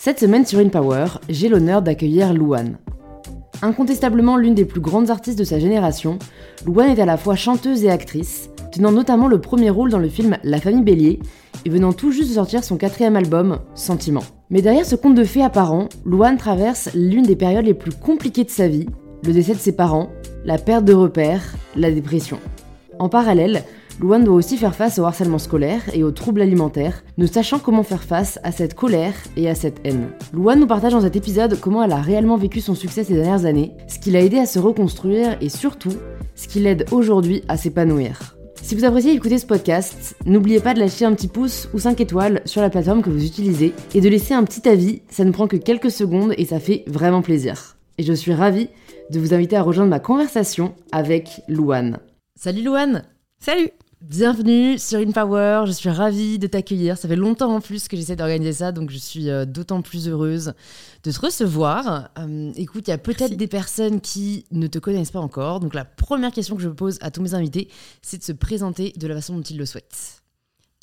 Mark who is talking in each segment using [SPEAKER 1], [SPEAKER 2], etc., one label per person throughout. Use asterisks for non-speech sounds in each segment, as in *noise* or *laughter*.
[SPEAKER 1] Cette semaine sur InPower, j'ai l'honneur d'accueillir Louane. Incontestablement l'une des plus grandes artistes de sa génération, Louane est à la fois chanteuse et actrice, tenant notamment le premier rôle dans le film La famille Bélier et venant tout juste de sortir son quatrième album, Sentiment. Mais derrière ce conte de fées apparent, Louane traverse l'une des périodes les plus compliquées de sa vie, le décès de ses parents, la perte de repères, la dépression. En parallèle, Louane doit aussi faire face au harcèlement scolaire et aux troubles alimentaires, ne sachant comment faire face à cette colère et à cette haine. Louane nous partage dans cet épisode comment elle a réellement vécu son succès ces dernières années, ce qui l'a aidé à se reconstruire et surtout, ce qui l'aide aujourd'hui à s'épanouir. Si vous appréciez écouter ce podcast, n'oubliez pas de lâcher un petit pouce ou 5 étoiles sur la plateforme que vous utilisez et de laisser un petit avis, ça ne prend que quelques secondes et ça fait vraiment plaisir. Et je suis ravie de vous inviter à rejoindre ma conversation avec Louane. Salut Louane
[SPEAKER 2] Salut
[SPEAKER 1] Bienvenue sur InPower, je suis ravie de t'accueillir. Ça fait longtemps en plus que j'essaie d'organiser ça, donc je suis euh, d'autant plus heureuse de te recevoir. Euh, écoute, il y a peut-être des personnes qui ne te connaissent pas encore, donc la première question que je pose à tous mes invités, c'est de se présenter de la façon dont ils le souhaitent.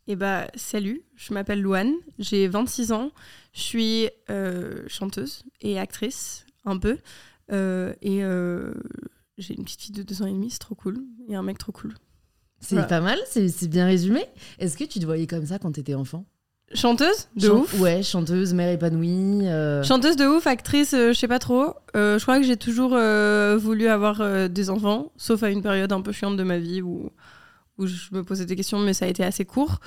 [SPEAKER 2] Eh bah, salut, je m'appelle Louane, j'ai 26 ans, je suis euh, chanteuse et actrice, un peu, et j'ai une petite fille de 2 ans et demi, c'est trop cool, et un mec trop cool.
[SPEAKER 1] C'est pas mal, c'est bien résumé. Est-ce que tu te voyais comme ça quand t'étais enfant?
[SPEAKER 2] Chanteuse De ouf
[SPEAKER 1] Ouais, chanteuse, mère épanouie. Euh.
[SPEAKER 2] Chanteuse de ouf, actrice, euh, je sais pas trop. Euh, je crois que j'ai toujours voulu avoir des enfants, sauf à une période un peu chiante de ma vie où, où je me posais des questions, mais ça a été assez court.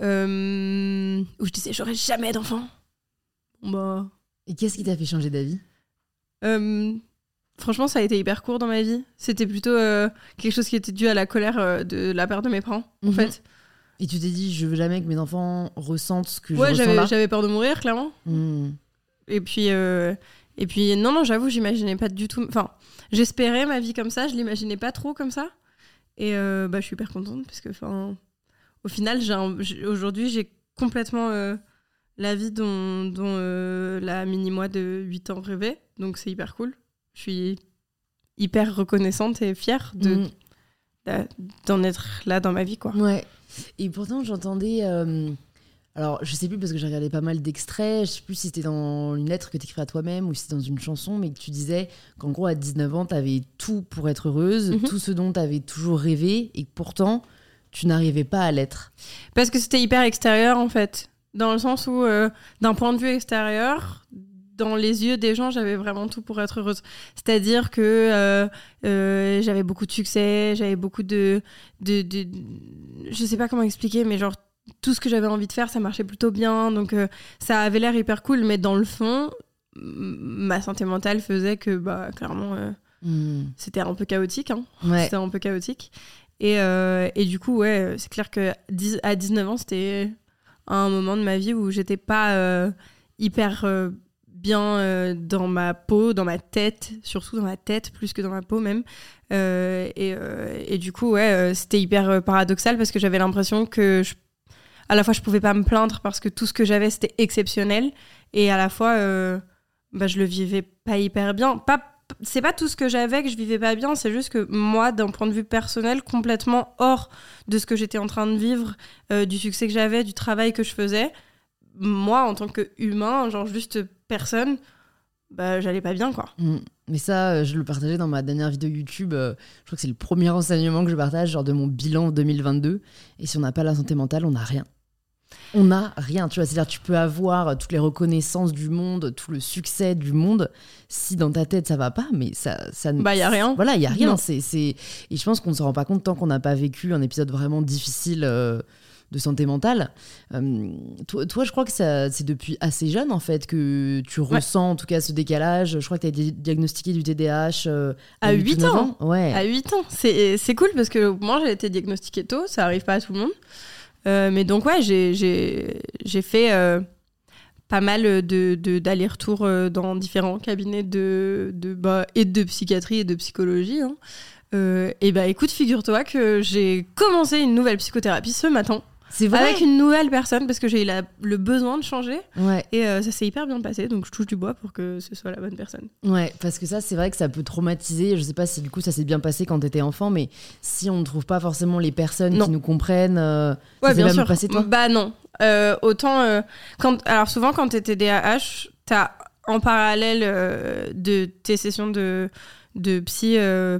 [SPEAKER 2] où je disais, j'aurais jamais d'enfants.
[SPEAKER 1] Bah. Et qu'est-ce qui t'a fait changer d'avis?
[SPEAKER 2] Franchement, ça a été hyper court dans ma vie. C'était plutôt euh, quelque chose qui était dû à la colère euh, de la part de mes parents, en mhm. fait.
[SPEAKER 1] Et tu t'es dit, je veux jamais que mes enfants ressentent ce que
[SPEAKER 2] ouais,
[SPEAKER 1] je
[SPEAKER 2] ressens j'avais peur de mourir, clairement. Hmm. Et puis, euh, et puis, non, non, j'avoue, j'imaginais pas du tout. Enfin, j'espérais ma vie comme ça, je l'imaginais pas trop comme ça. Et bah, je suis hyper contente parce que, enfin, au final, aujourd'hui, j'ai complètement la vie dont, dont la mini-moi de 8 ans rêvait. Donc, c'est hyper cool je suis hyper reconnaissante et fière de mm. d'en être là dans ma vie quoi.
[SPEAKER 1] Ouais. Et pourtant j'entendais euh, alors je sais plus parce que j'ai regardé pas mal d'extraits, je sais plus si c'était dans une lettre que tu écris à toi-même ou si c'était dans une chanson mais que tu disais qu'en gros à 19 ans tu avais tout pour être heureuse, mm-hmm. tout ce dont tu avais toujours rêvé et que pourtant tu n'arrivais pas à l'être.
[SPEAKER 2] Parce que c'était hyper extérieur en fait. Dans le sens où, euh, d'un point de vue extérieur, dans les yeux des gens, j'avais vraiment tout pour être heureuse. C'est-à-dire que euh, euh, j'avais beaucoup de succès, j'avais beaucoup de, de, de, Je sais pas comment expliquer, mais genre, tout ce que j'avais envie de faire, ça marchait plutôt bien. Donc, euh, ça avait l'air hyper cool, mais dans le fond, ma santé mentale faisait que, bah, clairement, hmm. c'était un peu chaotique. Hein. C'était un peu chaotique. Et, et du coup, ouais, c'est clair que à 19 ans, c'était un moment de ma vie où j'étais pas hyper euh, dans ma peau, dans ma tête, surtout dans ma tête, plus que dans ma peau même. Euh, et, euh, et, du coup, ouais, c'était hyper paradoxal parce que j'avais l'impression que à la fois je pouvais pas me plaindre parce que tout ce que j'avais c'était exceptionnel et à la fois bah, je le vivais pas hyper bien. Pas c'est pas tout ce que j'avais que je vivais pas bien, c'est juste que moi, d'un point de vue personnel, complètement hors de ce que j'étais en train de vivre, du succès que j'avais, du travail que je faisais, moi, en tant qu'humain, genre juste personne, bah, j'allais pas bien, quoi. Mm.
[SPEAKER 1] Mais ça, euh, je le partageais dans ma dernière vidéo YouTube. Euh, je crois que c'est le premier enseignement que je partage, genre de mon bilan 2022. Et si on n'a pas la santé mentale, on n'a rien. On n'a rien, tu vois. C'est-à-dire, tu peux avoir toutes les reconnaissances du monde, tout le succès du monde. Si dans ta tête, ça va pas, mais ça. ça
[SPEAKER 2] bah, il a rien.
[SPEAKER 1] Voilà, il y a rien. C'est, Et je pense qu'on ne se rend pas compte tant qu'on n'a pas vécu un épisode vraiment difficile. Euh, de santé mentale. Euh, toi, je crois que c'est depuis assez jeune, en fait, que tu ressens en tout cas ce décalage. Je crois que tu as été diagnostiqué du TDAH euh,
[SPEAKER 2] à, 8, ans. Ouais. À 8 ans. C'est cool parce que moi, j'ai été diagnostiquée tôt, ça arrive pas à tout le monde. Euh, mais donc, ouais, j'ai fait pas mal d'allers-retours de, dans différents cabinets de, de, bah, et de psychiatrie et de psychologie. Hein. et bah écoute, figure-toi que j'ai commencé une nouvelle psychothérapie ce matin. C'est vrai. Avec une nouvelle personne parce que j'ai eu le besoin de changer. Ouais. Et euh, ça s'est hyper bien passé, donc je touche du bois pour que ce soit la bonne personne.
[SPEAKER 1] Ouais, parce que ça, c'est vrai que ça peut traumatiser. Je sais pas si du coup ça s'est bien passé quand t'étais enfant, mais si on ne trouve pas forcément les personnes qui nous comprennent, euh,
[SPEAKER 2] ouais, bien sûr. Passé, toi? Bah non. Euh, autant quand alors souvent quand t'étais DAH, t'as en parallèle euh, de tes sessions de, de psy euh,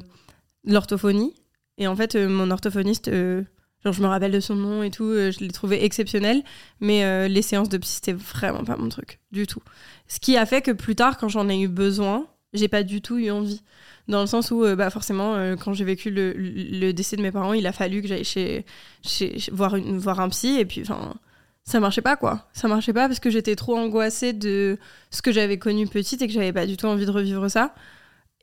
[SPEAKER 2] l'orthophonie. Et en fait, euh, mon orthophoniste, euh, je me rappelle de son nom et tout, euh, je l'ai trouvé exceptionnel. Mais euh, les séances de psy, c'était vraiment pas mon truc, du tout. Ce qui a fait que plus tard, quand j'en ai eu besoin, j'ai pas du tout eu envie. Dans le sens où, euh, bah, forcément, quand j'ai vécu le, le décès de mes parents, il a fallu que j'aille chez, voir, voir un psy. Et puis, enfin, ça marchait pas, quoi. Ça marchait pas parce que j'étais trop angoissée de ce que j'avais connu petite et que j'avais pas du tout envie de revivre ça.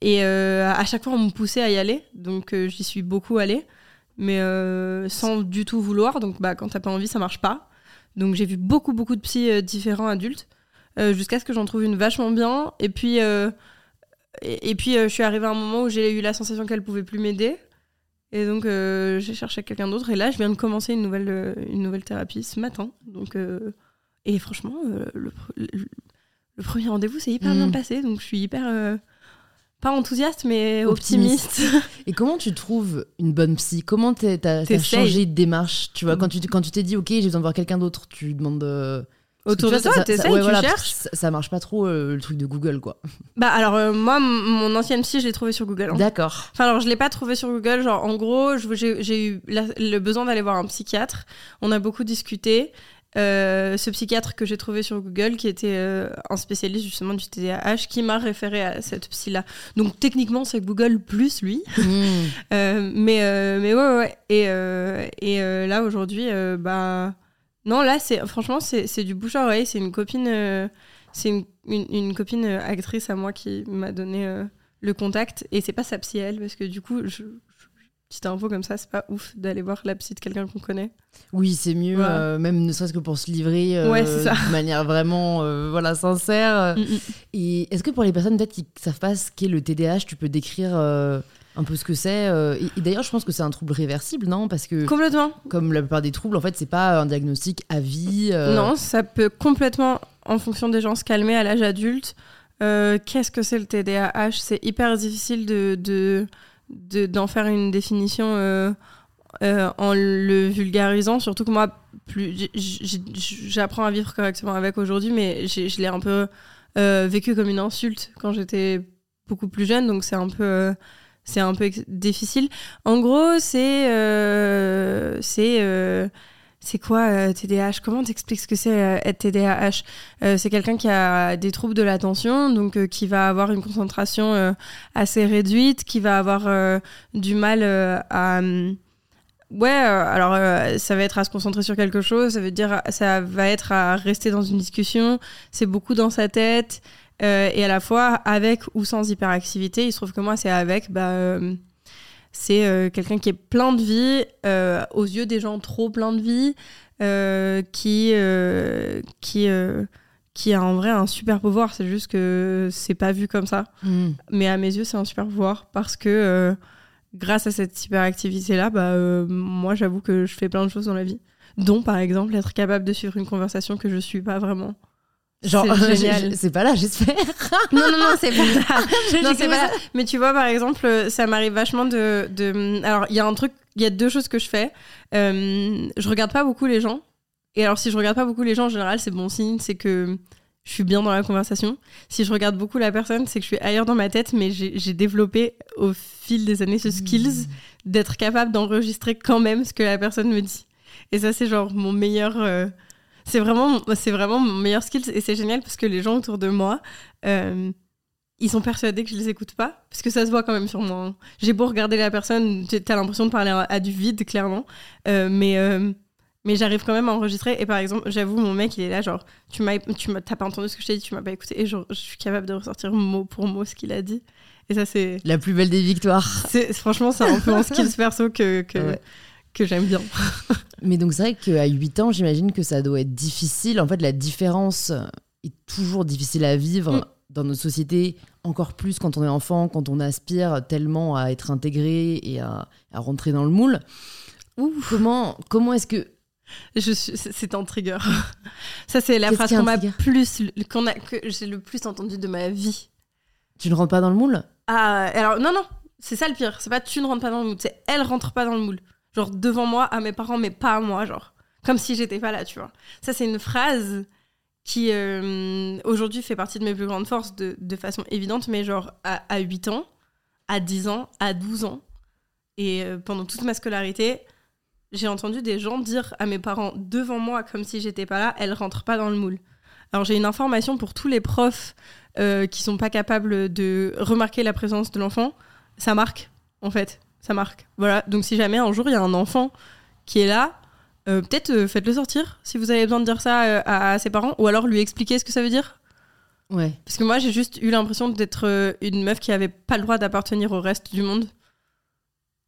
[SPEAKER 2] Et à chaque fois, on me poussait à y aller. Donc, j'y suis beaucoup allée. Mais euh, sans du tout vouloir. Donc, bah, quand t'as pas envie, ça marche pas. Donc, j'ai vu beaucoup, beaucoup de psys euh, différents adultes. euh, jusqu'à ce que j'en trouve une vachement bien. Et puis, et, et puis je suis arrivée à un moment où j'ai eu la sensation qu'elle pouvait plus m'aider. Et donc, j'ai cherché quelqu'un d'autre. Et là, je viens de commencer une nouvelle, une nouvelle thérapie ce matin. Donc, et franchement, le, le, le premier rendez-vous s'est hyper
[SPEAKER 1] Mm.
[SPEAKER 2] bien passé. Donc, je suis hyper. Pas enthousiaste, mais
[SPEAKER 1] Optimiste.
[SPEAKER 2] optimiste.
[SPEAKER 1] Et comment tu trouves une bonne psy? Comment t'as changé de démarche? Tu vois, quand tu quand tu t'es dit, ok, j'ai besoin de voir quelqu'un d'autre, tu demandes. euh,
[SPEAKER 2] Autour de
[SPEAKER 1] vois,
[SPEAKER 2] toi,
[SPEAKER 1] ça- ça-
[SPEAKER 2] t'essayes,
[SPEAKER 1] ouais,
[SPEAKER 2] tu
[SPEAKER 1] voilà,
[SPEAKER 2] cherches.
[SPEAKER 1] Ça, ça marche pas trop euh, le truc de Google, quoi. *laughs*
[SPEAKER 2] Bah, alors, euh, moi, mon ancienne psy, je l'ai trouvée sur Google. hein.
[SPEAKER 1] D'accord.
[SPEAKER 2] Enfin, alors, je l'ai pas trouvé sur Google. Genre, en gros, j'ai j'ai eu la- le besoin d'aller voir un psychiatre. On a beaucoup discuté. Euh, ce psychiatre que j'ai trouvé sur Google, qui était euh, un spécialiste justement du TDAH, qui m'a référé à cette psy-là. Donc, techniquement, c'est Google plus lui. *laughs*
[SPEAKER 1] Hmm.
[SPEAKER 2] Euh, mais, mais ouais, ouais. Et, et là, aujourd'hui, bah. Non, là, c'est franchement, c'est c'est du bouche à oreille. C'est une copine, c'est une, une, une copine actrice à moi qui m'a donné le contact. Et c'est pas sa psy, elle, parce que du coup, je- petite info comme ça, c'est pas ouf d'aller voir la psy de quelqu'un qu'on connaît.
[SPEAKER 1] Oui, c'est mieux,
[SPEAKER 2] Ouais.
[SPEAKER 1] euh, même ne serait-ce que pour se livrer euh,
[SPEAKER 2] Ouais,
[SPEAKER 1] de manière vraiment euh, voilà, sincère.
[SPEAKER 2] Mm, mm.
[SPEAKER 1] Et est-ce que pour les personnes peut-être qui savent pas ce qu'est le TDAH, tu peux décrire un peu ce que c'est Et, et d'ailleurs, je pense que c'est un trouble réversible, non? Parce que
[SPEAKER 2] Complètement.
[SPEAKER 1] comme la plupart des troubles, en fait, c'est pas un diagnostic à vie.
[SPEAKER 2] Non, ça peut complètement, en fonction des gens, se calmer à l'âge adulte. Qu'est-ce que c'est le TDAH C'est hyper difficile de, de, de- d'en faire une définition euh, euh, en le vulgarisant. Surtout que moi, plus j'apprends à vivre correctement avec aujourd'hui, mais je l'ai un peu euh, vécu comme une insulte quand j'étais beaucoup plus jeune, donc c'est un peu. c'est un peu difficile. En gros, c'est c'est c'est quoi euh, TDAH Comment t'expliques ce que c'est euh, être TDAH Euh, C'est quelqu'un qui a des troubles de l'attention, donc euh, qui va avoir une concentration euh, assez réduite, qui va avoir euh, du mal à hum, Ouais, alors euh, ça va être à se concentrer sur quelque chose, ça veut dire ça va être à rester dans une discussion, c'est beaucoup dans sa tête euh, et à la fois avec ou sans hyperactivité. Il se trouve que moi c'est avec, bah euh, c'est euh, quelqu'un qui est plein de vie, euh, aux yeux des gens trop plein de vie, euh, qui qui qui a en vrai un super pouvoir. C'est juste que c'est pas vu comme ça.
[SPEAKER 1] hmm.
[SPEAKER 2] Mais à mes yeux, c'est un super pouvoir parce que grâce à cette hyperactivité-là, bah, moi, j'avoue que je fais plein de choses dans la vie. Dont, par exemple, être capable de suivre une conversation que je suis pas vraiment.
[SPEAKER 1] Genre, *laughs*
[SPEAKER 2] C'est
[SPEAKER 1] pas là, j'espère. *laughs*
[SPEAKER 2] non, non, non, c'est pas ça. *laughs*
[SPEAKER 1] J'ai
[SPEAKER 2] non, c'est pas là. Mais tu vois, par exemple, euh, ça m'arrive vachement de. de... Alors, il y a un truc, il y a deux choses que je fais. Euh, je regarde pas beaucoup les gens. Et alors, si je regarde pas beaucoup les gens, en général, c'est bon signe, c'est que je suis bien dans la conversation. Si je regarde beaucoup la personne, c'est que je suis ailleurs dans ma tête, mais j'ai développé au fil des années ce skills d'être capable d'enregistrer quand même ce que la personne me dit. Et ça, c'est genre mon meilleur. euh, c'est vraiment, c'est vraiment mon meilleur skill et c'est génial parce que les gens autour de moi, euh, ils sont persuadés que je les écoute pas parce que ça se voit quand même sur moi. hein. J'ai beau regarder la personne, t'as l'impression de parler à, à du vide clairement, Euh, mais euh, mais j'arrive quand même à enregistrer. Et par exemple, j'avoue, mon mec, il est là genre, tu m'as, tu m'as, t'as pas entendu ce que je t'ai dit, tu m'as pas écouté, et genre, je suis capable de ressortir mot pour mot ce qu'il a dit. Et ça, c'est,
[SPEAKER 1] La plus belle des victoires.
[SPEAKER 2] c'est franchement, c'est un peu un *laughs* skills perso que que,
[SPEAKER 1] Ouais.
[SPEAKER 2] que j'aime bien. *laughs*
[SPEAKER 1] Mais donc, c'est vrai qu'à 8 ans, j'imagine que ça doit être difficile. En fait, la différence est toujours difficile à vivre
[SPEAKER 2] Mm.
[SPEAKER 1] dans notre société, encore plus quand on est enfant, quand on aspire tellement à être intégré et à, à rentrer dans le moule. Comment, comment est-ce que.
[SPEAKER 2] Je suis, c'est un trigger. *laughs* Ça, c'est la phrase qu'on m'a plus, qu'on a, que j'ai le plus entendu de ma vie.
[SPEAKER 1] Tu ne rentres pas dans le moule?
[SPEAKER 2] Ah, alors non, non, c'est ça le pire. C'est pas tu ne rentres pas dans le moule, c'est elle rentre pas dans le moule. Genre devant moi, à mes parents, mais pas à moi, genre. Comme si j'étais pas là, tu vois. Ça, c'est une phrase qui euh, aujourd'hui fait partie de mes plus grandes forces de, de façon évidente, mais genre à, à 8 ans, à 10 ans, à 12 ans, et euh, pendant toute ma scolarité, j'ai entendu des gens dire à mes parents devant moi, comme si j'étais pas là, elle rentre pas dans le moule. Alors j'ai une information pour tous les profs euh, qui sont pas capables de remarquer la présence de l'enfant, ça marque, en fait, ça marque. Voilà, donc si jamais un jour il y a un enfant qui est là, euh, peut-être euh, faites-le sortir si vous avez besoin de dire ça euh, à, à ses parents, ou alors lui expliquer ce que ça veut dire.
[SPEAKER 1] Ouais.
[SPEAKER 2] Parce que moi, j'ai juste eu l'impression d'être une meuf qui avait pas le droit d'appartenir au reste du monde.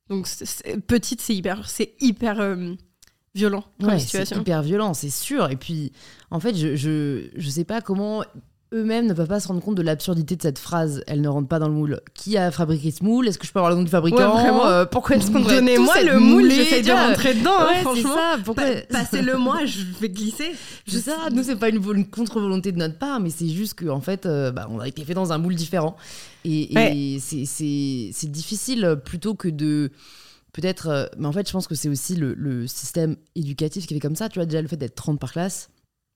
[SPEAKER 2] Donc, c'est- c'est- petite, c'est hyper, c'est hyper violent comme
[SPEAKER 1] Ouais, c'est
[SPEAKER 2] situation.
[SPEAKER 1] hyper violent, c'est sûr. Et puis, en fait, je, je, je sais pas comment eux-mêmes ne peuvent pas se rendre compte de l'absurdité de cette phrase. Elle ne rentre pas dans le moule. Qui a fabriqué ce moule? Est-ce que je peux avoir le nom du fabricant?
[SPEAKER 2] Ouais.
[SPEAKER 1] Euh, Pourquoi est-ce qu'on
[SPEAKER 2] Donnez-moi le moule, j'essaie de rentrer dedans, hein,
[SPEAKER 1] Ouais, c'est
[SPEAKER 2] franchement.
[SPEAKER 1] ça. Pourquoi
[SPEAKER 2] Pa- Passez-le moi, je vais glisser. *laughs*
[SPEAKER 1] Je sais, nous c'est pas une, vol- une contre-volonté de notre part, mais c'est juste qu'en en fait, euh, bah, on a été fait dans un moule différent. Et,
[SPEAKER 2] Ouais.
[SPEAKER 1] c'est- difficile euh, plutôt que de. Peut-être. euh, mais en fait, je pense que c'est aussi le, le système éducatif qui fait comme ça. Tu vois, déjà le fait d'être 30 par classe.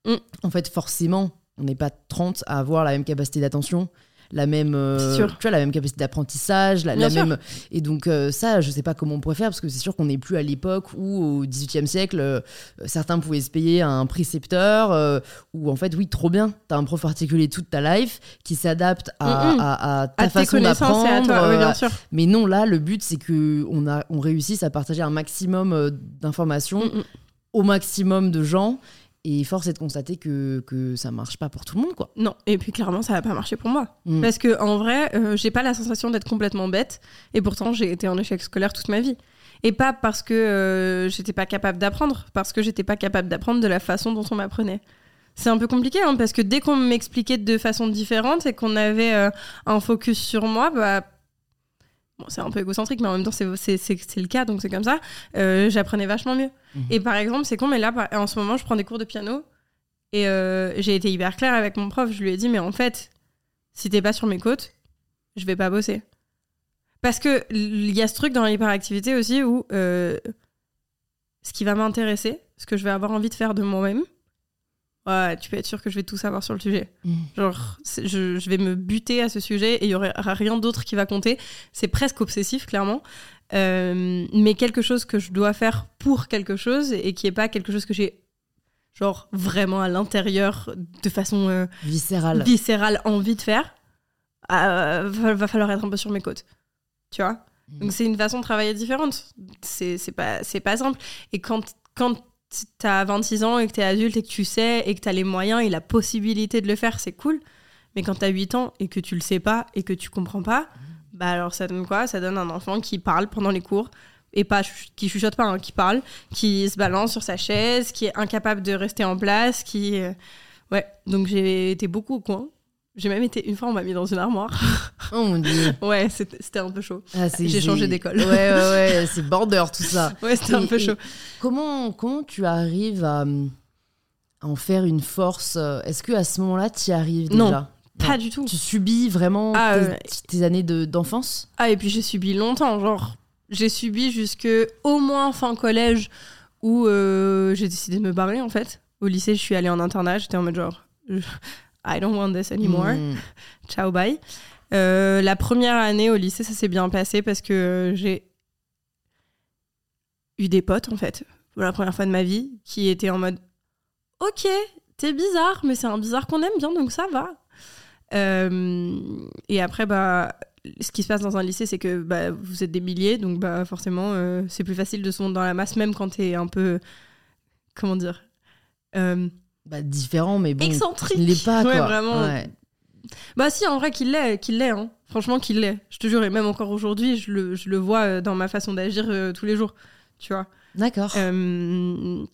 [SPEAKER 2] Mm.
[SPEAKER 1] En fait, forcément, on n'est pas 30 à avoir la même capacité d'attention. La même, euh, tu vois, la même capacité d'apprentissage, la, même. Et donc euh, ça, je sais pas comment on pourrait faire parce que c'est sûr qu'on n'est plus à l'époque où au XVIIIe siècle, euh, certains pouvaient se payer un précepteur ou en fait, oui, trop bien. T'as un prof particulier toute ta life qui s'adapte à,
[SPEAKER 2] Mm, mm.
[SPEAKER 1] à- à ta
[SPEAKER 2] À
[SPEAKER 1] façon d'apprendre.
[SPEAKER 2] oui,
[SPEAKER 1] mais non, là, le but, c'est que on, a, on réussisse à partager un maximum d'informations
[SPEAKER 2] Mm, mm.
[SPEAKER 1] au maximum de gens. Et force est de constater que, que ça marche pas pour tout le monde, quoi.
[SPEAKER 2] Non, et puis clairement, ça va pas marcher pour moi.
[SPEAKER 1] Mm.
[SPEAKER 2] Parce que en vrai, euh, j'ai pas la sensation d'être complètement bête, et pourtant j'ai été en échec scolaire toute ma vie. Et pas parce que euh, j'étais pas capable d'apprendre, parce que j'étais pas capable d'apprendre de la façon dont on m'apprenait. C'est un peu compliqué, hein, parce que dès qu'on m'expliquait de façon différente et qu'on avait euh, un focus sur moi, bah. Bon, c'est un peu égocentrique, mais en même temps, c'est- le cas, donc c'est comme ça. euh, J'apprenais vachement mieux.
[SPEAKER 1] Mhm.
[SPEAKER 2] Et par exemple, c'est con, mais là, en ce moment, je prends des cours de piano. Et euh, j'ai été hyper claire avec mon prof. Je lui ai dit, mais en fait, si t'es pas sur mes côtes, je vais pas bosser. Parce que il y a ce truc dans l'hyperactivité aussi où euh, ce qui va m'intéresser, ce que je vais avoir envie de faire de moi-même, ouais, tu peux être sûr que je vais tout savoir sur le sujet.
[SPEAKER 1] Mm.
[SPEAKER 2] Genre, je, je vais me buter à ce sujet et il y aura rien d'autre qui va compter. C'est presque obsessif, clairement. Euh, mais quelque chose que je dois faire pour quelque chose et qui est pas quelque chose que j'ai genre vraiment à l'intérieur de façon euh,
[SPEAKER 1] Viscéral.
[SPEAKER 2] viscérale envie de faire, euh, va, va falloir être un peu sur mes côtes. Tu vois? Donc c'est une façon de travailler différente. C'est c'est pas, c'est pas simple. Et quand, quand t'as 26 ans et que t'es adulte et que tu sais et que t'as les moyens et la possibilité de le faire, c'est cool. Mais quand t'as 8 ans et que tu le sais pas et que tu comprends pas, bah alors ça donne quoi? Ça donne un enfant qui parle pendant les cours et pas qui chuchote pas, hein, qui parle, qui se balance sur sa chaise, qui est incapable de rester en place, qui euh, ouais. Donc j'ai été beaucoup au coin. J'ai même été une fois on m'a mis dans une armoire. *laughs*
[SPEAKER 1] Oh mon dieu.
[SPEAKER 2] ouais, c'était un peu chaud.
[SPEAKER 1] Ah,
[SPEAKER 2] J'ai changé d'école.
[SPEAKER 1] Ouais, ouais, ouais. *laughs* C'est border tout ça.
[SPEAKER 2] Ouais, c'était un peu chaud.
[SPEAKER 1] Comment, comment tu arrives à, à en faire une force euh, Est-ce que à ce moment-là, tu y arrives
[SPEAKER 2] Non.
[SPEAKER 1] déjà?
[SPEAKER 2] Pas du tout.
[SPEAKER 1] Tu subis vraiment
[SPEAKER 2] Ah,
[SPEAKER 1] tes,
[SPEAKER 2] ouais.
[SPEAKER 1] tes années de- d'enfance?
[SPEAKER 2] Ah, et puis j'ai subi longtemps, genre, j'ai subi jusque au moins fin collège où euh, j'ai décidé de me barrer en fait. Au lycée, je suis allée en internat, j'étais en mode genre, je- I don't want this anymore,
[SPEAKER 1] Mm. *laughs*
[SPEAKER 2] ciao bye. Euh, la première année au lycée, ça s'est bien passé parce que j'ai eu des potes en fait, pour la première fois de ma vie, qui étaient en mode, ok, t'es bizarre, mais c'est un bizarre qu'on aime bien, donc ça va. Euh, et après, bah, ce qui se passe dans un lycée, c'est que bah, vous êtes des milliers, donc bah, forcément, euh, c'est plus facile de se monter dans la masse, même quand t'es un peu. Comment dire
[SPEAKER 1] Bah, différent, mais bon.
[SPEAKER 2] Excentrique.
[SPEAKER 1] Il l'est pas,
[SPEAKER 2] Ouais,
[SPEAKER 1] quoi.
[SPEAKER 2] vraiment.
[SPEAKER 1] Ouais.
[SPEAKER 2] Bah, si, en vrai, qu'il l'est, qu'il l'est, hein. Franchement, qu'il l'est. Je te jure, et même encore aujourd'hui, je le, je le vois euh, dans ma façon d'agir euh, tous les jours. Tu vois
[SPEAKER 1] D'accord.
[SPEAKER 2] Euh,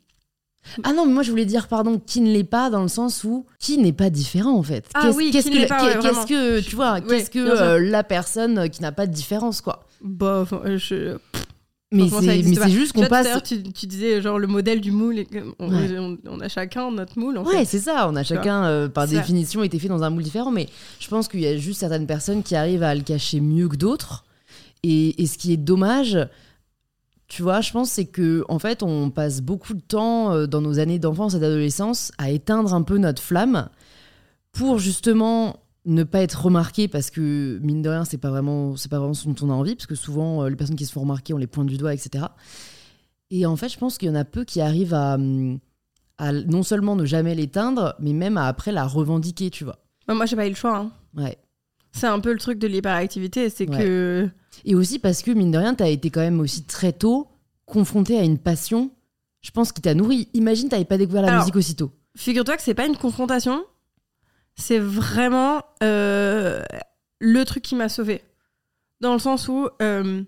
[SPEAKER 1] Ah non, mais moi je voulais dire, pardon, qui ne l'est pas dans le sens où qui n'est pas différent en fait.
[SPEAKER 2] Ah
[SPEAKER 1] Qu'est-ce-
[SPEAKER 2] oui,
[SPEAKER 1] qu'est-ce
[SPEAKER 2] qui
[SPEAKER 1] que,
[SPEAKER 2] pas,
[SPEAKER 1] qu'est-
[SPEAKER 2] ouais,
[SPEAKER 1] qu'est-ce
[SPEAKER 2] vraiment.
[SPEAKER 1] que tu vois, qu'est-ce que euh, la personne qui n'a pas de différence quoi.
[SPEAKER 2] bah, je.
[SPEAKER 1] C'est, mais c'est juste qu'on passe.
[SPEAKER 2] Tu, tu disais genre le modèle du moule. et on,
[SPEAKER 1] Ouais.
[SPEAKER 2] on- on a chacun notre moule en
[SPEAKER 1] Ouais, c'est ça. On a chacun, euh, par définition, été fait dans un moule différent. Mais je pense qu'il y a juste certaines personnes qui arrivent à le cacher mieux que d'autres. Et, et ce qui est dommage, tu vois, je pense, c'est que en fait, on passe beaucoup de temps euh, dans nos années d'enfance et d'adolescence à éteindre un peu notre flamme pour justement ne pas être remarqué parce que mine de rien, c'est pas vraiment, c'est pas vraiment ce dont on a envie parce que souvent euh, les personnes qui se font remarquer, on les pointe du doigt, etc. Et en fait, je pense qu'il y en a peu qui arrivent à, à non seulement ne jamais l'éteindre, mais même à après la revendiquer, tu vois.
[SPEAKER 2] Bah, moi, j'ai pas eu le choix. hein.
[SPEAKER 1] Ouais.
[SPEAKER 2] C'est un peu le truc de l'hyperactivité, c'est
[SPEAKER 1] Ouais.
[SPEAKER 2] que.
[SPEAKER 1] Et aussi parce que, mine de rien, t'as été quand même aussi très tôt confronté à une passion, je pense, qui t'a nourri. Imagine, t'avais pas découvert la
[SPEAKER 2] Alors,
[SPEAKER 1] musique aussitôt.
[SPEAKER 2] Figure-toi que c'est pas une confrontation, c'est vraiment euh, le truc qui m'a sauvée. Dans le sens où. euh,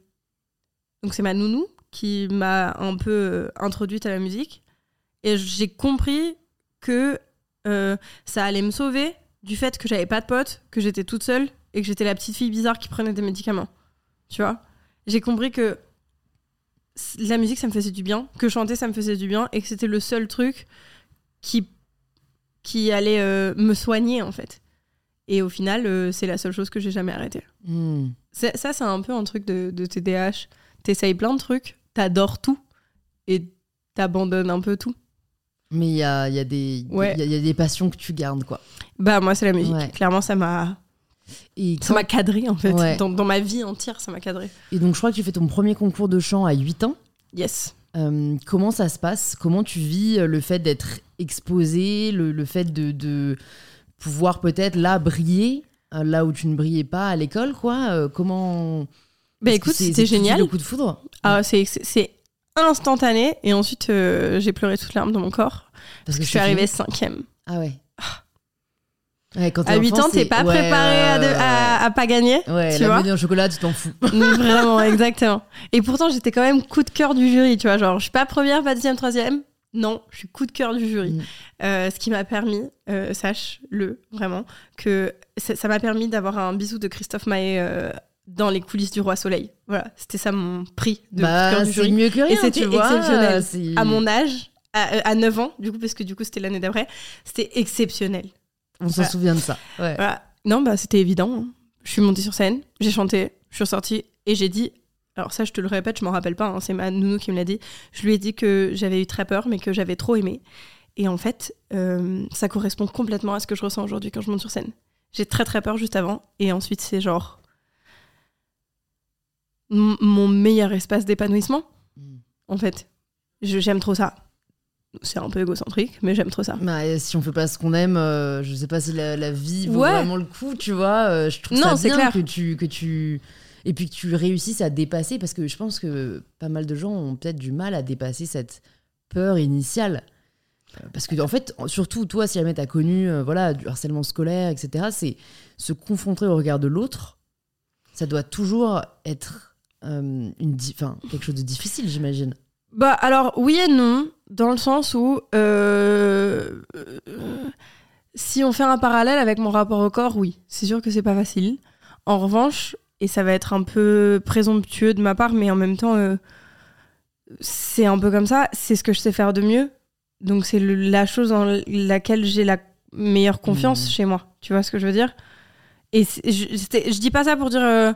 [SPEAKER 2] donc, c'est ma nounou qui m'a un peu euh, introduite à la musique. Et j'ai compris que ça allait me sauver du fait que j'avais pas de potes, que j'étais toute seule et que j'étais la petite fille bizarre qui prenait des médicaments. Tu vois? J'ai compris que la musique, ça me faisait du bien, que chanter, ça me faisait du bien et que c'était le seul truc qui, qui allait euh, me soigner, en fait. Et au final, euh, c'est la seule chose que j'ai jamais arrêtée.
[SPEAKER 1] Hmm.
[SPEAKER 2] Ça, c'est un peu un truc de, de TDAH. T'essayes plein de trucs, t'adores tout et t'abandonnes un peu tout.
[SPEAKER 1] Mais il y a, y, a des-
[SPEAKER 2] Ouais.
[SPEAKER 1] y a- il y a des passions que tu gardes, quoi.
[SPEAKER 2] Bah, moi, c'est la musique.
[SPEAKER 1] Ouais.
[SPEAKER 2] Clairement, ça m'a
[SPEAKER 1] Et,
[SPEAKER 2] ça m'a cadré, en fait.
[SPEAKER 1] Ouais.
[SPEAKER 2] Dans, dans ma vie entière, ça m'a cadré.
[SPEAKER 1] et donc, je crois que tu fais ton premier concours de chant à 8 ans.
[SPEAKER 2] Yes.
[SPEAKER 1] Euh, comment ça se passe? Comment tu vis euh, le fait d'être exposé, le, le fait de, de pouvoir peut-être là briller, euh, là où tu ne brillais pas à l'école, quoi? Euh, Comment
[SPEAKER 2] Bah,
[SPEAKER 1] que
[SPEAKER 2] écoute, c'était génial.
[SPEAKER 1] Le coup de foudre?
[SPEAKER 2] Ah, c'est c'est- instantané. Et ensuite, euh, j'ai pleuré toute larme dans mon corps. Parce que je suis arrivée cinquième.
[SPEAKER 1] Ah ouais. Ouais, quand t'es
[SPEAKER 2] À 8
[SPEAKER 1] enfant,
[SPEAKER 2] ans, t'es pas
[SPEAKER 1] ouais,
[SPEAKER 2] préparé à, de-
[SPEAKER 1] ouais,
[SPEAKER 2] à- à pas gagner. Tu
[SPEAKER 1] la
[SPEAKER 2] vois
[SPEAKER 1] en chocolat, tu t'en fous. *laughs*
[SPEAKER 2] Vraiment, *laughs* exactement. Et pourtant, j'étais quand même coup de cœur du jury, tu vois. Genre, je suis pas première, pas deuxième, troisième. Non, je suis coup de cœur du jury.
[SPEAKER 1] Mm.
[SPEAKER 2] Euh, ce qui m'a permis, euh, sache-le vraiment, que ça m'a permis d'avoir un bisou de Christophe Maé euh, dans les coulisses du Roi Soleil. Voilà, c'était ça mon prix de coup de
[SPEAKER 1] Bah,
[SPEAKER 2] cœur du jury.
[SPEAKER 1] mieux que rien,
[SPEAKER 2] c'était
[SPEAKER 1] tu vois.
[SPEAKER 2] exceptionnel. À mon âge, à, à 9 ans, du coup, parce que du coup, c'était l'année d'après, c'était exceptionnel.
[SPEAKER 1] On s'en souvient de ça. Ouais.
[SPEAKER 2] Voilà. Non, bah, c'était évident. hein. Je suis montée sur scène, j'ai chanté, je suis ressortie et j'ai dit. Alors, ça, je te le répète, je m'en rappelle pas, hein, c'est ma nounou qui me l'a dit. Je lui ai dit que j'avais eu très peur, mais que j'avais trop aimé. Et en fait, euh, ça correspond complètement à ce que je ressens aujourd'hui quand je monte sur scène. J'ai très très peur juste avant, et ensuite, c'est genre. m- mon meilleur espace d'épanouissement,
[SPEAKER 1] Mm.
[SPEAKER 2] en fait. Je- J'aime trop ça. C'est un peu égocentrique, mais j'aime trop ça.
[SPEAKER 1] Bah, si on fait pas ce qu'on aime, euh, je sais pas si la, la vie vaut
[SPEAKER 2] Ouais.
[SPEAKER 1] vraiment le coup, tu vois. euh, je trouve
[SPEAKER 2] Non,
[SPEAKER 1] ça bien
[SPEAKER 2] clair.
[SPEAKER 1] que tu que tu et puis que tu réussisses à dépasser parce que je pense que pas mal de gens ont peut-être du mal à dépasser cette peur initiale. Euh, Parce que en fait, surtout toi, si jamais t'as connu euh, voilà du harcèlement scolaire, etc., c'est se confronter au regard de l'autre. Ça doit toujours être une, enfin, quelque chose de difficile, j'imagine.
[SPEAKER 2] Bah alors oui et non, dans le sens où euh, si on fait un parallèle avec mon rapport au corps, oui, c'est sûr que c'est pas facile. En revanche, et ça va être un peu présomptueux de ma part, mais en même temps, euh, c'est un peu comme ça, c'est ce que je sais faire de mieux. Donc c'est la chose dans laquelle j'ai la meilleure confiance
[SPEAKER 1] Mhm.
[SPEAKER 2] chez moi. Tu vois ce que je veux dire? Et je, je dis pas ça pour dire euh,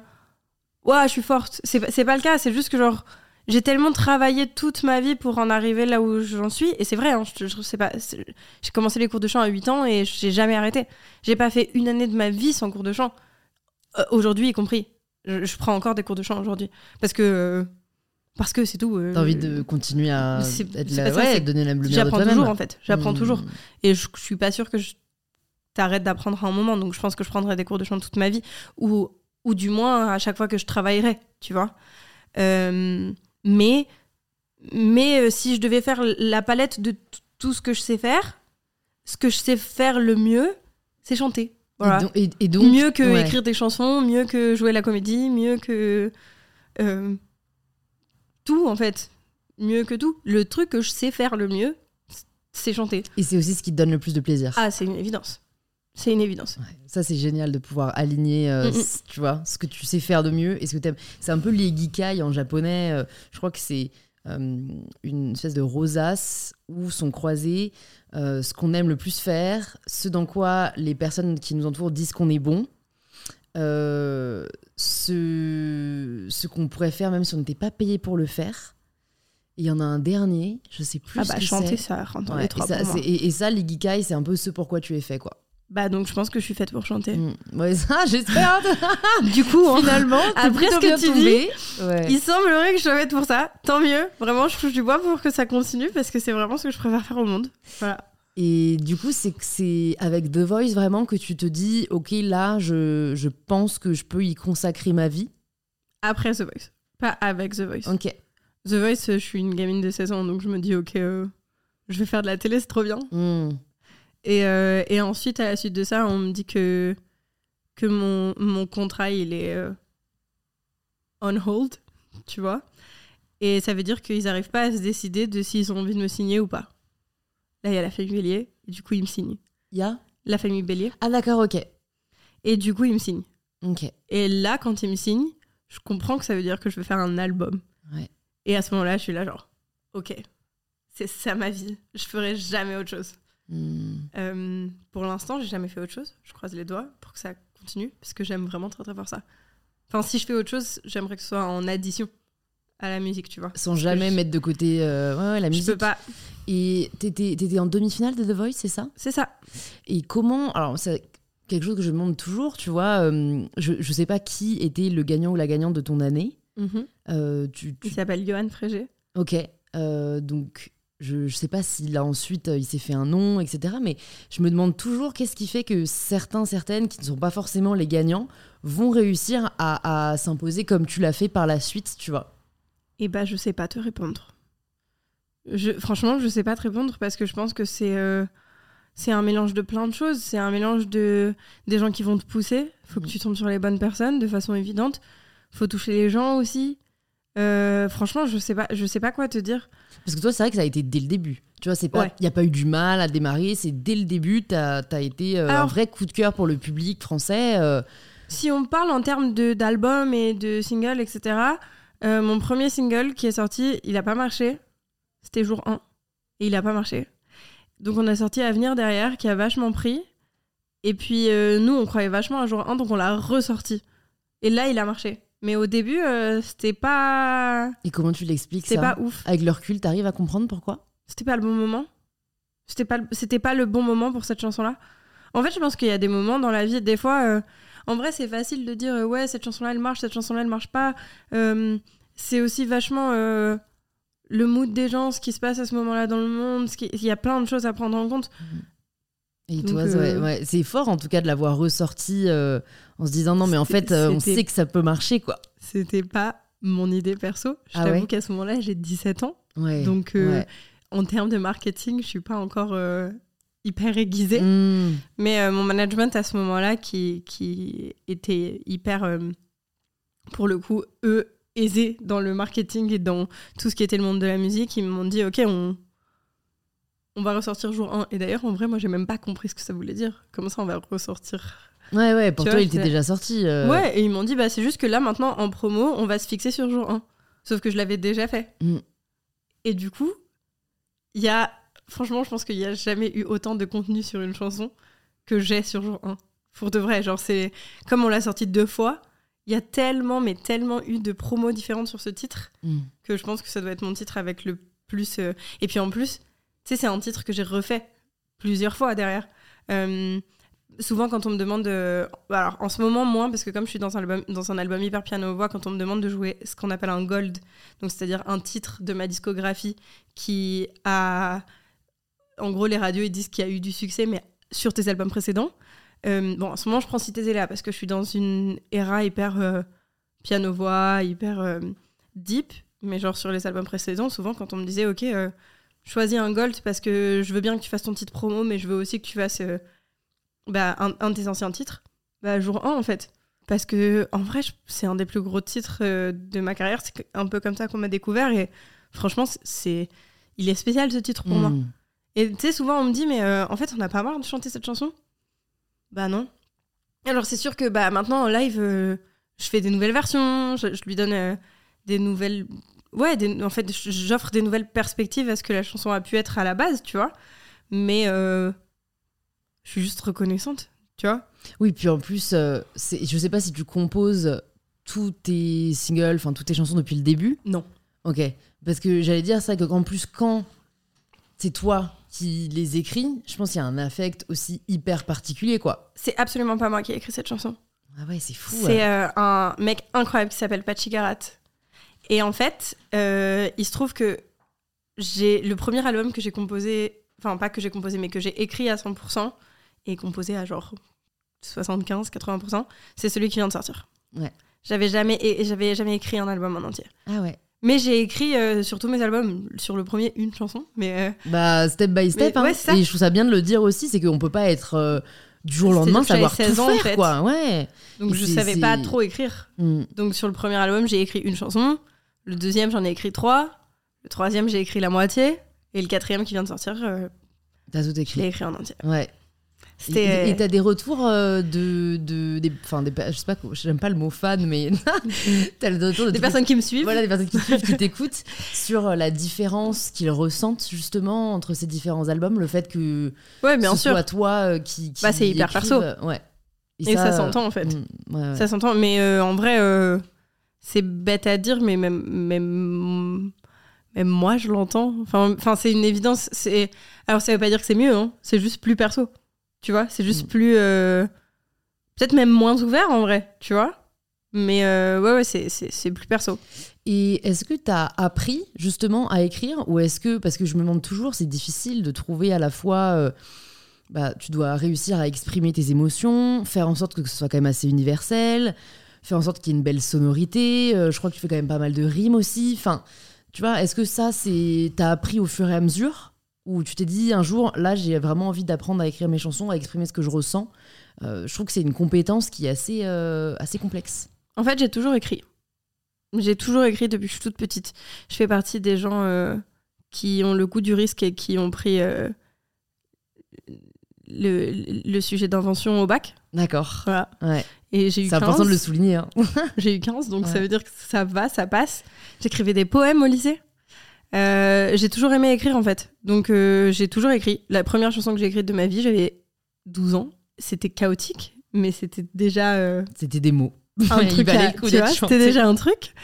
[SPEAKER 2] ouais, je suis forte. C'est pas le cas. C'est juste que genre j'ai tellement travaillé toute ma vie pour en arriver là où j'en suis. Et c'est vrai, hein, je, je sais pas. J'ai commencé les cours de chant à 8 ans et j'ai jamais arrêté. J'ai pas fait une année de ma vie sans cours de chant. Euh, aujourd'hui y compris. Je, je prends encore des cours de chant aujourd'hui parce que euh, parce que c'est tout. euh,
[SPEAKER 1] T'as envie de continuer à être la,
[SPEAKER 2] ça,
[SPEAKER 1] ouais, donner la lumière
[SPEAKER 2] J'apprends toujours en fait. J'apprends
[SPEAKER 1] Hmm.
[SPEAKER 2] toujours. Et je, je suis pas sûre que je t'arrête d'apprendre à un moment. Donc je pense que je prendrai des cours de chant toute ma vie. Ou, ou du moins à chaque fois que je travaillerai, tu vois. Euh, mais mais euh, si je devais faire la palette de tout ce que je sais faire, ce que je sais faire le mieux, c'est chanter. Voilà.
[SPEAKER 1] Et, donc, et- et donc-
[SPEAKER 2] mieux que
[SPEAKER 1] ouais.
[SPEAKER 2] écrire des chansons, mieux que jouer la comédie, mieux que euh, tout en fait, mieux que tout. Le truc que je sais faire le mieux, c'est chanter.
[SPEAKER 1] Et c'est aussi ce qui te donne le plus de plaisir.
[SPEAKER 2] Ah, c'est une évidence. C'est une évidence.
[SPEAKER 1] Ouais, Ça, c'est génial de pouvoir aligner, euh,
[SPEAKER 2] Mm, mm.
[SPEAKER 1] tu vois, ce que tu sais faire de mieux et ce que t'aimes. C'est un peu les gikai en japonais. euh, je crois que c'est euh, une espèce de rosace où sont croisés euh, ce qu'on aime le plus faire, ce dans quoi les personnes qui nous entourent disent qu'on est bon, euh, ce, ce qu'on pourrait faire même si on n'était pas payé pour le faire. Et il y en a un dernier, je sais plus
[SPEAKER 2] Ah
[SPEAKER 1] ce
[SPEAKER 2] bah
[SPEAKER 1] que
[SPEAKER 2] chanter
[SPEAKER 1] c'est.
[SPEAKER 2] ça rentre dans
[SPEAKER 1] Ouais,
[SPEAKER 2] les
[SPEAKER 1] et,
[SPEAKER 2] trois
[SPEAKER 1] ça,
[SPEAKER 2] pour moi.
[SPEAKER 1] c'est- et, et ça, l'Igikai, c'est un peu ce pourquoi tu es fait, quoi.
[SPEAKER 2] Bah donc je pense que je suis faite pour chanter.
[SPEAKER 1] Mm. Ouais, ça, *laughs* j'espère.
[SPEAKER 2] Du coup, hein,
[SPEAKER 1] Finalement, *laughs*
[SPEAKER 2] Après ce que tu
[SPEAKER 1] tombé. Ouais.
[SPEAKER 2] il semblerait que je sois faite pour ça. Tant mieux. Vraiment, je touche du bois pour que ça continue parce que c'est vraiment ce que je préfère faire au monde. Voilà.
[SPEAKER 1] Et du coup, c'est que c'est avec The Voice vraiment que tu te dis, ok, là, je, je pense que je peux y consacrer ma vie.
[SPEAKER 2] Après The Voice. Pas avec The Voice.
[SPEAKER 1] Ok.
[SPEAKER 2] The Voice, je suis une gamine de 16 ans, donc je me dis, ok, euh, je vais faire de la télé, c'est trop bien.
[SPEAKER 1] Mm.
[SPEAKER 2] Et, euh, et ensuite, à la suite de ça, on me dit que, que mon, mon contrat, il est euh, on hold, tu vois. Et ça veut dire qu'ils n'arrivent pas à se décider de s'ils ont envie de me signer ou pas. Là, il y a la famille Bélier, et du coup, ils me signent.
[SPEAKER 1] Il y a?
[SPEAKER 2] La famille Bélier,
[SPEAKER 1] Ah, d'accord, ok.
[SPEAKER 2] et du coup, ils me signent.
[SPEAKER 1] Ok.
[SPEAKER 2] Et là, quand ils me signent, je comprends que ça veut dire que je vais faire un album.
[SPEAKER 1] Ouais.
[SPEAKER 2] Et à ce moment-là, je suis là, genre, ok, c'est ça ma vie. Je ferai jamais autre chose.
[SPEAKER 1] Mm.
[SPEAKER 2] Euh, pour l'instant, j'ai jamais fait autre chose. Je croise les doigts pour que ça continue parce que j'aime vraiment très très fort ça. Enfin, si je fais autre chose, j'aimerais que ce soit en addition à la musique, tu vois.
[SPEAKER 1] Sans jamais
[SPEAKER 2] je-
[SPEAKER 1] mettre de côté euh, ouais, ouais, la
[SPEAKER 2] Je
[SPEAKER 1] musique.
[SPEAKER 2] peux pas.
[SPEAKER 1] Et t'étais t'étais en demi-finale de The Voice, c'est ça?
[SPEAKER 2] C'est ça.
[SPEAKER 1] Et comment Alors, c'est quelque chose que je me demande toujours, tu vois. euh, je, je sais pas qui était le gagnant ou la gagnante de ton année. Euh, tu, tu-
[SPEAKER 2] Il s'appelle Johan Frégé.
[SPEAKER 1] Ok. euh, donc, je, je sais pas s'il a ensuite, euh, il s'est fait un nom, etc. Mais je me demande toujours qu'est-ce qui fait que certains, certaines, qui ne sont pas forcément les gagnants, vont réussir à, à s'imposer comme tu l'as fait par la suite, tu vois.
[SPEAKER 2] Et bah, je sais pas te répondre. Je, franchement, je sais pas te répondre parce que je pense que c'est euh, c'est un mélange de plein de choses. C'est un mélange de des gens qui vont te pousser. Faut que
[SPEAKER 1] Mhm.
[SPEAKER 2] tu tombes sur les bonnes personnes de façon évidente. Faut toucher les gens aussi. Euh, franchement, je sais pas, je sais pas quoi te dire.
[SPEAKER 1] Parce que toi, c'est vrai que ça a été dès le début. Tu vois, c'est pas, il
[SPEAKER 2] Ouais.
[SPEAKER 1] n'y a pas eu du mal à démarrer. C'est dès le début, t'as as été euh, un vrai coup de cœur pour le public français. euh,
[SPEAKER 2] Si on parle en termes de- d'albums et de singles, etc., mon premier single qui est sorti, il a pas marché. C'était jour 1. Et il a pas marché. Donc on a sorti Avenir derrière, qui a vachement pris. Et puis nous, on croyait vachement à jour 1, donc on l'a ressorti. Et là, il a marché. Mais au début, euh, c'était pas...
[SPEAKER 1] Et comment tu l'expliques
[SPEAKER 2] C'était pas ouf.
[SPEAKER 1] Avec le recul, t'arrives à comprendre pourquoi?
[SPEAKER 2] C'était pas le bon moment. C'était pas, le- c'était pas le bon moment pour cette chanson-là. En fait, je pense qu'il y a des moments dans la vie, des fois, euh, en vrai, c'est facile de dire euh, ouais, cette chanson-là, elle marche, cette chanson-là, elle marche pas. Euh, c'est aussi vachement le mood des gens, ce qui se passe à ce moment-là dans le monde. ce qui- Il y a plein de choses à prendre en compte. Donc, euh,
[SPEAKER 1] ouais, ouais, c'est fort en tout cas de l'avoir ressorti euh, en se disant non, mais en fait, euh, on sait que ça peut marcher, quoi.
[SPEAKER 2] C'était pas mon idée perso. Je
[SPEAKER 1] Ah
[SPEAKER 2] t'avoue
[SPEAKER 1] ouais
[SPEAKER 2] qu'à ce moment-là, j'ai 17 ans. Donc, euh, en termes de marketing, je suis pas encore hyper aiguisée.
[SPEAKER 1] Mm.
[SPEAKER 2] Mais mon management à ce moment-là, qui, qui était hyper, pour le coup, eux, aisés dans le marketing et dans tout ce qui était le monde de la musique, ils m'ont dit, OK, on, on va ressortir jour 1. Et d'ailleurs, en vrai, moi, j'ai même pas compris ce que ça voulait dire. Comment ça, on va ressortir
[SPEAKER 1] Ouais, ouais, pour
[SPEAKER 2] Tu
[SPEAKER 1] toi,
[SPEAKER 2] vois,
[SPEAKER 1] il était déjà sorti. euh,
[SPEAKER 2] Ouais, et ils m'ont dit, bah, c'est juste que là, maintenant, en promo, on va se fixer sur jour 1. Sauf que je l'avais déjà fait.
[SPEAKER 1] Mm.
[SPEAKER 2] Et du coup, il y a. Franchement, je pense qu'il n'y a jamais eu autant de contenu sur une chanson que j'ai sur jour 1. Pour de vrai, genre, c'est. Comme on l'a sorti deux fois, il y a tellement, mais tellement eu de promos différentes sur ce titre
[SPEAKER 1] Mm.
[SPEAKER 2] que je pense que ça doit être mon titre avec le plus. euh, Et puis en plus, tu sais, c'est un titre que j'ai refait plusieurs fois derrière. Euh, souvent, quand on me demande. de- Alors, en ce moment, moins, parce que comme je suis dans un album, dans un album hyper piano-voix, quand on me demande de jouer ce qu'on appelle un gold, donc c'est-à-dire un titre de ma discographie qui a. En gros, les radios, ils disent qu'il y a eu du succès, mais sur tes albums précédents. Euh, bon, en ce moment, je prends Cité Zéla parce que je suis dans une era hyper euh, piano-voix, hyper deep. Mais genre, sur les albums précédents, souvent, quand on me disait, OK, choisis un gold parce que je veux bien que tu fasses ton titre promo, mais je veux aussi que tu fasses euh, bah, un, un de tes anciens titres, bah, jour 1, en fait. Parce que, en vrai, c'est un des plus gros titres euh, de ma carrière. C'est un peu comme ça qu'on m'a découvert. Et franchement, c'est-. Il est spécial ce titre pour moi.
[SPEAKER 1] Mm.
[SPEAKER 2] Et tu sais, souvent on me dit, mais euh, en fait, on n'a pas marre de chanter cette chanson? Bah non. Alors c'est sûr que bah, maintenant en live, je fais des nouvelles versions, je, je lui donne des nouvelles. Ouais, des- en fait, j'offre des nouvelles perspectives à ce que la chanson a pu être à la base, tu vois. Mais euh, je suis juste reconnaissante, tu vois.
[SPEAKER 1] Oui, puis en plus, euh, je sais pas si tu composes tous tes singles, enfin toutes tes chansons depuis le début.
[SPEAKER 2] Non.
[SPEAKER 1] Ok. Parce que j'allais dire ça, que qu'en plus, quand c'est toi qui les écris, je pense qu'il y a un affect aussi hyper particulier, quoi.
[SPEAKER 2] C'est absolument pas moi qui ai écrit cette chanson.
[SPEAKER 1] Ah ouais, c'est fou.
[SPEAKER 2] C'est euh, un mec incroyable qui s'appelle Pachi Garat. Et en fait, euh, il se trouve que j'ai le premier album que j'ai composé, enfin pas que j'ai composé, mais que j'ai écrit à 100% et composé à genre 75-80%, c'est celui qui vient de sortir.
[SPEAKER 1] Ouais.
[SPEAKER 2] J'avais jamais, j'avais jamais écrit un album en entier.
[SPEAKER 1] Ah ouais.
[SPEAKER 2] Mais j'ai écrit euh, sur tous mes albums, sur le premier, une chanson. Mais euh,
[SPEAKER 1] Bah, step by step.
[SPEAKER 2] Mais
[SPEAKER 1] hein.
[SPEAKER 2] ouais, ça.
[SPEAKER 1] Et je trouve ça bien de le dire aussi, c'est qu'on peut pas être euh, du jour au lendemain savoir
[SPEAKER 2] 16
[SPEAKER 1] tout
[SPEAKER 2] ans, en
[SPEAKER 1] faire,
[SPEAKER 2] fait.
[SPEAKER 1] quoi. Ouais.
[SPEAKER 2] donc
[SPEAKER 1] Et
[SPEAKER 2] je savais pas trop écrire.
[SPEAKER 1] Mm.
[SPEAKER 2] Donc sur le premier album, j'ai écrit une chanson. Le deuxième, j'en ai écrit trois. Le troisième, j'ai écrit la moitié. Et le quatrième qui vient de sortir, euh,
[SPEAKER 1] T'as tout
[SPEAKER 2] je l'ai
[SPEAKER 1] écrit.
[SPEAKER 2] écrit en entier.
[SPEAKER 1] Ouais. Et-
[SPEAKER 2] C'était.
[SPEAKER 1] Et et t'as des retours euh, de, de des, enfin des, je sais pas, j'aime pas le mot fan, mais *laughs* t'as le retour de
[SPEAKER 2] des personnes qui me suivent.
[SPEAKER 1] voilà, des personnes qui te suivent, qui *laughs* t'écoutent sur euh, la différence qu'ils ressentent justement entre ces différents albums, le fait que
[SPEAKER 2] Ouais, bien
[SPEAKER 1] ce
[SPEAKER 2] sûr.
[SPEAKER 1] soit toi euh, qui, qui
[SPEAKER 2] Bah, c'est hyper perso.
[SPEAKER 1] euh, Ouais.
[SPEAKER 2] Et ça s'entend, en fait.
[SPEAKER 1] mm, ouais, ouais.
[SPEAKER 2] Ça s'entend. Mais euh, en vrai, euh, c'est bête à dire, mais même, même, même moi, je l'entends. Enfin, enfin c'est une évidence. C'est... Alors, ça veut pas dire que c'est mieux, hein. c'est juste plus perso. Tu vois C'est juste
[SPEAKER 1] Mm.
[SPEAKER 2] plus. euh, Peut-être même moins ouvert en vrai, tu vois Mais euh, ouais, ouais, c'est, c'est, c'est plus perso.
[SPEAKER 1] Et est-ce que tu as appris justement à écrire ou est-ce que, parce que je me demande toujours, c'est difficile de trouver à la fois, euh, bah, tu dois réussir à exprimer tes émotions, faire en sorte que ce soit quand même assez universel, faire en sorte qu'il y ait une belle sonorité, euh, je crois que tu fais quand même pas mal de rimes aussi, enfin, tu vois, est-ce que ça, c'est, t'as appris au fur et à mesure? Ou tu t'es dit un jour, là, j'ai vraiment envie d'apprendre à écrire mes chansons, à exprimer ce que je ressens Euh, Je trouve que c'est une compétence qui est assez, euh, assez complexe.
[SPEAKER 2] En fait, j'ai toujours écrit. J'ai toujours écrit depuis que je suis toute petite. Je fais partie des gens euh, qui ont le goût du risque et qui ont pris le, le sujet d'invention au bac.
[SPEAKER 1] D'accord.
[SPEAKER 2] Voilà.
[SPEAKER 1] Ouais.
[SPEAKER 2] Et j'ai eu
[SPEAKER 1] C'est
[SPEAKER 2] 15.
[SPEAKER 1] important de le souligner. hein. *laughs*
[SPEAKER 2] J'ai eu 15, donc ça veut dire que ça va, ça passe. J'écrivais des poèmes au lycée. Euh, j'ai toujours aimé écrire en fait. Donc euh, j'ai toujours écrit. La première chanson que j'ai écrite de ma vie, j'avais 12 ans. C'était chaotique, mais c'était déjà euh,
[SPEAKER 1] C'était des mots.
[SPEAKER 2] un *laughs* truc. C'était déjà un truc.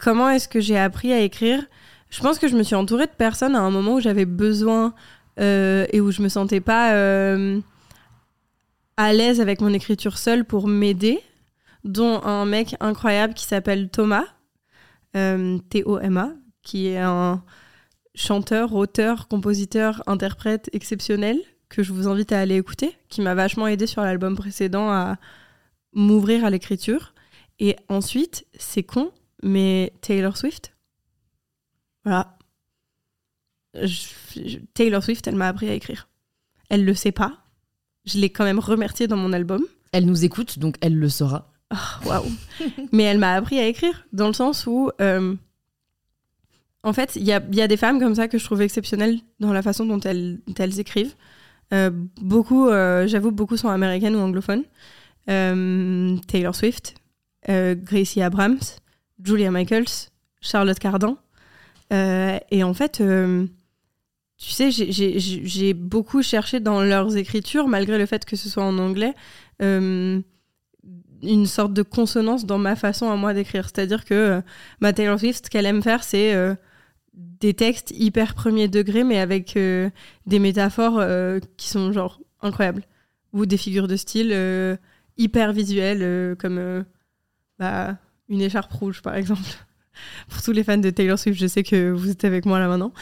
[SPEAKER 2] Comment est-ce que j'ai appris à écrire? Je pense que je me suis entourée de personnes à un moment où j'avais besoin et où je me sentais pas à l'aise avec mon écriture seule pour m'aider, dont un mec incroyable qui s'appelle Thomas, euh, T-O-M-A, qui est un chanteur, auteur, compositeur, interprète exceptionnel que je vous invite à aller écouter, qui m'a vachement aidé sur l'album précédent à m'ouvrir à l'écriture. Et ensuite, c'est con, mais Taylor Swift. Voilà. Taylor Swift, elle m'a appris à écrire. Elle le sait pas. Je l'ai quand même remerciée dans mon album.
[SPEAKER 1] Elle nous écoute, donc elle le saura.
[SPEAKER 2] Waouh. Mais elle m'a appris à écrire, dans le sens où, euh, en fait, il y a, il y a des femmes comme ça que je trouve exceptionnelles dans la façon dont elles, écrivent. Euh, beaucoup, euh, j'avoue, beaucoup sont américaines ou anglophones. Taylor Swift, Gracie Abrams, Julia Michaels, Charlotte Cardin. Et en fait, tu sais, j'ai- beaucoup cherché dans leurs écritures, malgré le fait que ce soit en anglais, euh, une sorte de consonance dans ma façon à moi d'écrire. C'est-à-dire que ma Taylor Swift, ce qu'elle aime faire, c'est euh, des textes hyper premier degré, mais avec euh, des métaphores qui sont genre incroyables. Ou des figures de style hyper visuelles, comme bah, une écharpe rouge, par exemple. *laughs* Pour tous les fans de Taylor Swift, je sais que vous êtes avec moi là maintenant.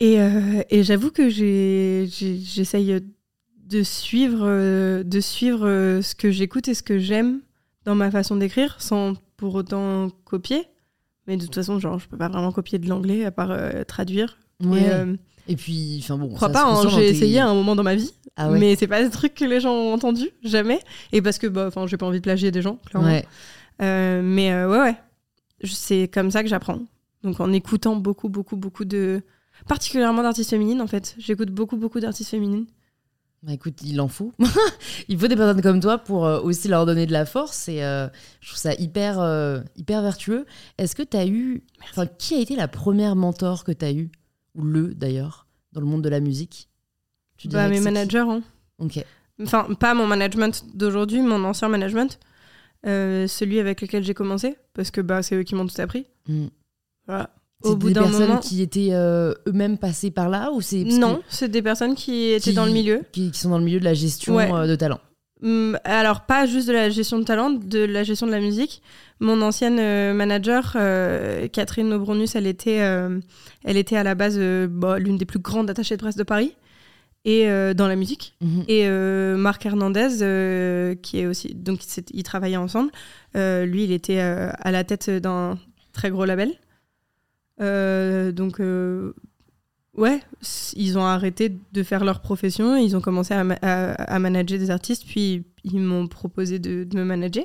[SPEAKER 2] Et, euh, et j'avoue que j'essaye de suivre, euh, de suivre euh, ce que j'écoute et ce que j'aime dans ma façon d'écrire, sans pour autant copier. Mais de toute façon, genre, je peux pas vraiment copier de l'anglais à part euh, traduire.
[SPEAKER 1] Ouais.
[SPEAKER 2] Et, euh,
[SPEAKER 1] Et puis, enfin bon.
[SPEAKER 2] je crois pas, hein, j'ai
[SPEAKER 1] tes-
[SPEAKER 2] essayé à un moment dans ma vie,
[SPEAKER 1] Ah ouais.
[SPEAKER 2] mais c'est pas des trucs que les gens ont entendu, jamais. Et parce que, bah, j'ai pas envie de plagier des gens, clairement.
[SPEAKER 1] Ouais.
[SPEAKER 2] Euh, mais ouais, ouais. C'est comme ça que j'apprends. Donc en écoutant beaucoup, beaucoup, beaucoup de. Particulièrement d'artistes féminines, en fait. J'écoute beaucoup, beaucoup d'artistes féminines.
[SPEAKER 1] Bah écoute, il en faut. *laughs* il faut des personnes comme toi pour euh, aussi leur donner de la force et euh, je trouve ça hyper, euh, hyper vertueux. Est-ce que tu as eu. Enfin, qui a été la première mentor que tu as eu? Ou le d'ailleurs, dans le monde de la musique? Tu
[SPEAKER 2] Bah, mes managers, hein.
[SPEAKER 1] Ok.
[SPEAKER 2] Enfin, pas mon management d'aujourd'hui, mon ancien management. Euh, celui avec lequel j'ai commencé, parce que bah, c'est eux qui m'ont tout appris.
[SPEAKER 1] Mm.
[SPEAKER 2] Voilà.
[SPEAKER 1] C'est
[SPEAKER 2] Au bout
[SPEAKER 1] des
[SPEAKER 2] d'un
[SPEAKER 1] personnes
[SPEAKER 2] moment.
[SPEAKER 1] qui étaient euh, eux-mêmes passées par là ou c'est
[SPEAKER 2] Non, c'est des personnes qui étaient
[SPEAKER 1] qui-
[SPEAKER 2] dans le milieu.
[SPEAKER 1] qui, qui sont dans le milieu de la gestion
[SPEAKER 2] Ouais.
[SPEAKER 1] euh, de talent.
[SPEAKER 2] Hum, Alors, pas juste de la gestion de talent, de la gestion de la musique. Mon ancienne euh, manager, euh, Catherine Nobronus, elle était, euh, elle était à la base bah, l'une des plus grandes attachées de presse de Paris et dans la musique.
[SPEAKER 1] Mhm.
[SPEAKER 2] Et Marc Hernandez, qui est aussi. Donc, ils travaillaient ensemble. Lui, il était à la tête d'un très gros label. Euh, donc, euh, ouais, ils ont arrêté de faire leur profession. Ils ont commencé à, ma- à- à manager des artistes. Puis, ils m'ont proposé de, de me manager.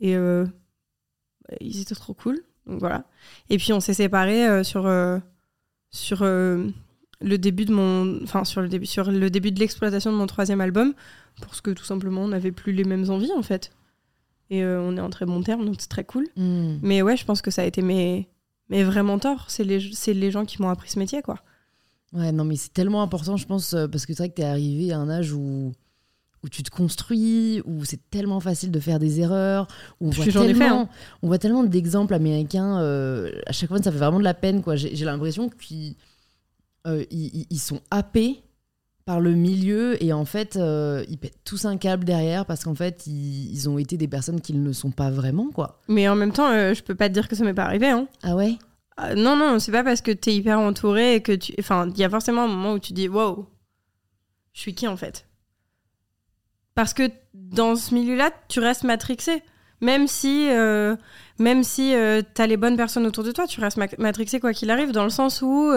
[SPEAKER 2] Et euh, ils étaient trop cool. Donc, voilà. Et puis, on s'est séparés euh, sur. euh, sur le début de mon enfin sur le début sur le début de l'exploitation de mon troisième album parce que tout simplement on n'avait plus les mêmes envies en fait et on est en très bon terme donc c'est très cool
[SPEAKER 1] Mhm.
[SPEAKER 2] mais ouais je pense que ça a été mes mes vrais mentors c'est les les gens qui m'ont appris ce métier quoi
[SPEAKER 1] Ouais, non, mais c'est tellement important, je pense, euh, parce que c'est vrai que t'es arrivé à un âge où, où tu te construis, où c'est tellement facile de faire des erreurs, où on
[SPEAKER 2] Puis
[SPEAKER 1] voit
[SPEAKER 2] fait,
[SPEAKER 1] tellement,
[SPEAKER 2] hein.
[SPEAKER 1] on voit tellement d'exemples américains. euh, à chaque fois, ça fait vraiment de la peine, quoi. J'ai l'impression qu'ils euh, ils sont happés par le milieu et en fait, euh, ils pètent tous un câble derrière parce qu'en fait, ils, ils ont été des personnes qu'ils ne sont pas vraiment, quoi.
[SPEAKER 2] mais en même temps euh, je peux pas te dire que ça m'est pas arrivé hein
[SPEAKER 1] Ah ouais?
[SPEAKER 2] Ah, non non c'est pas parce que t'es hyper entouré et que tu enfin il y a forcément un moment où tu dis wow je suis qui en fait? Parce que dans ce milieu-là, tu restes matrixé. Même si, euh, même si euh, t'as les bonnes personnes autour de toi, tu restes ma- matrixé quoi qu'il arrive, dans le sens où.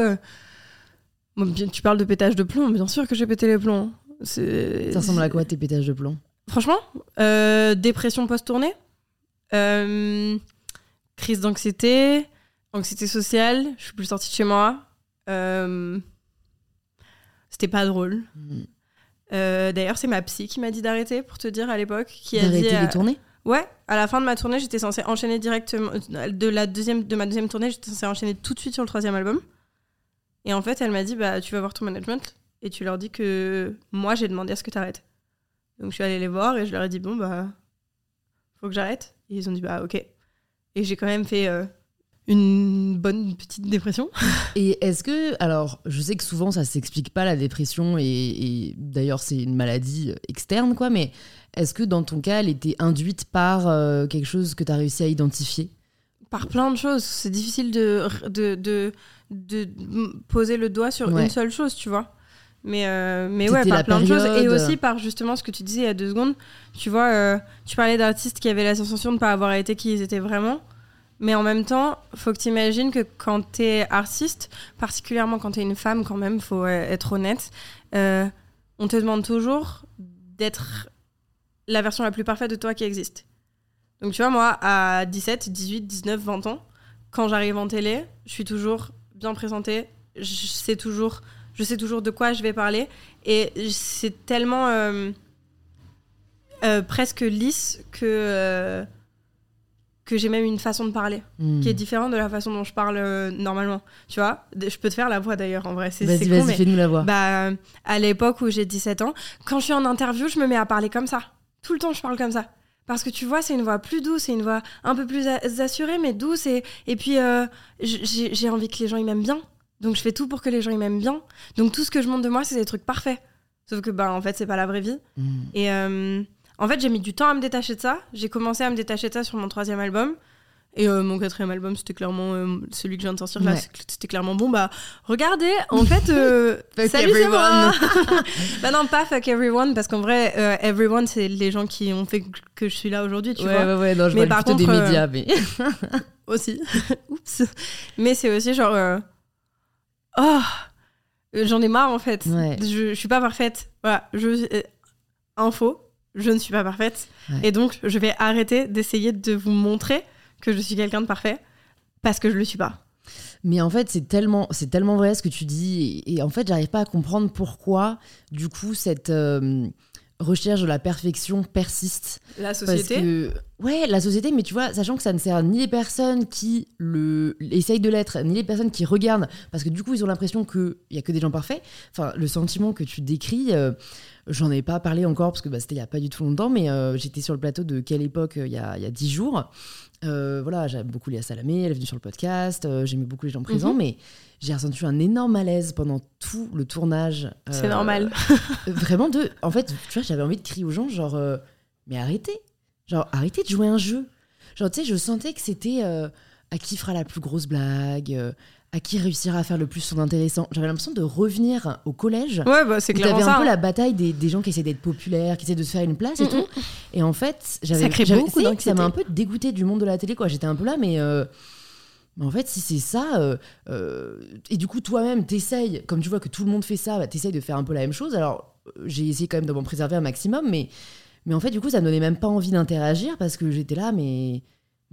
[SPEAKER 2] Bon, tu parles de pétage de plomb, bien sûr que j'ai pété les plombs.
[SPEAKER 1] Ça ressemble à quoi tes pétages de plomb?
[SPEAKER 2] Franchement, euh, dépression post-tournée, euh, crise d'anxiété, anxiété sociale, je suis plus sortie de chez moi. euh, C'était pas drôle.
[SPEAKER 1] Mhm.
[SPEAKER 2] Euh, D'ailleurs, c'est ma psy qui m'a dit d'arrêter, pour te dire, à l'époque. Qui a dit,
[SPEAKER 1] les tournées?
[SPEAKER 2] Ouais, à la fin de ma tournée, j'étais censée enchaîner directement. De, la deuxième, de ma deuxième tournée, j'étais censée enchaîner tout de suite sur le troisième album. Et en fait, elle m'a dit bah, Tu vas voir ton management et tu leur dis que moi, j'ai demandé à ce que tu arrêtes. Donc, je suis allée les voir et je leur ai dit Bon, bah, faut que j'arrête. Et ils ont dit Bah, ok. Et j'ai quand même fait euh, une bonne petite dépression. *laughs*
[SPEAKER 1] Et est-ce que, alors, je sais que souvent ça s'explique pas la dépression et, et d'ailleurs c'est une maladie euh, externe, quoi, mais est-ce que dans ton cas elle était induite par euh, quelque chose que tu as réussi à identifier?
[SPEAKER 2] Par plein de choses. C'est difficile de, de, de, poser le doigt sur
[SPEAKER 1] Ouais.
[SPEAKER 2] une seule chose, tu vois. Mais, euh, mais ouais, par plein de choses. Et aussi par justement ce que tu disais il y a deux secondes. Tu vois, euh, tu parlais d'artistes qui avaient la sensation de ne pas avoir été qui ils étaient vraiment. Mais en même temps, faut que tu imagines que quand tu es artiste, particulièrement quand tu es une femme, quand même, faut euh, être honnête, euh, on te demande toujours d'être la version la plus parfaite de toi qui existe. Donc tu vois, moi, à 17, 18, 19, 20 ans, quand j'arrive en télé, je suis toujours bien présentée, je sais toujours, je sais toujours de quoi je vais parler, et c'est tellement euh, euh, presque lisse que, euh, que j'ai même une façon de parler
[SPEAKER 1] Hmm.
[SPEAKER 2] qui est différente de la façon dont je parle normalement. Tu vois, je peux te faire la voix d'ailleurs en vrai, c'est c'est
[SPEAKER 1] Vas-y, vas-y, fais-nous la voix.
[SPEAKER 2] bah, à l'époque où j'ai 17 ans, quand je suis en interview, je me mets à parler comme ça. Tout le temps, je parle comme ça. Parce que tu vois, c'est une voix plus douce, c'est une voix un peu plus assurée, mais douce. Et, et puis, euh, j'ai envie que les gens ils m'aiment bien. Donc, je fais tout pour que les gens ils m'aiment bien. Donc, tout ce que je montre de moi, c'est des trucs parfaits. Sauf que, bah, en fait, c'est pas la vraie vie.
[SPEAKER 1] Hmm.
[SPEAKER 2] Et euh, en fait, j'ai mis du temps à me détacher de ça. J'ai commencé à me détacher de ça sur mon troisième album. Et euh, mon quatrième album, c'était clairement euh, celui que je viens de sortir là.
[SPEAKER 1] Ouais.
[SPEAKER 2] C'était clairement bon. Bah, regardez, en *laughs* fait, euh,
[SPEAKER 1] Fuck
[SPEAKER 2] salut, c'est moi.
[SPEAKER 1] everyone. *laughs*
[SPEAKER 2] bah non, pas fuck everyone, parce qu'en vrai, euh, everyone, c'est les gens qui ont fait que- je suis là aujourd'hui, tu
[SPEAKER 1] ouais,
[SPEAKER 2] vois.
[SPEAKER 1] ouais, ouais, non, je
[SPEAKER 2] Mais par
[SPEAKER 1] des
[SPEAKER 2] contre,
[SPEAKER 1] médias, mais. *laughs*
[SPEAKER 2] Aussi. Oups. Mais c'est aussi genre. Oh, j'en ai marre en fait.
[SPEAKER 1] Ouais.
[SPEAKER 2] Je, je suis pas parfaite. Voilà. Je, info, je ne suis pas parfaite. Et donc, je vais arrêter d'essayer de vous montrer que je suis quelqu'un de parfait parce que je le suis pas.
[SPEAKER 1] Mais en fait, c'est tellement, c'est tellement vrai ce que tu dis. Et, et en fait, j'arrive pas à comprendre pourquoi, du coup, cette euh, recherche de la perfection persiste.
[SPEAKER 2] La
[SPEAKER 1] Parce que Ouais, la société, mais tu vois, sachant que ça ne sert ni les personnes qui le essayent de l'être, ni les personnes qui regardent, parce que du coup, ils ont l'impression qu'il y a que des gens parfaits. Enfin, le sentiment que tu décris, euh, j'en ai pas parlé encore parce que bah, c'était il y a pas du tout longtemps, mais euh, j'étais sur le plateau de quelle époque euh, il y a il y a dix jours. Euh, voilà, j'aime beaucoup Léa Salamé, elle est venue sur le podcast, euh, j'aimais beaucoup les gens présents,
[SPEAKER 2] Mhm.
[SPEAKER 1] mais j'ai ressenti un énorme malaise pendant tout le tournage.
[SPEAKER 2] C'est normal.
[SPEAKER 1] Vraiment de. En fait, tu vois, j'avais envie de crier aux gens, genre, mais arrêtez. Genre, arrêtez de jouer un jeu. Genre, tu sais, je sentais que c'était à qui fera la plus grosse blague, à qui réussira à faire le plus son intéressant. J'avais l'impression de revenir au collège.
[SPEAKER 2] Ouais, bah, c'est clairement
[SPEAKER 1] t'avais un
[SPEAKER 2] ça.
[SPEAKER 1] peu
[SPEAKER 2] hein.
[SPEAKER 1] la bataille des, des gens qui essaient d'être populaires, qui essaient de se faire une place et
[SPEAKER 2] Mm,
[SPEAKER 1] tout. Et en fait, j'avais
[SPEAKER 2] Ça crée
[SPEAKER 1] j'avais-
[SPEAKER 2] beaucoup
[SPEAKER 1] tu sais, Ça
[SPEAKER 2] d'anxiété.
[SPEAKER 1] m'a un peu dégoûté du monde de la télé, quoi. J'étais un peu là, mais. euh, mais en fait, si c'est ça, euh, euh, et du coup, toi-même, t'essayes, comme tu vois que tout le monde fait ça, bah, t'essayes de faire un peu la même chose. Alors, euh, j'ai essayé quand même de m'en préserver un maximum, mais, mais en fait, du coup, ça me donnait même pas envie d'interagir parce que j'étais là, mais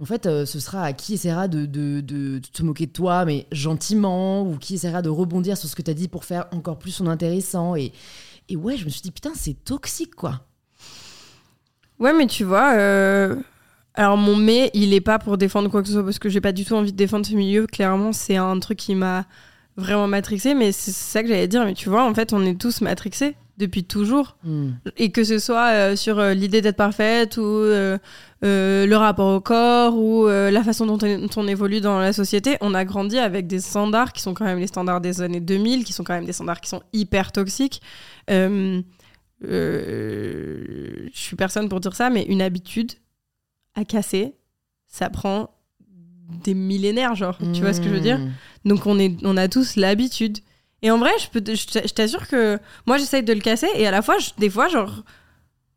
[SPEAKER 1] en fait, euh, ce sera à qui essaiera de, de, moquer de toi, mais gentiment, ou qui essaiera de rebondir sur ce que t'as dit pour faire encore plus son intéressant. Et, et ouais, je me suis dit, putain, c'est toxique, quoi.
[SPEAKER 2] Ouais, mais tu vois, euh, alors mon mais, il est pas pour défendre quoi que ce soit parce que j'ai pas du tout envie de défendre ce milieu. Clairement, c'est un truc qui m'a vraiment matrixé, mais c'est ça que j'allais dire. Mais tu vois, en fait, on est tous matrixés depuis toujours.
[SPEAKER 1] Hmm.
[SPEAKER 2] Et que ce soit euh, sur euh, l'idée d'être parfaite ou euh, le rapport au corps ou la façon dont on, dont on évolue dans la société, on a grandi avec des standards qui sont quand même les standards des années 2000, qui sont quand même des standards qui sont hyper toxiques. Je suis personne pour dire ça, mais une habitude à casser, ça prend des millénaires, genre. Tu vois ce que je veux dire
[SPEAKER 1] Hmm.
[SPEAKER 2] donc on, est, on a tous l'habitude. Et en vrai, je, peux je t'a- je t'assure que moi j'essaye de le casser et à la fois, je- des fois, genre,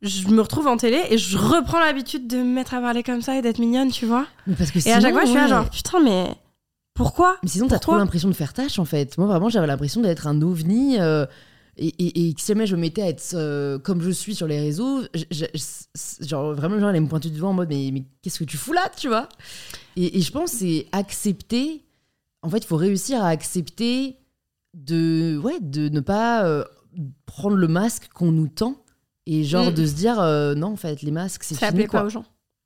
[SPEAKER 2] je me retrouve en télé et je reprends l'habitude de me mettre à parler comme ça et d'être mignonne, tu vois.
[SPEAKER 1] Mais parce que
[SPEAKER 2] Et à chaque fois, je suis là genre, putain, mais pourquoi
[SPEAKER 1] Mais sinon, t'as trop l'impression de faire tâche, en fait. Moi, vraiment, j'avais l'impression d'être un ovni. euh, et, et, et si jamais je me mettais à être euh, comme je suis sur les réseaux, je- je- je- genre, vraiment, gens allaient me pointer du doigt en mode, mais, mais qu'est-ce que tu fous là, tu vois? Et, et je pense c'est accepter. En fait, il faut réussir à accepter de, ouais, de ne pas euh, prendre le masque qu'on nous tend. Et genre
[SPEAKER 2] Mm.
[SPEAKER 1] de se dire, euh, non, en fait, les masques, c'est
[SPEAKER 2] Ça
[SPEAKER 1] fini,
[SPEAKER 2] plaît
[SPEAKER 1] quoi.
[SPEAKER 2] pas aux gens.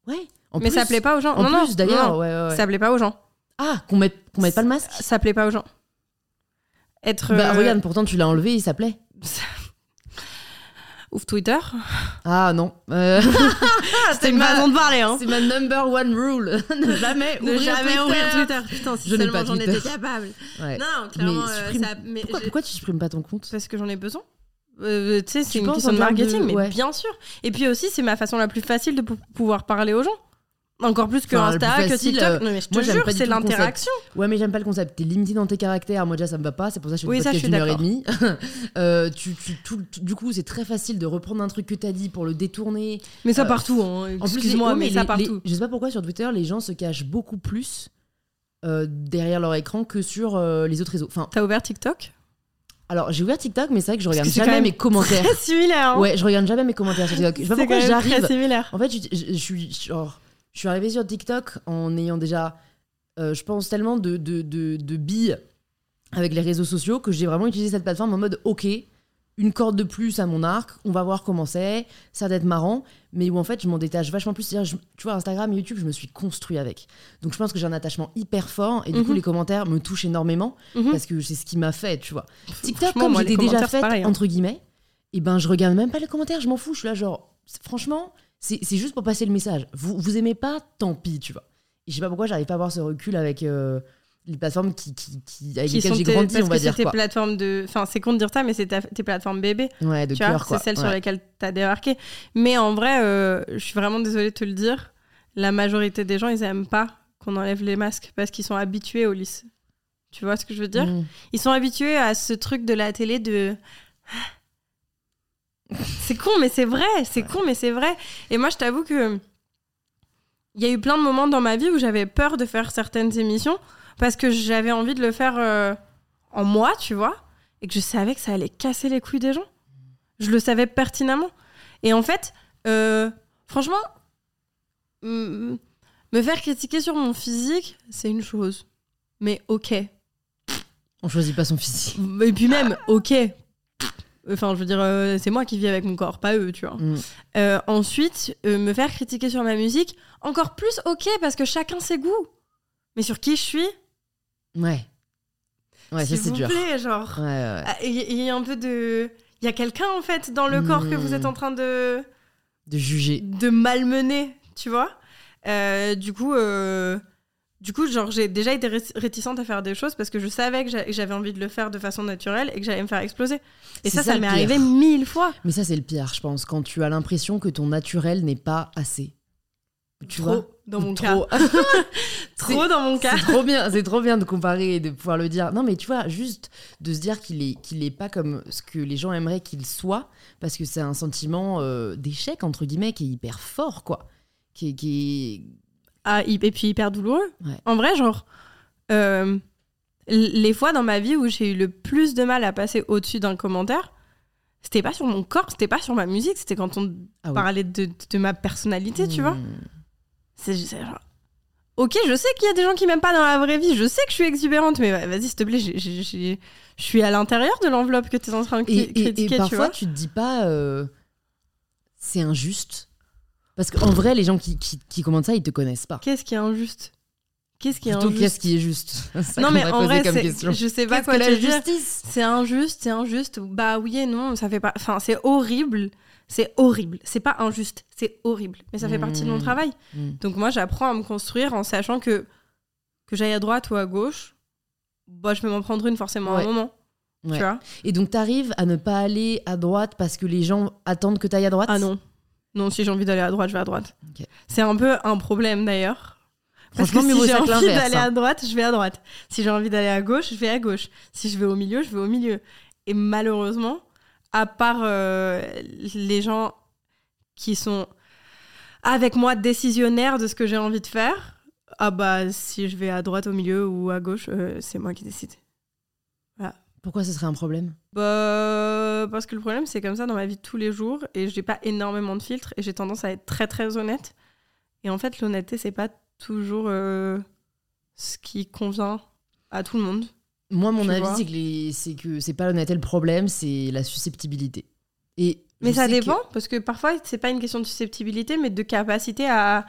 [SPEAKER 1] Ouais. En
[SPEAKER 2] mais ça
[SPEAKER 1] plus-
[SPEAKER 2] plaît pas aux gens.
[SPEAKER 1] En
[SPEAKER 2] non, non,
[SPEAKER 1] plus, d'ailleurs,
[SPEAKER 2] non,
[SPEAKER 1] ouais, ouais, ouais.
[SPEAKER 2] ça plaît pas aux gens.
[SPEAKER 1] Ah, qu'on mette, qu'on mette pas le masque
[SPEAKER 2] Ça plaît pas aux gens. Être.
[SPEAKER 1] Bah
[SPEAKER 2] euh,
[SPEAKER 1] regarde, pourtant tu l'as enlevé, il s'appelait. *laughs*
[SPEAKER 2] Ouf Twitter.
[SPEAKER 1] Ah non. Euh, *laughs* *laughs*
[SPEAKER 2] C'était une façon de parler, hein.
[SPEAKER 1] c'est ma number one rule. ne jamais
[SPEAKER 2] Ne
[SPEAKER 1] ouvrir
[SPEAKER 2] jamais
[SPEAKER 1] Twitter.
[SPEAKER 2] ouvrir Twitter. Putain, si
[SPEAKER 1] Je n'ai pas
[SPEAKER 2] j'en étais capable.
[SPEAKER 1] Ouais.
[SPEAKER 2] Non, clairement,
[SPEAKER 1] Mais
[SPEAKER 2] euh,
[SPEAKER 1] supprime-
[SPEAKER 2] ça- mais
[SPEAKER 1] Pourquoi, pourquoi tu supprimes pas ton compte?
[SPEAKER 2] Parce que j'en ai besoin. Euh, tu sais, c'est une question de marketing, mais
[SPEAKER 1] ouais.
[SPEAKER 2] bien sûr. Et puis aussi, c'est ma façon la plus facile de pou- pouvoir parler aux gens. Encore plus que
[SPEAKER 1] Enfin, le plus
[SPEAKER 2] Insta, que
[SPEAKER 1] facile,
[SPEAKER 2] TikTok.
[SPEAKER 1] euh,
[SPEAKER 2] Non, mais je te
[SPEAKER 1] moi, j'aime
[SPEAKER 2] jure, c'est l'interaction.
[SPEAKER 1] Ouais, mais j'aime pas le concept. T'es limité dans tes caractères. Moi déjà ça me va pas. C'est pour ça que je fais
[SPEAKER 2] Oui,
[SPEAKER 1] podcast d'une heure et demie. *laughs* Euh, tu, tu- tout- tout- du coup, c'est très facile de reprendre un truc que t'as dit pour le détourner.
[SPEAKER 2] Mais ça
[SPEAKER 1] Euh,
[SPEAKER 2] partout, hein.
[SPEAKER 1] En plus,
[SPEAKER 2] excuse-moi,
[SPEAKER 1] les-
[SPEAKER 2] mais,
[SPEAKER 1] les-
[SPEAKER 2] ça
[SPEAKER 1] les-
[SPEAKER 2] partout.
[SPEAKER 1] je sais pas pourquoi sur Twitter, les gens se cachent beaucoup plus euh, derrière leur écran que sur les autres réseaux. Enfin,
[SPEAKER 2] T'as ouvert TikTok?
[SPEAKER 1] alors j'ai ouvert TikTok, mais c'est vrai que je regarde
[SPEAKER 2] que
[SPEAKER 1] jamais mes commentaires.
[SPEAKER 2] Très similaire. hein.
[SPEAKER 1] Ouais, je regarde jamais mes commentaires sur TikTok. Je sais pas pourquoi j'arrive. En fait, je, je- je suis genre, je suis arrivée sur TikTok en ayant déjà, euh, je pense tellement de, de, de, de billes avec les réseaux sociaux que j'ai vraiment utilisé cette plateforme en mode, ok, une corde de plus à mon arc, on va voir comment c'est, ça va être marrant, mais où en fait je m'en détache vachement plus. C'est-à-dire, je- tu vois, Instagram et YouTube, je me suis construit avec. Donc je pense que j'ai un attachement hyper fort et du coup
[SPEAKER 2] Mhm.
[SPEAKER 1] les commentaires me touchent énormément
[SPEAKER 2] Mhm.
[SPEAKER 1] parce que c'est ce qui m'a fait, tu vois. TikTok, comme j'étais déjà faite,
[SPEAKER 2] hein.
[SPEAKER 1] entre guillemets, et ben je regarde même pas les commentaires, je m'en fous. Je suis là, genre, franchement, c'est juste pour passer le message. Vous, vous aimez pas, tant pis, tu vois. Et je sais pas pourquoi j'arrive pas à avoir ce recul avec euh, les plateformes qui, qui, qui- avec
[SPEAKER 2] Qui
[SPEAKER 1] lesquelles j'ai grandi, on va dire.
[SPEAKER 2] c'est tes
[SPEAKER 1] Quoi.
[SPEAKER 2] plateformes de. Enfin, c'est con de dire ça, mais c'est tes plateformes bébés.
[SPEAKER 1] Ouais, de cœur,
[SPEAKER 2] c'est celle sur
[SPEAKER 1] Ouais.
[SPEAKER 2] laquelle tu as débarqué. Mais en vrai, euh, je suis vraiment désolée de te le dire, la majorité des gens, ils aiment pas qu'on enlève les masques parce qu'ils sont habitués au lycée. Tu vois ce que je veux dire?
[SPEAKER 1] Mm.
[SPEAKER 2] Ils sont habitués à ce truc de la télé de. C'est con, mais c'est vrai. C'est con, mais c'est vrai. Et moi, je t'avoue que. Il y a eu plein de moments dans ma vie où j'avais peur de faire certaines émissions parce que j'avais envie de le faire euh, en moi, tu vois, et que je savais que ça allait casser les couilles des gens. Je le savais pertinemment. Et en fait, euh, franchement, me faire critiquer sur mon physique, c'est une chose. Mais ok.
[SPEAKER 1] On choisit pas son physique.
[SPEAKER 2] Et puis même, ok. Enfin, je veux dire, euh, c'est moi qui vis avec mon corps, pas eux, tu vois.
[SPEAKER 1] Mm.
[SPEAKER 2] Euh, ensuite, euh, me faire critiquer sur ma musique, encore plus ok, parce que chacun ses goûts. Mais sur qui je suis?
[SPEAKER 1] Ouais. Ouais, ça
[SPEAKER 2] S'il
[SPEAKER 1] c'est
[SPEAKER 2] vous
[SPEAKER 1] dur.
[SPEAKER 2] plaît, genre.
[SPEAKER 1] Ouais, ouais.
[SPEAKER 2] Ah, Il y, il y a un peu de. Il y a quelqu'un, en fait, dans le corps que vous
[SPEAKER 1] Mm.
[SPEAKER 2] êtes en train de,
[SPEAKER 1] De juger.
[SPEAKER 2] de malmener, tu vois. Du coup. Du coup, genre, j'ai déjà été ré- réticente à faire des choses parce que je savais que j'a- que j'avais envie de le faire de façon naturelle et que j'allais me faire exploser. Et ça,
[SPEAKER 1] ça
[SPEAKER 2] m'est arrivé mille fois.
[SPEAKER 1] Mais ça, c'est le pire, je pense, quand tu as l'impression que ton naturel n'est pas assez. Tu
[SPEAKER 2] Trop,
[SPEAKER 1] vois
[SPEAKER 2] dans mon
[SPEAKER 1] Trop.
[SPEAKER 2] cas. *laughs* Trop dans mon cas.
[SPEAKER 1] C'est trop bien, c'est trop bien de comparer et de pouvoir le dire. Non, mais tu vois, juste de se dire qu'il est, qu'il est pas comme ce que les gens aimeraient qu'il soit, parce que c'est un sentiment euh, d'échec entre guillemets qui est hyper fort, quoi. Qui est, qui
[SPEAKER 2] Ah, et puis hyper douloureux.
[SPEAKER 1] Ouais.
[SPEAKER 2] En vrai, genre, euh, les fois dans ma vie où j'ai eu le plus de mal à passer au-dessus d'un commentaire, c'était pas sur mon corps, c'était pas sur ma musique, c'était quand on
[SPEAKER 1] Ah
[SPEAKER 2] parlait de, de ma personnalité, tu vois. C'est genre. Ok, je sais qu'il y a des gens qui m'aiment pas dans la vraie vie, je sais que je suis exubérante, mais vas-y, s'il te plaît, je suis à l'intérieur de l'enveloppe que tu es en train de
[SPEAKER 1] Et,
[SPEAKER 2] cri-
[SPEAKER 1] et- et
[SPEAKER 2] critiquer, tu
[SPEAKER 1] parfois,
[SPEAKER 2] vois.
[SPEAKER 1] tu te dis pas, euh, c'est injuste. Parce qu'en vrai, les gens qui, qui, ça, ils te connaissent pas.
[SPEAKER 2] Qu'est-ce qui est injuste? Qu'est-ce qui est
[SPEAKER 1] Plutôt,
[SPEAKER 2] injuste?
[SPEAKER 1] qu'est-ce qui est juste? *laughs* Ça
[SPEAKER 2] Non, mais en vrai,
[SPEAKER 1] comme
[SPEAKER 2] je sais pas quoi
[SPEAKER 1] que la
[SPEAKER 2] dire.
[SPEAKER 1] justice?
[SPEAKER 2] C'est injuste, c'est injuste. Bah oui et non, ça fait pas. Enfin, c'est horrible. C'est horrible. C'est pas injuste, c'est horrible. Mais ça fait partie de mon travail.
[SPEAKER 1] Mm.
[SPEAKER 2] Donc moi, j'apprends à me construire en sachant que que j'aille à droite ou à gauche, bah je vais m'en prendre une forcément à un moment.
[SPEAKER 1] Ouais.
[SPEAKER 2] Tu vois?
[SPEAKER 1] Et donc, t'arrives à ne pas aller à droite parce que les gens attendent que t'ailles à droite?
[SPEAKER 2] Ah non. Non, si j'ai envie d'aller à droite, je vais à droite. C'est un peu un problème d'ailleurs. Parce que si j'ai envie d'aller
[SPEAKER 1] hein.
[SPEAKER 2] à droite, je vais à droite. Si j'ai envie d'aller à gauche, je vais à gauche. Si je vais au milieu, je vais au milieu. Et malheureusement, à part euh, les gens qui sont avec moi décisionnaires de ce que j'ai envie de faire, ah bah si je vais à droite, au milieu ou à gauche, euh, c'est moi qui décide.
[SPEAKER 1] Pourquoi ce serait un problème?
[SPEAKER 2] Bah, parce que le problème, c'est comme ça dans ma vie de tous les jours et j'ai pas énormément de filtres et j'ai tendance à être très très honnête. Et en fait, l'honnêteté, c'est pas toujours euh, ce qui convient à tout le monde.
[SPEAKER 1] Moi, mon avis, c'est que les- c'est que c'est pas l'honnêteté le problème, c'est la susceptibilité. Et
[SPEAKER 2] Mais ça
[SPEAKER 1] que-
[SPEAKER 2] dépend, parce que parfois, c'est pas une question de susceptibilité, mais de capacité à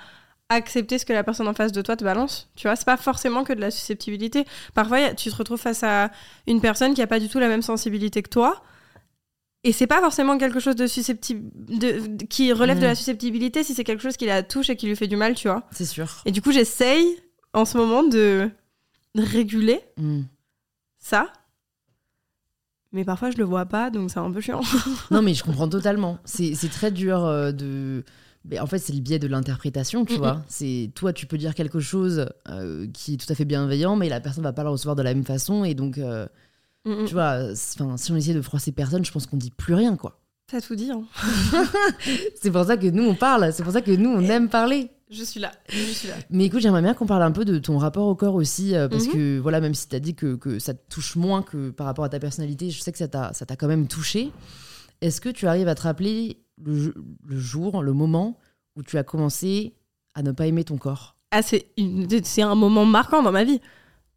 [SPEAKER 2] accepter ce que la personne en face de toi te balance. Tu vois, c'est pas forcément que de la susceptibilité. Parfois, tu te retrouves face à une personne qui a pas du tout la même sensibilité que toi. Et c'est pas forcément quelque chose de susceptible, de, qui relève de la susceptibilité si c'est quelque chose qui la touche et qui lui fait du mal, tu vois.
[SPEAKER 1] C'est sûr.
[SPEAKER 2] Et du coup, j'essaye en ce moment de réguler
[SPEAKER 1] Mm.
[SPEAKER 2] ça. Mais parfois, je le vois pas, donc c'est un peu chiant.
[SPEAKER 1] Non, mais je comprends totalement. C'est c'est très dur euh, de. Mais en fait, c'est le biais de l'interprétation, tu vois. C'est toi, tu peux dire quelque chose euh, qui est tout à fait bienveillant, mais la personne va pas le recevoir de la même façon, et donc, euh, tu vois, c'est- 'fin, si on essaie de froisser personne, je pense qu'on dit plus rien, quoi.
[SPEAKER 2] T'as tout dit, hein. *laughs*
[SPEAKER 1] C'est pour ça que nous on parle, c'est pour ça que nous on aime parler.
[SPEAKER 2] Je suis là, je suis là.
[SPEAKER 1] Mais écoute, j'aimerais bien qu'on parle un peu de ton rapport au corps aussi, euh, parce
[SPEAKER 2] Mhm.
[SPEAKER 1] que voilà, même si tu as dit que, que ça te touche moins que par rapport à ta personnalité, je sais que ça t'a ça t'a quand même touché. Est-ce que tu arrives à te rappeler le, jour, le moment où tu as commencé à ne pas aimer ton corps
[SPEAKER 2] Ah, c'est un moment marquant dans ma vie.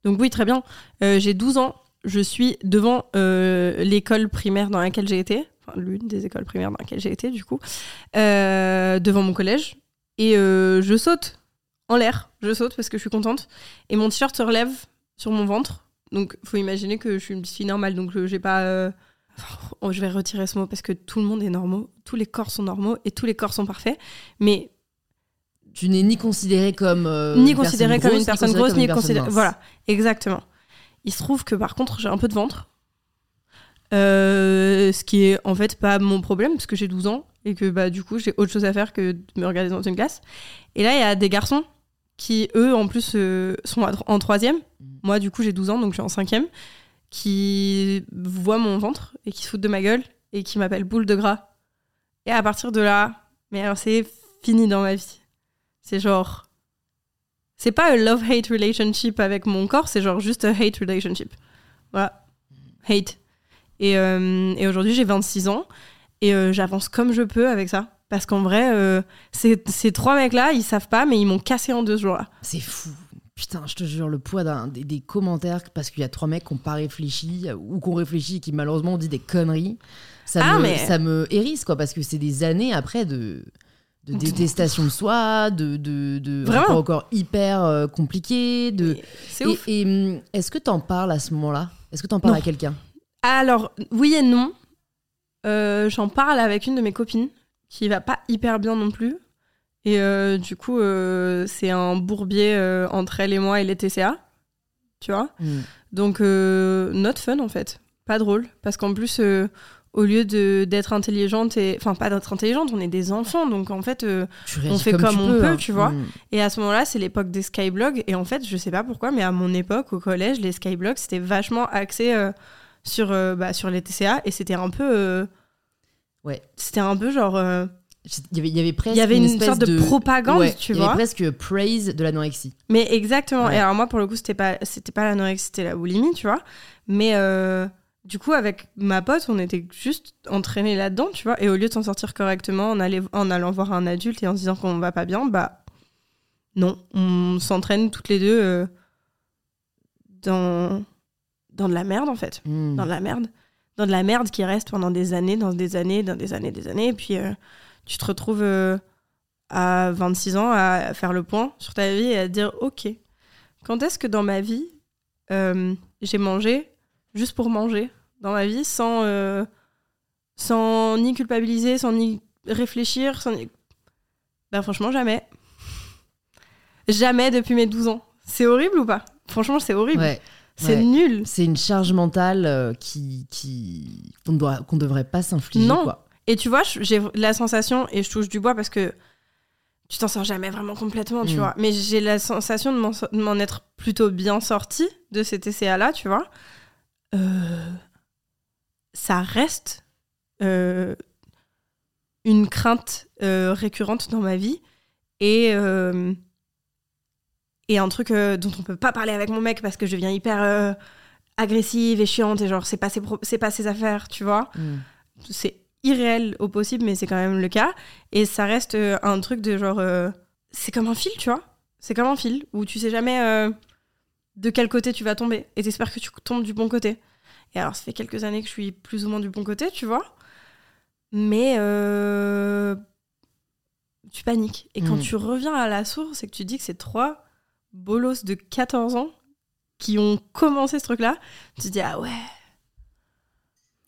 [SPEAKER 2] Donc oui, très bien. Euh, j'ai 12 ans. Je suis devant euh, l'école primaire dans laquelle j'ai été. Enfin, l'une des écoles primaires dans laquelle j'ai été, du coup. Euh, devant mon collège. Et je saute en l'air. Je saute parce que je suis contente. Et mon t-shirt se relève sur mon ventre. Donc, faut imaginer que je suis une petite fille normale. Donc, je- j'ai pas... euh, oh, je vais retirer ce mot parce que tout le monde est normaux. Tous les corps sont normaux et tous les corps sont parfaits. Mais
[SPEAKER 1] Tu n'es ni considérée comme euh,
[SPEAKER 2] ni
[SPEAKER 1] personne
[SPEAKER 2] comme une personne grosse, ni
[SPEAKER 1] mince.
[SPEAKER 2] Voilà, exactement. Il se trouve que par contre, j'ai un peu de ventre. Euh, ce qui est en fait pas mon problème, parce que j'ai 12 ans et que bah, du coup, j'ai autre chose à faire que de me regarder dans une glace. Et là, il y a des garçons qui, eux, en plus, euh, sont en troisième. Moi, du coup, j'ai 12 ans, donc je suis en cinquième. Qui voient mon ventre et qui se foutent de ma gueule et qui m'appellent boule de gras. Et à partir de là, mais c'est fini dans ma vie. C'est genre. C'est pas un love-hate relationship avec mon corps, c'est genre juste un hate relationship. Voilà. Hate. Et, euh, et aujourd'hui, j'ai 26 ans et euh, j'avance comme je peux avec ça. Parce qu'en vrai, euh, ces, trois mecs-là, ils savent pas, mais ils m'ont cassé en deux jours.
[SPEAKER 1] C'est fou. Putain, je te jure, le poids d'un- des, des commentaires, parce qu'il y a trois mecs qui n'ont pas réfléchi, ou qui ont réfléchi et qui malheureusement ont dit des conneries. ça,
[SPEAKER 2] Ah,
[SPEAKER 1] me,
[SPEAKER 2] mais-
[SPEAKER 1] ça me hérisse, quoi, parce que c'est des années après de, de détestation de soi, de, de, de
[SPEAKER 2] Vraiment.
[SPEAKER 1] rapports encore hyper euh, compliqués. De...
[SPEAKER 2] C'est ouf.
[SPEAKER 1] et, hum, est-ce que t'en parles à ce moment-là? Est-ce que t'en parles
[SPEAKER 2] Non.
[SPEAKER 1] à quelqu'un?
[SPEAKER 2] Alors, oui et non. Euh, J'en parle avec une de mes copines qui va pas hyper bien non plus. Et euh, du coup, euh, c'est un bourbier euh, entre elle et moi et les TCA. Tu vois
[SPEAKER 1] Hmm.
[SPEAKER 2] Donc, not fun en fait. Pas drôle. Parce qu'en plus, au lieu d'être intelligente, et enfin, pas d'être intelligente, on est des enfants. Donc, en fait,
[SPEAKER 1] réagis
[SPEAKER 2] fait comme on
[SPEAKER 1] peux,
[SPEAKER 2] peut,
[SPEAKER 1] hein.
[SPEAKER 2] tu vois.
[SPEAKER 1] Hmm.
[SPEAKER 2] et à ce moment-là, c'est l'époque des skyblogs. Et en fait, je sais pas pourquoi, mais à mon époque, au collège, les skyblogs, c'était vachement axé sur, bah, sur les TCA. Et c'était un peu.
[SPEAKER 1] Ouais.
[SPEAKER 2] C'était un peu genre.
[SPEAKER 1] Il y avait, il y avait presque
[SPEAKER 2] Il y avait une,
[SPEAKER 1] espèce
[SPEAKER 2] sorte de, propagande,
[SPEAKER 1] Ouais,
[SPEAKER 2] tu
[SPEAKER 1] il y
[SPEAKER 2] vois.
[SPEAKER 1] avait presque praise de l'anorexie.
[SPEAKER 2] Mais exactement.
[SPEAKER 1] Ouais.
[SPEAKER 2] Et alors, moi, pour le coup, c'était pas, c'était pas l'anorexie, c'était la boulimie, tu vois. Mais euh, du coup, avec ma pote, on était juste entraînés là-dedans, tu vois. Et au lieu de s'en sortir correctement en, allait- en allant voir un adulte et en se disant qu'on va pas bien, bah non, on s'entraîne toutes les deux euh, dans, dans de la merde, en fait.
[SPEAKER 1] Hmm.
[SPEAKER 2] Dans de la merde. Dans de la merde qui reste pendant des années, dans des années, dans des années, des années. Et puis, euh, tu te retrouves euh, à 26 ans à faire le point sur ta vie et à te dire Ok, quand est-ce que dans ma vie, euh, j'ai mangé juste pour manger dans ma vie sans, euh, sans ni culpabiliser, sans ni réfléchir sans ni- Ben, franchement, jamais. Jamais depuis mes 12 ans. C'est horrible ou pas? Franchement, c'est horrible.
[SPEAKER 1] Ouais.
[SPEAKER 2] c'est
[SPEAKER 1] ouais.
[SPEAKER 2] nul.
[SPEAKER 1] C'est une charge mentale euh, qui, qu'on doit qu'on devrait pas s'infliger
[SPEAKER 2] Non.
[SPEAKER 1] quoi.
[SPEAKER 2] Et tu vois, j'ai la sensation, et je touche du bois parce que tu t'en sors jamais vraiment complètement, tu
[SPEAKER 1] Mm.
[SPEAKER 2] vois. Mais j'ai la sensation de m'en être plutôt bien sortie de ces TCA-là, tu vois. Euh, ça reste euh, une crainte euh, récurrente dans ma vie et, et un truc euh, dont on peut pas parler avec mon mec parce que je deviens hyper euh, agressive et chiante et genre c'est pas ses, c'est pas ses affaires, tu vois
[SPEAKER 1] Hmm.
[SPEAKER 2] c'est irréel au possible, mais c'est quand même le cas. Et ça reste euh, un truc de genre. euh, c'est comme un fil, tu vois. C'est comme un fil où tu sais jamais euh, de quel côté tu vas tomber. Et t'espères que tu tombes du bon côté. Et alors, ça fait quelques années que je suis plus ou moins du bon côté, tu vois. Mais. euh, tu paniques. Et quand
[SPEAKER 1] Mm.
[SPEAKER 2] tu reviens à la source et que tu dis que c'est trois bolos de 14 ans qui ont commencé ce truc-là, tu te dis, ah ouais.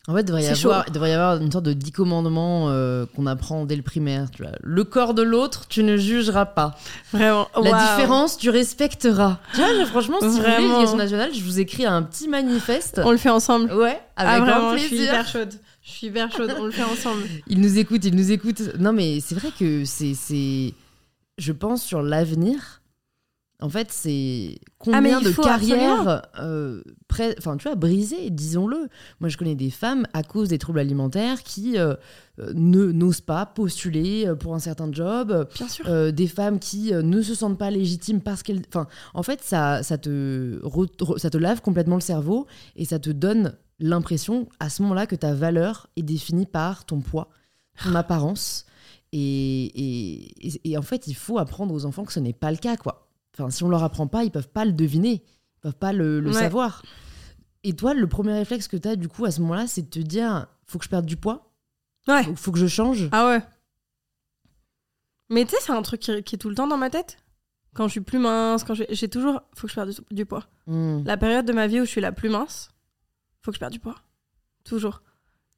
[SPEAKER 1] En fait, il devrait y, avoir, il devrait y avoir une sorte de dix commandements euh, qu'on apprend dès le primaire. Tu vois. Le corps de l'autre, tu ne jugeras pas.
[SPEAKER 2] Vraiment.
[SPEAKER 1] La différence, tu respecteras. Tu vois, franchement, si vous voulez
[SPEAKER 2] Vraiment.
[SPEAKER 1] l'éducation nationale, je vous écris un petit manifeste.
[SPEAKER 2] On le fait ensemble.
[SPEAKER 1] Ouais, avec
[SPEAKER 2] ah,
[SPEAKER 1] grand
[SPEAKER 2] vraiment, je suis
[SPEAKER 1] plaisir.
[SPEAKER 2] hyper chaude. Je suis hyper chaude, on le fait ensemble. *laughs*
[SPEAKER 1] Il nous écoute, il nous écoute. Non, mais c'est vrai que c'est, je pense sur l'avenir. En fait, c'est
[SPEAKER 2] Ah,
[SPEAKER 1] combien
[SPEAKER 2] il
[SPEAKER 1] de carrières, euh, enfin, tu vois, brisées, disons-le. Moi, je connais des femmes à cause des troubles alimentaires qui euh, euh, ne n'osent pas postuler euh, pour un certain job.
[SPEAKER 2] Bien sûr.
[SPEAKER 1] Euh, des femmes qui ne se sentent pas légitimes parce qu'elles. Enfin, en fait, ça, ça, te re- ça te lave complètement le cerveau et ça te donne l'impression à ce moment-là que ta valeur est définie par ton poids, ton apparence. Et, et, et- et en fait, il faut apprendre aux enfants que ce n'est pas le cas, quoi. Enfin, si on leur apprend pas, ils peuvent pas le deviner, ils peuvent pas le, le
[SPEAKER 2] Ouais.
[SPEAKER 1] savoir. Et toi, le premier réflexe que tu as, du coup, à ce moment-là, c'est de te dire faut que je perde du poids,
[SPEAKER 2] Ouais.
[SPEAKER 1] faut, faut que je change.
[SPEAKER 2] Ah ouais. Mais tu sais, c'est un truc qui, qui est tout le temps dans ma tête. Quand je suis plus mince, quand j'ai toujours. Faut que je perde du, du poids.
[SPEAKER 1] Hmm.
[SPEAKER 2] La période de ma vie où je suis la plus mince, faut que je perde du poids. Toujours.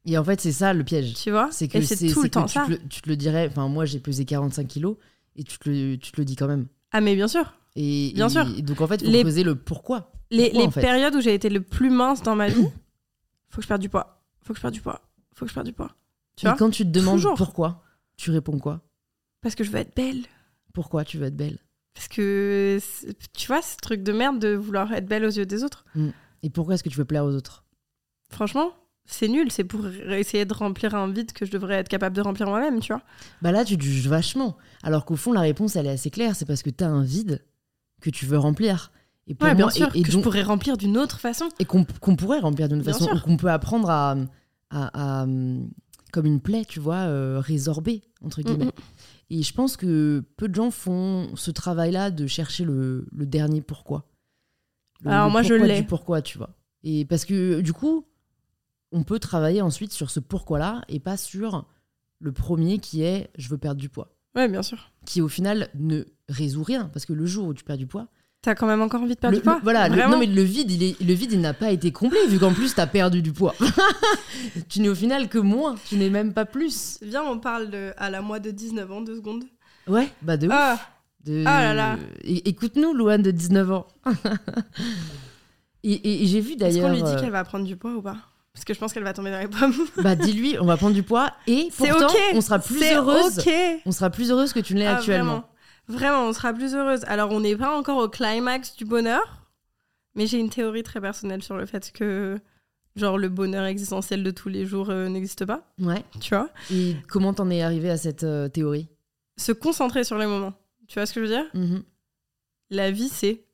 [SPEAKER 1] Et en fait, c'est ça le piège.
[SPEAKER 2] Tu vois?
[SPEAKER 1] C'est que
[SPEAKER 2] c'est tout le temps
[SPEAKER 1] tu,
[SPEAKER 2] ça.
[SPEAKER 1] te le, tu te le dirais. Enfin, moi, j'ai pesé 45 kilos et tu te le, tu te le dis quand même.
[SPEAKER 2] Ah, mais bien sûr.
[SPEAKER 1] Et,
[SPEAKER 2] Bien
[SPEAKER 1] et-
[SPEAKER 2] sûr.
[SPEAKER 1] et donc, en fait, faut
[SPEAKER 2] Les-
[SPEAKER 1] creuser le pourquoi.
[SPEAKER 2] Les,
[SPEAKER 1] Pourquoi,
[SPEAKER 2] les
[SPEAKER 1] en fait
[SPEAKER 2] périodes où j'ai été le plus mince dans ma vie, *coughs* faut que je perde du poids. Faut que je perde du poids. Faut que je perde du poids. Tu
[SPEAKER 1] et
[SPEAKER 2] vois
[SPEAKER 1] quand tu te demandes
[SPEAKER 2] Toujours.
[SPEAKER 1] pourquoi, tu réponds quoi
[SPEAKER 2] Parce que je veux être belle.
[SPEAKER 1] Pourquoi tu veux être belle
[SPEAKER 2] Parce que, tu vois, ce truc de merde de vouloir être belle aux yeux des autres.
[SPEAKER 1] Et pourquoi est-ce que tu veux plaire aux autres
[SPEAKER 2] Franchement, c'est nul. C'est pour essayer de remplir un vide que je devrais être capable de remplir moi-même, tu vois.
[SPEAKER 1] Bah là, tu juges vachement. Alors qu'au fond, la réponse, elle est assez claire. C'est parce que tu as un vide que tu veux remplir. Et pour
[SPEAKER 2] Ouais, bien
[SPEAKER 1] moi-
[SPEAKER 2] sûr,
[SPEAKER 1] et, et
[SPEAKER 2] que je pourrais remplir d'une autre façon.
[SPEAKER 1] et qu'on pourrait remplir d'une façon ou qu'on peut apprendre à, à- à, comme une plaie, tu vois, euh, résorber entre guillemets.
[SPEAKER 2] Mm, mm.
[SPEAKER 1] Et je pense que peu de gens font ce travail-là de chercher le, le dernier pourquoi. Le-
[SPEAKER 2] Alors
[SPEAKER 1] le
[SPEAKER 2] moi, je l'ai.
[SPEAKER 1] Pourquoi, tu vois. Et parce que du coup, on peut travailler ensuite sur ce pourquoi-là et pas sur le premier qui est je veux perdre du poids.
[SPEAKER 2] Ouais, bien sûr.
[SPEAKER 1] Qui au final ne résout rien parce que le jour où tu perds du poids,
[SPEAKER 2] T'as quand même encore envie de perdre
[SPEAKER 1] le-
[SPEAKER 2] du poids
[SPEAKER 1] le- voilà, le, non mais le vide, il est, le vide, il n'a pas été complet vu qu'en plus t'as perdu du poids. *laughs* tu n'es au final que moins, tu n'es même pas plus.
[SPEAKER 2] Viens, on parle de, à la moi de 19 ans, deux secondes.
[SPEAKER 1] Ouais, bah de ouf.
[SPEAKER 2] Ah,
[SPEAKER 1] De-
[SPEAKER 2] Ah là là.
[SPEAKER 1] Écoute-nous, Louane de 19 ans. *laughs* et et- et j'ai vu
[SPEAKER 2] est-ce
[SPEAKER 1] d'ailleurs.
[SPEAKER 2] qu'on lui dit qu'elle va prendre du poids ou pas? Parce que je pense qu'elle va tomber dans les pommes. *laughs*
[SPEAKER 1] Bah dis-lui, on va prendre du poids et
[SPEAKER 2] C'est
[SPEAKER 1] pourtant
[SPEAKER 2] ok.
[SPEAKER 1] on sera plus heureuse.
[SPEAKER 2] ok.
[SPEAKER 1] On sera plus heureuse que tu ne l'es
[SPEAKER 2] Ah,
[SPEAKER 1] actuellement.
[SPEAKER 2] Vraiment. Vraiment, on sera plus heureuse. Alors, on n'est pas encore au climax du bonheur, mais j'ai une théorie très personnelle sur le fait que, genre, le bonheur existentiel de tous les jours euh, n'existe pas.
[SPEAKER 1] Ouais.
[SPEAKER 2] Tu vois?
[SPEAKER 1] Et comment t'en es arrivé à cette euh, théorie?
[SPEAKER 2] Se concentrer sur les moments. Tu vois ce que je veux dire?
[SPEAKER 1] Mhm.
[SPEAKER 2] La vie, c'est.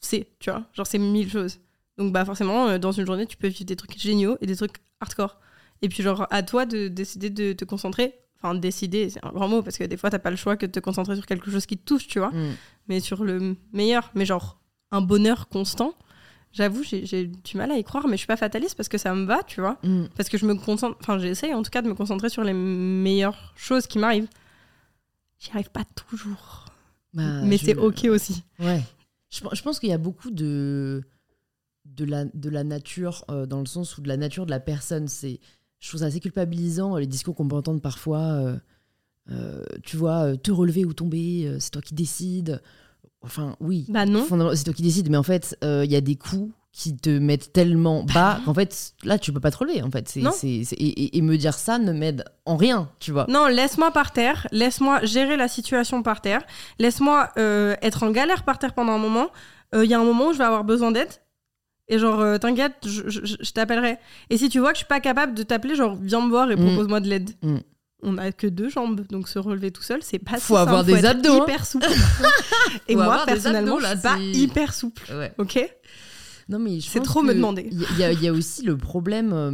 [SPEAKER 2] C'est, tu vois? Genre, c'est mille choses. Donc, bah, forcément, euh, dans une journée, tu peux vivre des trucs géniaux et des trucs hardcore. Et puis, genre, à toi de décider de te concentrer. Enfin, décider, c'est un grand mot, parce que des fois, t'as pas le choix que de te concentrer sur quelque chose qui te touche, tu vois
[SPEAKER 1] Mm.
[SPEAKER 2] mais sur le meilleur. Mais genre, un bonheur constant. J'avoue, j'ai du mal à y croire, mais je suis pas fataliste parce que ça me va, tu vois.
[SPEAKER 1] Mm.
[SPEAKER 2] Parce que je me concentre, enfin, j'essaye en tout cas de me concentrer sur les meilleures choses qui m'arrivent. J'y arrive pas toujours.
[SPEAKER 1] Bah,
[SPEAKER 2] mais
[SPEAKER 1] je-
[SPEAKER 2] c'est ok aussi.
[SPEAKER 1] Ouais. Je pense qu'il y a beaucoup de, de, la, de la nature, euh, dans le sens où de la nature de la personne, c'est. Je trouve ça assez culpabilisant, les discours qu'on peut entendre parfois. euh, euh, tu vois, euh, te relever ou tomber, c'est toi qui décides. Enfin, oui.
[SPEAKER 2] Bah non.
[SPEAKER 1] C'est toi qui décides, mais en fait, il y a des coups qui te mettent tellement bas qu'en fait, là, tu peux pas te relever. En fait,
[SPEAKER 2] Non.
[SPEAKER 1] et, et- et me dire ça ne m'aide en rien, tu vois.
[SPEAKER 2] Non, laisse-moi par terre, laisse-moi gérer la situation par terre, laisse-moi euh, être en galère par terre pendant un moment. Il y a un moment où je vais avoir besoin d'aide. Et genre, euh, t'inquiète, je, je- je- je t'appellerai. Et si tu vois que je suis pas capable de t'appeler, genre, viens me voir et
[SPEAKER 1] Mm.
[SPEAKER 2] propose-moi de l'aide.
[SPEAKER 1] Mm.
[SPEAKER 2] On a que deux jambes, donc se relever tout seul, c'est pas si
[SPEAKER 1] Faut avoir
[SPEAKER 2] simple,
[SPEAKER 1] des
[SPEAKER 2] être
[SPEAKER 1] abdos, hein.
[SPEAKER 2] hyper souple. *laughs* et
[SPEAKER 1] Faut
[SPEAKER 2] moi, personnellement,
[SPEAKER 1] abdos, là,
[SPEAKER 2] je suis pas hyper souple.
[SPEAKER 1] Ouais.
[SPEAKER 2] Ok?
[SPEAKER 1] Non, mais
[SPEAKER 2] C'est trop me demander.
[SPEAKER 1] Il y, a- il y a aussi le problème, euh,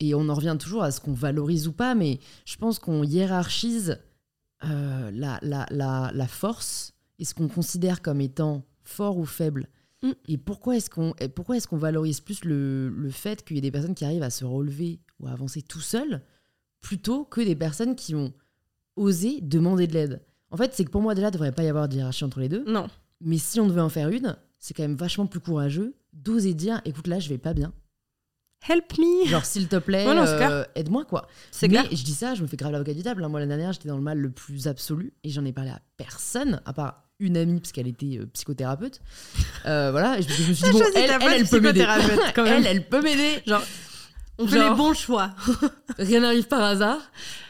[SPEAKER 1] et on en revient toujours à ce qu'on valorise ou pas, mais je pense qu'on hiérarchise euh, la, la, la, la force et ce qu'on considère comme étant fort ou faible.
[SPEAKER 2] Mm.
[SPEAKER 1] Et pourquoi est-ce qu'on pourquoi est-ce qu'on valorise plus le, le fait qu'il y ait des personnes qui arrivent à se relever ou à avancer tout seul plutôt que des personnes qui ont osé demander de l'aide? En fait, c'est que pour moi, déjà, il ne devrait pas y avoir de hiérarchie entre les deux.
[SPEAKER 2] Non.
[SPEAKER 1] Mais si on devait en faire une, c'est quand même vachement plus courageux d'oser dire écoute, là, je vais pas bien.
[SPEAKER 2] Help me
[SPEAKER 1] Genre, s'il te plaît,
[SPEAKER 2] Ouais,
[SPEAKER 1] euh, aide-moi, quoi.
[SPEAKER 2] C'est
[SPEAKER 1] Mais
[SPEAKER 2] clair.
[SPEAKER 1] je dis ça, je me fais grave l'avocat du diable. hein. Moi, l'année dernière, j'étais dans le mal le plus absolu et j'en ai parlé à personne, à part une amie, parce qu'elle était euh, psychothérapeute. Euh, voilà, et je, je me suis *laughs* dit, bon, elle, elle, peut m'aider. *laughs* elle, elle peut m'aider.
[SPEAKER 2] Genre, *laughs* on fait
[SPEAKER 1] Genre-
[SPEAKER 2] les bons choix.
[SPEAKER 1] Rien n'arrive par hasard.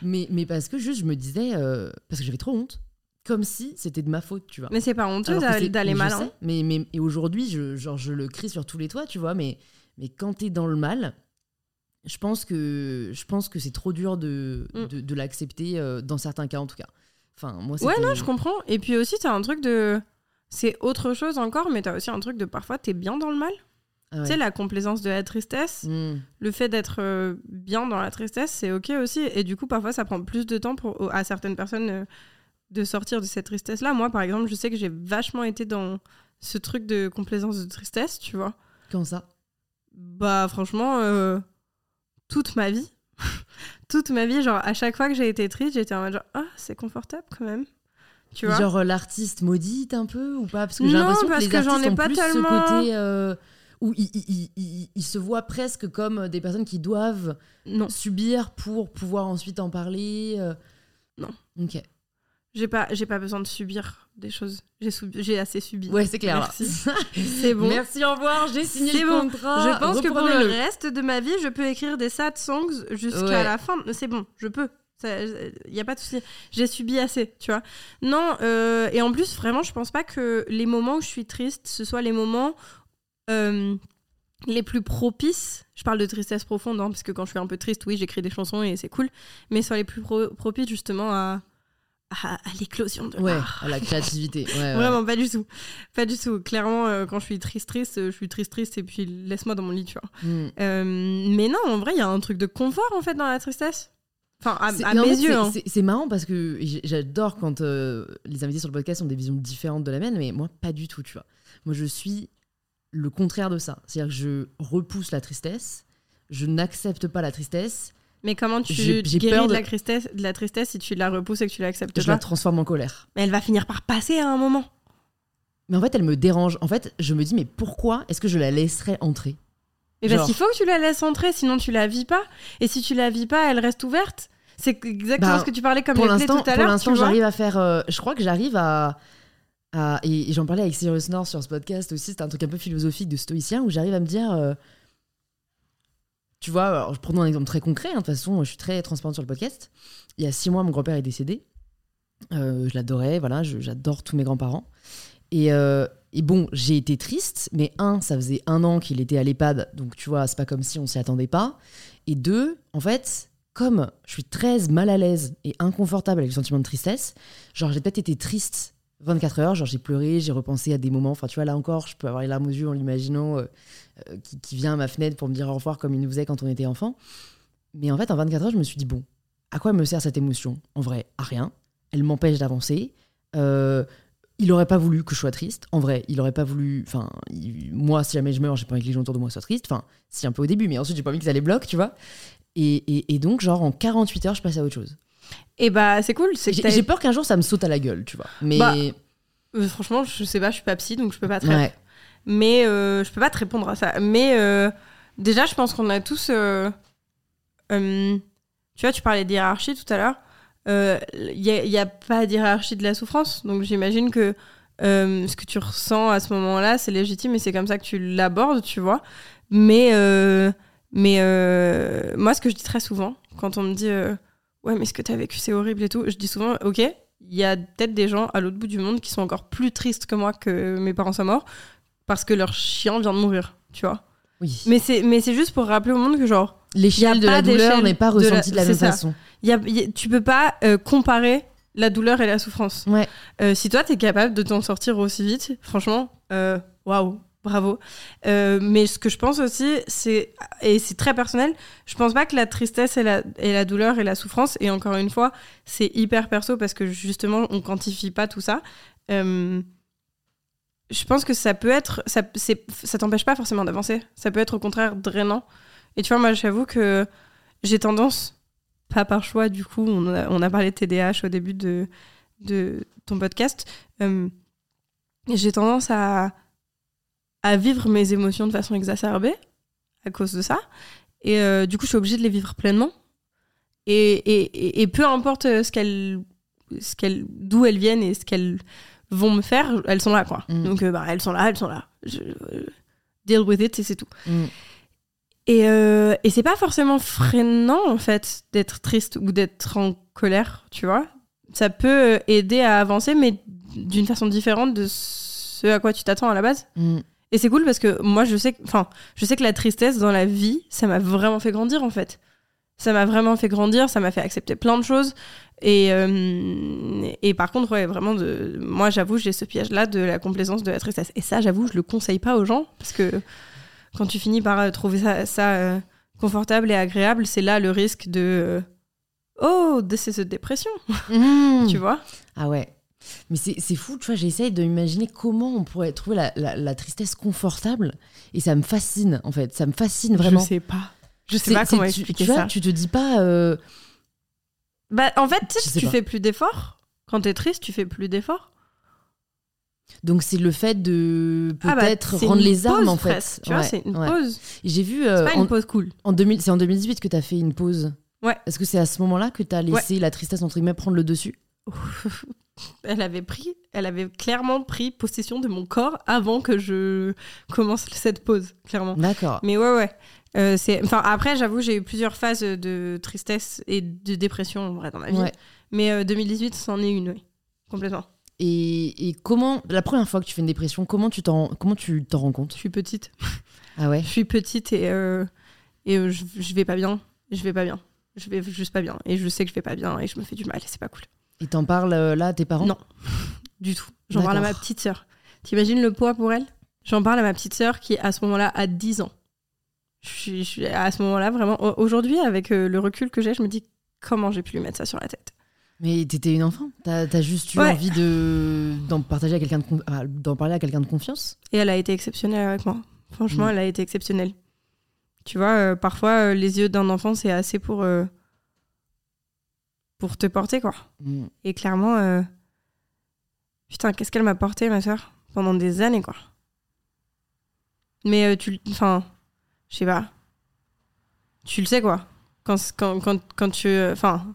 [SPEAKER 1] Mais, mais parce que juste, je me disais, euh, parce que j'avais trop honte. Comme si c'était de ma faute, tu vois.
[SPEAKER 2] Mais c'est pas honteux d'aller mal.
[SPEAKER 1] sais, mais, mais et aujourd'hui, je, genre, je le crie sur tous les toits, tu vois. Mais, mais quand t'es dans le mal, je pense que, je pense que c'est trop dur de,
[SPEAKER 2] Mm.
[SPEAKER 1] de, de l'accepter, dans certains cas en tout cas. Enfin, moi,
[SPEAKER 2] Ouais, non, je comprends. Et puis aussi, t'as un truc de. C'est autre chose encore, mais t'as aussi un truc de parfois, t'es bien dans le mal.
[SPEAKER 1] Ah ouais.
[SPEAKER 2] Tu sais, la complaisance de la tristesse,
[SPEAKER 1] Mm.
[SPEAKER 2] le fait d'être euh, bien dans la tristesse, c'est ok aussi. Et du coup, parfois, ça prend plus de temps pour, à certaines personnes euh, de sortir de cette tristesse-là. Moi, par exemple, je sais que j'ai vachement été dans ce truc de complaisance de tristesse, tu vois.
[SPEAKER 1] Quand ça?
[SPEAKER 2] Bah, franchement, euh, toute ma vie. Toute ma vie, genre, à chaque fois que j'ai été triste, j'étais en mode genre, ah, c'est confortable quand même. Tu vois?
[SPEAKER 1] Genre euh, l'artiste maudite un peu ou pas? Parce que j'ai l'impression que les
[SPEAKER 2] que j'en
[SPEAKER 1] artistes
[SPEAKER 2] ai
[SPEAKER 1] ont
[SPEAKER 2] pas
[SPEAKER 1] plus
[SPEAKER 2] tellement.
[SPEAKER 1] ce côté euh, où ils, ils- ils- ils- ils se voient presque comme des personnes qui doivent
[SPEAKER 2] Non.
[SPEAKER 1] subir pour pouvoir ensuite en parler. euh.
[SPEAKER 2] Non.
[SPEAKER 1] Ok.
[SPEAKER 2] J'ai pas, j'ai pas besoin de subir des choses. J'ai, sub- j'ai assez subi.
[SPEAKER 1] Ouais, c'est clair.
[SPEAKER 2] Merci. *laughs* C'est bon.
[SPEAKER 1] Merci, au revoir. J'ai signé
[SPEAKER 2] C'est
[SPEAKER 1] le
[SPEAKER 2] bon.
[SPEAKER 1] contrat.
[SPEAKER 2] Je pense que pour le reste de ma vie, je peux écrire des sad songs jusqu'à
[SPEAKER 1] Ouais.
[SPEAKER 2] la fin. C'est bon, je peux. Il n'y a pas de souci. J'ai subi assez, tu vois. Non, euh, et en plus, vraiment, je pense pas que les moments où je suis triste, ce soient les moments euh, les plus propices. Je parle de tristesse profonde, hein, parce que quand je suis un peu triste, oui, j'écris des chansons et c'est cool. Mais soit les plus pro- propices, justement, à, à, à l'éclosion de
[SPEAKER 1] Ouais,
[SPEAKER 2] l'art.
[SPEAKER 1] à la créativité. Ouais, ouais.
[SPEAKER 2] Vraiment, pas du tout. Pas du tout. Clairement, euh, quand je suis triste, triste, je suis triste, triste, et puis laisse-moi dans mon lit, tu vois.
[SPEAKER 1] Mm.
[SPEAKER 2] Euh, mais non, en vrai, il y a un truc de confort, en fait, dans la tristesse. Enfin, à,
[SPEAKER 1] en
[SPEAKER 2] mes
[SPEAKER 1] fait,
[SPEAKER 2] yeux.
[SPEAKER 1] c'est-
[SPEAKER 2] hein.
[SPEAKER 1] c'est- marrant parce que j'adore quand euh, les invités sur le podcast ont des visions différentes de la mienne, mais moi, pas du tout, tu vois. Moi, je suis le contraire de ça. C'est-à-dire que je repousse la tristesse, je n'accepte pas la tristesse,
[SPEAKER 2] Mais comment tu
[SPEAKER 1] J'ai- j'ai
[SPEAKER 2] guéris
[SPEAKER 1] peur
[SPEAKER 2] de...
[SPEAKER 1] de-
[SPEAKER 2] la tristesse, de la tristesse si tu la repousses et que tu l'acceptes
[SPEAKER 1] je
[SPEAKER 2] pas
[SPEAKER 1] la transforme en colère.
[SPEAKER 2] Mais elle va finir par passer à un moment.
[SPEAKER 1] Mais en fait, elle me dérange. En fait, je me dis, mais pourquoi est-ce que je la laisserais entrer?
[SPEAKER 2] Mais parce qu'il faut que tu la laisses entrer, sinon tu la vis pas. Et si tu la vis pas, elle reste ouverte. C'est exactement
[SPEAKER 1] Bah,
[SPEAKER 2] ce que tu parlais comme
[SPEAKER 1] Pour l'instant,
[SPEAKER 2] tout à
[SPEAKER 1] pour
[SPEAKER 2] l'heure.
[SPEAKER 1] l'instant,
[SPEAKER 2] tu vois.
[SPEAKER 1] j'arrive à faire. euh, je crois que j'arrive à. à- et et j'en parlais avec Cyrus North sur ce podcast aussi. C'était un truc un peu philosophique de stoïcien où j'arrive à me dire. euh, tu vois, alors, je prends un exemple très concret. hein, de toute façon, je suis très transparente sur le podcast. Il y a six mois, mon grand-père est décédé. Euh, je l'adorais, voilà, j'adore tous mes grands-parents. Et, euh, et bon, j'ai été triste, mais un, ça faisait un an qu'il était à l'EHPAD, donc tu vois, c'est pas comme si on s'y attendait pas. Et deux, en fait, comme je suis très mal à l'aise et inconfortable avec le sentiment de tristesse, genre j'ai peut-être été triste 24 heures, genre j'ai pleuré, j'ai repensé à des moments, enfin tu vois, là encore, je peux avoir les larmes aux yeux en l'imaginant, euh, euh, qui, qui vient à ma fenêtre pour me dire au revoir comme il nous faisait quand on était enfant. Mais en fait, en 24 heures, je me suis dit, bon, à quoi me sert cette émotion? En vrai, à rien. Elle m'empêche d'avancer. Euh, il aurait pas voulu que je sois triste. En vrai, il aurait pas voulu. Enfin, il- moi, si jamais je meurs, j'ai pas envie que les gens autour de moi soient tristes. Enfin, si un peu au début, mais ensuite, j'ai pas envie que ça les bloque, tu vois. Et, et- et donc, genre, en 48 heures, je passe à autre chose.
[SPEAKER 2] Et bah, c'est cool.
[SPEAKER 1] J'ai peur qu'un jour, ça me saute à la gueule, tu vois. Mais.
[SPEAKER 2] Bah, Euh, franchement, je sais pas, je suis pas psy, donc je peux pas te
[SPEAKER 1] ouais.
[SPEAKER 2] Mais euh, je peux pas te répondre à ça. Mais euh, déjà, je pense qu'on a tous. euh, tu vois, tu parlais d'hiérarchie tout à l'heure. Il n'y a, pas d'hiérarchie de la souffrance. Donc j'imagine que ce que tu ressens à ce moment-là, c'est légitime et c'est comme ça que tu l'abordes, tu vois. Mais, mais moi, ce que je dis très souvent, quand on me dit Ouais, mais ce que tu as vécu, c'est horrible et tout, je dis souvent Ok, il y a peut-être des gens à l'autre bout du monde qui sont encore plus tristes que moi que mes parents soient morts parce que leur chien vient de mourir, tu vois.
[SPEAKER 1] Oui.
[SPEAKER 2] Mais c'est mais c'est juste pour rappeler au monde que genre
[SPEAKER 1] L'échelle de la douleur n'est pas
[SPEAKER 2] de la-
[SPEAKER 1] ressentie de la, même
[SPEAKER 2] ça.
[SPEAKER 1] façon.
[SPEAKER 2] y a, y a- tu peux pas euh, comparer la douleur et la souffrance.
[SPEAKER 1] Ouais.
[SPEAKER 2] Euh, si toi t'es capable de t'en sortir aussi vite, franchement, euh, waouh, bravo. Euh, mais ce que je pense aussi, c'est et c'est très personnel. Je pense pas que la tristesse et la, et la douleur et la souffrance et encore une fois, c'est hyper perso parce que justement on quantifie pas tout ça. Je pense que ça peut être, ça, ça t'empêche pas forcément d'avancer. Ça peut être au contraire drainant. Et tu vois, moi, j'avoue que j'ai tendance, pas par choix, du coup, on a, on a parlé de TDAH au début de, de ton podcast, euh, j'ai tendance à, à vivre mes émotions de façon exacerbée à cause de ça. Et euh, du coup, je suis obligée de les vivre pleinement. Et, et, et- et peu importe ce qu'elles, ce qu'elles, d'où elles viennent et ce qu'elles vont me faire, elles sont là, quoi.
[SPEAKER 1] Mm.
[SPEAKER 2] Donc, euh, bah, elles sont là, elles sont là. Je, euh, deal with it et c'est tout.
[SPEAKER 1] Mm.
[SPEAKER 2] Et, euh, et c'est pas forcément freinant, en fait, d'être triste ou d'être en colère, tu vois. Ça peut aider à avancer, mais d'une façon différente de ce à quoi tu t'attends à la base.
[SPEAKER 1] Mm.
[SPEAKER 2] Et c'est cool parce que moi, je sais enfin, je sais que la tristesse dans la vie, ça m'a vraiment fait grandir, en fait. Ça m'a vraiment fait grandir, ça m'a fait accepter plein de choses. Et, euh, et par contre, ouais, vraiment, de, moi, j'avoue, j'ai ce piège-là de la complaisance de la tristesse. Et ça, j'avoue, je le conseille pas aux gens parce que quand tu finis par euh, trouver ça, ça, euh, confortable et agréable, c'est là le risque de euh, oh, de cette dépression,
[SPEAKER 1] Mm. *laughs*
[SPEAKER 2] tu vois?
[SPEAKER 1] Ah ouais. Mais c'est fou, tu vois, j'essaye d'imaginer comment on pourrait trouver la, la- la tristesse confortable. Et ça me fascine, en fait. Ça me fascine vraiment.
[SPEAKER 2] Je sais pas. Je sais pas comment
[SPEAKER 1] tu-
[SPEAKER 2] expliquer
[SPEAKER 1] tu vois,
[SPEAKER 2] ça.
[SPEAKER 1] Tu te dis pas. euh,
[SPEAKER 2] Bah, en fait, tu
[SPEAKER 1] pas.
[SPEAKER 2] fais plus d'efforts. Quand t'es triste, tu fais plus d'efforts.
[SPEAKER 1] Donc c'est le fait de
[SPEAKER 2] Ah bah,
[SPEAKER 1] peut-être
[SPEAKER 2] c'est
[SPEAKER 1] rendre les armes,
[SPEAKER 2] pause
[SPEAKER 1] en fait.
[SPEAKER 2] Tu vois, c'est une
[SPEAKER 1] ouais.
[SPEAKER 2] pause.
[SPEAKER 1] J'ai vu.
[SPEAKER 2] C'est
[SPEAKER 1] euh,
[SPEAKER 2] pas
[SPEAKER 1] en,
[SPEAKER 2] une pause cool.
[SPEAKER 1] en 2000 c'est en 2018 que tu as fait une pause.
[SPEAKER 2] Ouais.
[SPEAKER 1] Est-ce que c'est à ce moment-là que tu as laissé la tristesse, entre guillemets, prendre le dessus? *laughs*
[SPEAKER 2] Elle avait pris, elle avait clairement pris possession de mon corps avant que je commence cette pause, clairement.
[SPEAKER 1] D'accord.
[SPEAKER 2] Mais ouais, ouais. Euh, c'est, enfin, après, j'avoue, j'ai eu plusieurs phases de tristesse et de dépression en vrai dans ma vie.
[SPEAKER 1] Ouais.
[SPEAKER 2] Mais euh, 2018, c'en est une, oui, complètement.
[SPEAKER 1] Et, et comment, la première fois que tu fais une dépression, comment tu t'en, comment tu t'en rends
[SPEAKER 2] Je
[SPEAKER 1] compte
[SPEAKER 2] suis petite.
[SPEAKER 1] Ah ouais?
[SPEAKER 2] Je suis petite et, euh, et euh, je, je vais pas bien. Je vais pas bien. Je vais juste pas bien. Et je sais que je vais pas bien et je me fais du mal et c'est pas cool.
[SPEAKER 1] Et t'en parles euh, là à tes parents?
[SPEAKER 2] Non. *laughs* Du tout. J'en parle à ma petite sœur. T'imagines le poids pour elle? J'en parle à ma petite sœur qui, à ce moment-là, a 10 ans. Je suis, je suis- à ce moment-là, vraiment. au- Aujourd'hui, avec euh, le recul que j'ai, je me dis comment j'ai pu lui mettre ça sur la tête.
[SPEAKER 1] Mais t'étais une enfant. T'as as juste eu
[SPEAKER 2] Ouais.
[SPEAKER 1] envie de d'en partager à quelqu'un d'en parler à quelqu'un de confiance.
[SPEAKER 2] Et elle a été exceptionnelle avec moi. Franchement,
[SPEAKER 1] Mm.
[SPEAKER 2] elle a été exceptionnelle. Tu vois, euh, parfois, euh, les yeux d'un enfant, c'est assez pour, euh, pour te porter, quoi.
[SPEAKER 1] Mm.
[SPEAKER 2] Et clairement, putain, qu'est-ce qu'elle m'a porté, ma soeur Pendant des années, quoi. Mais tu. Enfin, je sais pas. Tu le sais, quoi. Quand, quand, quand, quand tu. Enfin.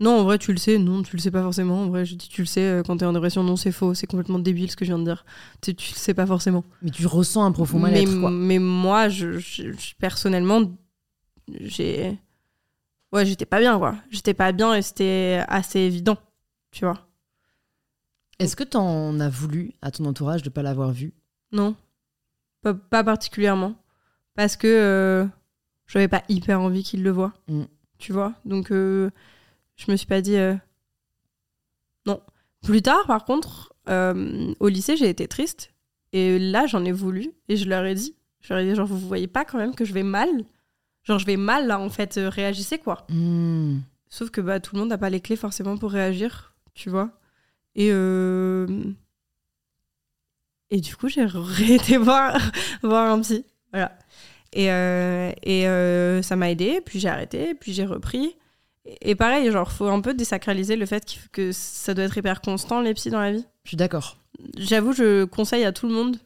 [SPEAKER 2] non, en vrai, tu le sais. Non, tu le sais pas forcément. En vrai, je dis tu le sais euh, quand t'es en dépression. Non, c'est faux. C'est complètement débile ce que je viens de dire. Tu, tu le sais pas forcément.
[SPEAKER 1] Mais tu ressens un profond mal-être, quoi.
[SPEAKER 2] mais moi, je, je- je- personnellement, j'ai. Ouais, j'étais pas bien, quoi. J'étais pas bien et c'était assez évident. Tu vois.
[SPEAKER 1] Est-ce que t'en as voulu à ton entourage de pas l'avoir vu?
[SPEAKER 2] Non, pas, pas particulièrement. Parce que euh, j'avais pas hyper envie qu'il le voie.
[SPEAKER 1] Mm.
[SPEAKER 2] Tu vois? Donc, euh, je me suis pas dit. euh, Non. Plus tard, par contre, euh, au lycée, j'ai été triste. Et là, j'en ai voulu. Et je leur ai dit. Je leur ai dit, genre, vous voyez pas quand même que je vais mal? Genre, je vais mal, là, en fait. euh, réagissez, quoi.
[SPEAKER 1] Mm.
[SPEAKER 2] Sauf que bah, tout le monde n'a pas les clés forcément pour réagir, tu vois. Et, euh, et du coup, j'ai *laughs* été voir, voir un psy. Voilà. Et, euh, et euh, ça m'a aidé, puis j'ai arrêté, puis j'ai repris. Et, pareil, genre, faut un peu désacraliser le fait que ça doit être hyper constant, les psys dans la vie.
[SPEAKER 1] Je suis d'accord.
[SPEAKER 2] J'avoue, je conseille à tout le monde,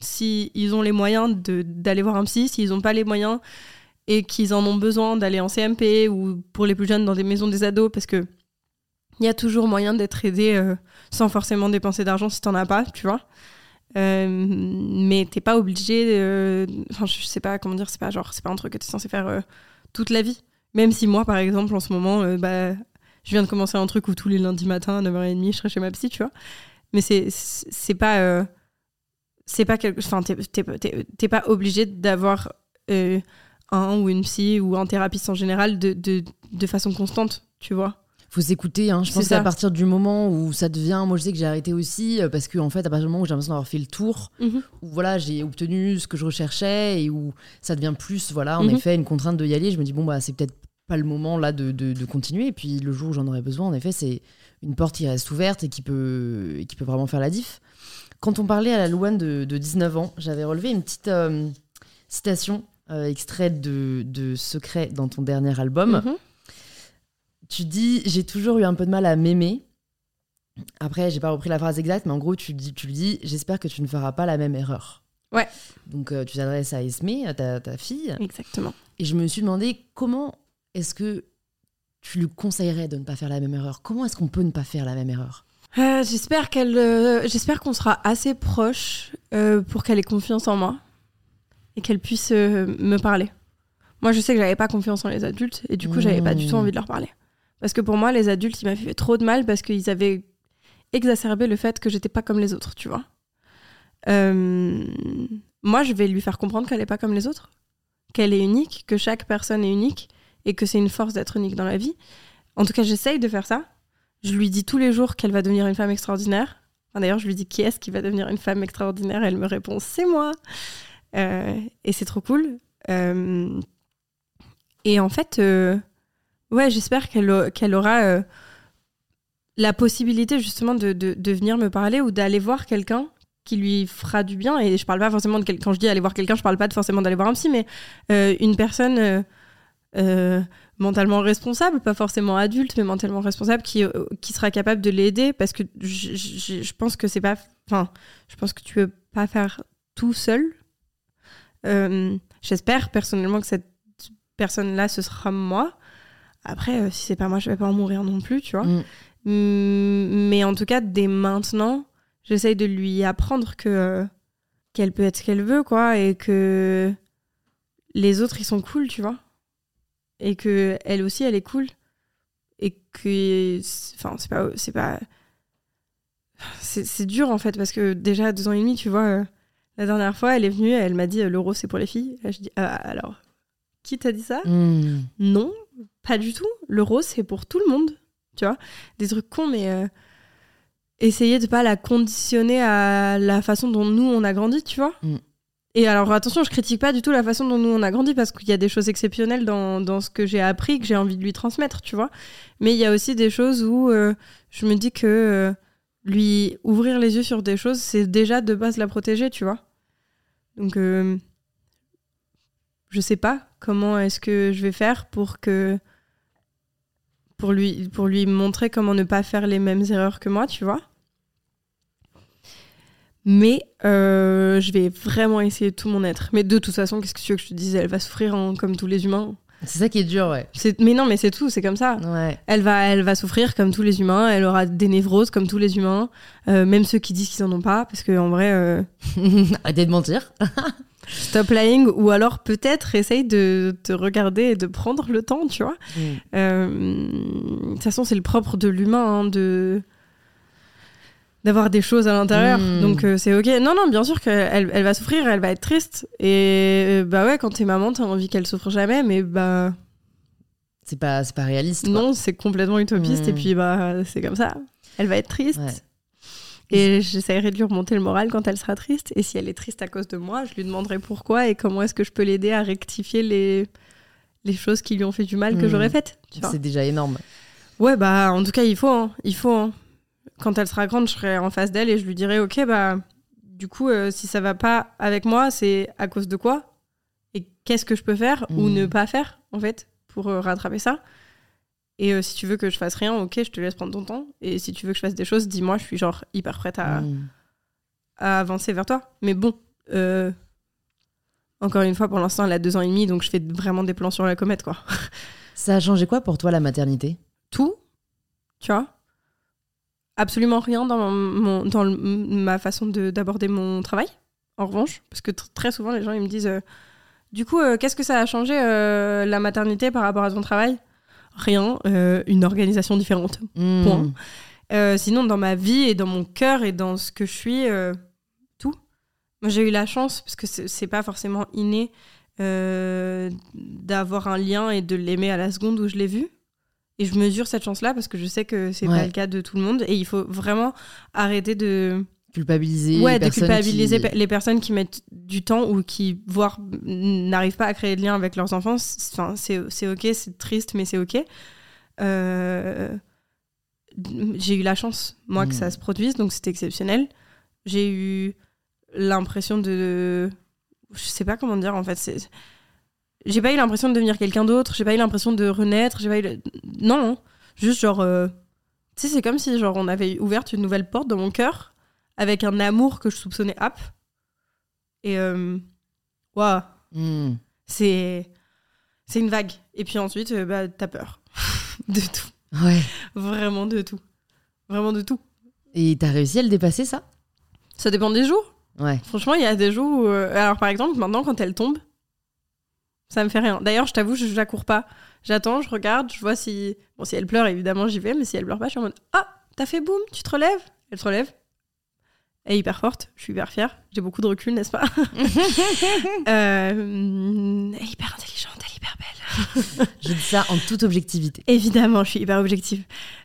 [SPEAKER 2] si ils ont les moyens d'aller voir un psy, s'ils n'ont pas les moyens et qu'ils en ont besoin d'aller en CMP ou pour les plus jeunes dans des maisons des ados, parce que il y a toujours moyen d'être aidé euh, sans forcément dépenser d'argent si t'en as pas, tu vois. Euh, mais t'es pas obligé. euh, Enfin, je sais pas comment dire. C'est pas genre, c'est pas un truc que t'es censé faire euh, toute la vie. Même si moi, par exemple, en ce moment, euh, bah, je viens de commencer un truc où tous les lundis matins à 9h30, je serai chez ma psy, tu vois. Mais c'est c'est pas euh, c'est pas quelque enfin t'es pas obligé d'avoir euh, un ou une psy ou un thérapeute en général de, de, de façon constante tu vois
[SPEAKER 1] Faut s'écouter. Hein. Je pense qu'à partir du moment où ça devient. Moi, je sais que j'ai arrêté aussi euh, parce que, en fait, à partir du moment où j'ai l'impression d'avoir fait le tour, où voilà, j'ai obtenu ce que je recherchais et où ça devient plus, voilà, en
[SPEAKER 2] Mhm.
[SPEAKER 1] effet, une contrainte de y aller, je me dis, bon, bah, c'est peut-être pas le moment là de, de- de continuer. Et puis, le jour où j'en aurais besoin, en effet, c'est une porte qui reste ouverte et qui peut, et qui peut vraiment faire la diff. Quand on parlait à la Louane de, de 19 ans, j'avais relevé une petite euh, citation euh, extraite de, de Secret dans ton dernier album.
[SPEAKER 2] Mhm.
[SPEAKER 1] Tu dis J'ai toujours eu un peu de mal à m'aimer. Après, j'ai pas repris la phrase exacte, mais en gros, tu, dis, tu le dis J'espère que tu ne feras pas la même erreur.
[SPEAKER 2] Ouais.
[SPEAKER 1] Donc, euh, tu t'adresses à Esmé, à ta, ta fille.
[SPEAKER 2] exactement
[SPEAKER 1] Et je me suis demandé comment est-ce que tu lui conseillerais de ne pas faire la même erreur? Comment est-ce qu'on peut ne pas faire la même erreur?
[SPEAKER 2] Euh, j'espère qu'elle euh, j'espère qu'on sera assez proche pour qu'elle ait confiance en moi et qu'elle puisse me parler moi je sais que j'avais pas confiance en les adultes et du coup j'avais pas du tout
[SPEAKER 1] Mmh.
[SPEAKER 2] envie de leur parler parce que pour moi les adultes ils m'avaient fait trop de mal parce qu'ils avaient exacerbé le fait que j'étais pas comme les autres tu vois Euh, moi je vais lui faire comprendre qu'elle est pas comme les autres qu'elle est unique que chaque personne est unique et que c'est une force d'être unique dans la vie en tout cas j'essaye de faire ça je lui dis tous les jours qu'elle va devenir une femme extraordinaire. D'ailleurs, je lui dis qui est-ce qui va devenir une femme extraordinaire Elle me répond c'est moi. Euh, et c'est trop cool. Euh, et en fait, ouais, j'espère qu'elle qu'elle aura euh, la possibilité justement de, de, venir me parler ou d'aller voir quelqu'un qui lui fera du bien. Et je parle pas forcément de quel- quand je dis aller voir quelqu'un, je parle pas forcément d'aller voir un psy, mais euh, une personne. euh, mentalement responsable, pas forcément adulte, mais mentalement responsable, qui, qui sera capable de l'aider, parce que je, pense que c'est pas, enfin, je pense que tu peux pas faire tout seul. J'espère personnellement que cette personne-là, ce sera moi. Après, euh, si c'est pas moi, je vais pas en mourir non plus, tu vois.
[SPEAKER 1] Mm.
[SPEAKER 2] Mm, Mais en tout cas, dès maintenant, j'essaye de lui apprendre que euh, qu'elle peut être ce qu'elle veut, quoi, et que les autres, ils sont cool, tu vois et que elle aussi elle est cool et que enfin c'est pas c'est pas c'est dur en fait parce que déjà à deux ans et demi tu vois euh, la dernière fois elle est venue elle m'a dit l'euro c'est pour les filles Là, je dis Ah, alors qui t'a dit ça?
[SPEAKER 1] Hmm.
[SPEAKER 2] non pas du tout. L'euro c'est pour tout le monde tu vois. Des trucs cons mais euh, essayer de pas la conditionner à la façon dont nous on a grandi tu vois.
[SPEAKER 1] Mm.
[SPEAKER 2] et alors attention je critique pas du tout la façon dont nous on a grandi parce qu'il y a des choses exceptionnelles dans, dans ce que j'ai appris que j'ai envie de lui transmettre tu vois. Mais il y a aussi des choses où euh, je me dis que euh, lui ouvrir les yeux sur des choses c'est déjà de base la protéger tu vois. Donc euh, je sais pas comment est-ce que je vais faire pour que pour lui pour lui montrer comment ne pas faire les mêmes erreurs que moi, tu vois. Mais euh, je vais vraiment essayer de tout mon être. Mais de toute façon, qu'est-ce que tu veux que je te dise? Elle va souffrir hein, comme tous les humains.
[SPEAKER 1] C'est ça qui est dur, ouais.
[SPEAKER 2] Mais non, mais c'est tout, c'est comme ça.
[SPEAKER 1] Ouais.
[SPEAKER 2] Elle va, elle va souffrir comme tous les humains, elle aura des névroses comme tous les humains, euh, même ceux qui disent qu'ils en ont pas, parce que en vrai, euh, *laughs*
[SPEAKER 1] Arrêtez de mentir. *laughs*
[SPEAKER 2] stop lying, ou alors peut-être essaye de te regarder et de prendre le temps, tu vois.
[SPEAKER 1] Mm.
[SPEAKER 2] Euh, de toute façon, c'est le propre de l'humain hein, de d'avoir des choses à l'intérieur.
[SPEAKER 1] Mm.
[SPEAKER 2] Donc euh, c'est ok. Non, non, bien sûr qu'elle elle va souffrir, elle va être triste. Et euh, bah ouais, quand t'es maman, t'as envie qu'elle souffre jamais, mais bah
[SPEAKER 1] C'est pas, pas réaliste. quoi.
[SPEAKER 2] non, c'est complètement utopiste.
[SPEAKER 1] Mm.
[SPEAKER 2] Et puis bah c'est comme ça. Elle va être triste.
[SPEAKER 1] Ouais.
[SPEAKER 2] Et j'essaierai de lui remonter le moral quand elle sera triste. Et si elle est triste à cause de moi, je lui demanderai pourquoi et comment est-ce que je peux l'aider à rectifier les, les choses qui lui ont fait du mal que
[SPEAKER 1] Mm.
[SPEAKER 2] j'aurais faites.
[SPEAKER 1] C'est déjà énorme.
[SPEAKER 2] Ouais, bah, en tout cas, il faut, hein. Il faut, hein. Quand elle sera grande, je serai en face d'elle et je lui dirai, ok, bah, du coup, euh, si ça va pas avec moi, c'est à cause de quoi? Et qu'est-ce que je peux faire ou
[SPEAKER 1] Mm.
[SPEAKER 2] ne pas faire, en fait, pour euh, rattraper ça? Et euh, si tu veux que je fasse rien, ok, je te laisse prendre ton temps. Et si tu veux que je fasse des choses, dis-moi, je suis genre hyper prête à,
[SPEAKER 1] Mm.
[SPEAKER 2] à avancer vers toi. Mais bon, euh, encore une fois, pour l'instant, elle a deux ans et demi, donc je fais vraiment des plans sur la comète, quoi. *laughs*
[SPEAKER 1] Ça a changé quoi pour toi la maternité?
[SPEAKER 2] Tout, tu vois. Absolument rien dans, mon, dans le- ma façon de- d'aborder mon travail, en revanche. Parce que tr- très souvent, les gens ils me disent euh, Du coup, qu'est-ce que ça a changé la maternité par rapport à ton travail? Rien, euh, une organisation différente.
[SPEAKER 1] Mm.
[SPEAKER 2] Point. Euh, sinon, dans ma vie et dans mon cœur et dans ce que je suis, euh, tout. Moi, j'ai eu la chance, parce que c'est pas forcément inné, d'avoir un lien et de l'aimer à la seconde où je l'ai vu. Et je mesure cette chance-là parce que je sais que c'est
[SPEAKER 1] Ouais.
[SPEAKER 2] pas le cas de tout le monde. Et il faut vraiment arrêter de,
[SPEAKER 1] Culpabiliser.
[SPEAKER 2] ouais,
[SPEAKER 1] les
[SPEAKER 2] de
[SPEAKER 1] personnes
[SPEAKER 2] culpabiliser
[SPEAKER 1] qui-
[SPEAKER 2] pe- les personnes qui mettent du temps ou qui, voire, n'arrivent pas à créer de lien avec leurs enfants. C'est- Enfin, c'est c'est ok, c'est triste, mais c'est ok. Euh, j'ai eu la chance, moi, que ça se produise, donc c'était exceptionnel. J'ai eu l'impression de. Je sais pas comment dire, en fait. c'est- J'ai pas eu l'impression de devenir quelqu'un d'autre, j'ai pas eu l'impression de renaître, j'ai pas eu. le- Non, non. Juste genre. euh, Tu sais, c'est comme si genre, on avait ouvert une nouvelle porte dans mon cœur avec un amour que je soupçonnais ap. Et. euh, Waouh!
[SPEAKER 1] Mm.
[SPEAKER 2] C'est. C'est une vague. Et puis ensuite, euh, bah, t'as peur. *laughs* de tout.
[SPEAKER 1] Ouais.
[SPEAKER 2] Vraiment de tout. Vraiment de tout.
[SPEAKER 1] Et t'as réussi à le dépasser ça?
[SPEAKER 2] Ça dépend des jours.
[SPEAKER 1] Ouais.
[SPEAKER 2] Franchement, il y a des jours où. euh, Alors, par exemple, maintenant, quand elle tombe, ça me fait rien. D'ailleurs, je t'avoue, je, je la cours pas. J'attends, je regarde, je vois si. Bon, si elle pleure, évidemment, j'y vais, mais si elle pleure pas, je suis en mode Ah, t'as fait boum, tu te relèves Elle se relève. Elle est hyper forte, je suis hyper fière. J'ai beaucoup de recul, n'est-ce pas *laughs* Euh, Elle est hyper intelligente, elle est hyper belle.
[SPEAKER 1] Je dis ça en toute objectivité.
[SPEAKER 2] Évidemment, je suis hyper objective.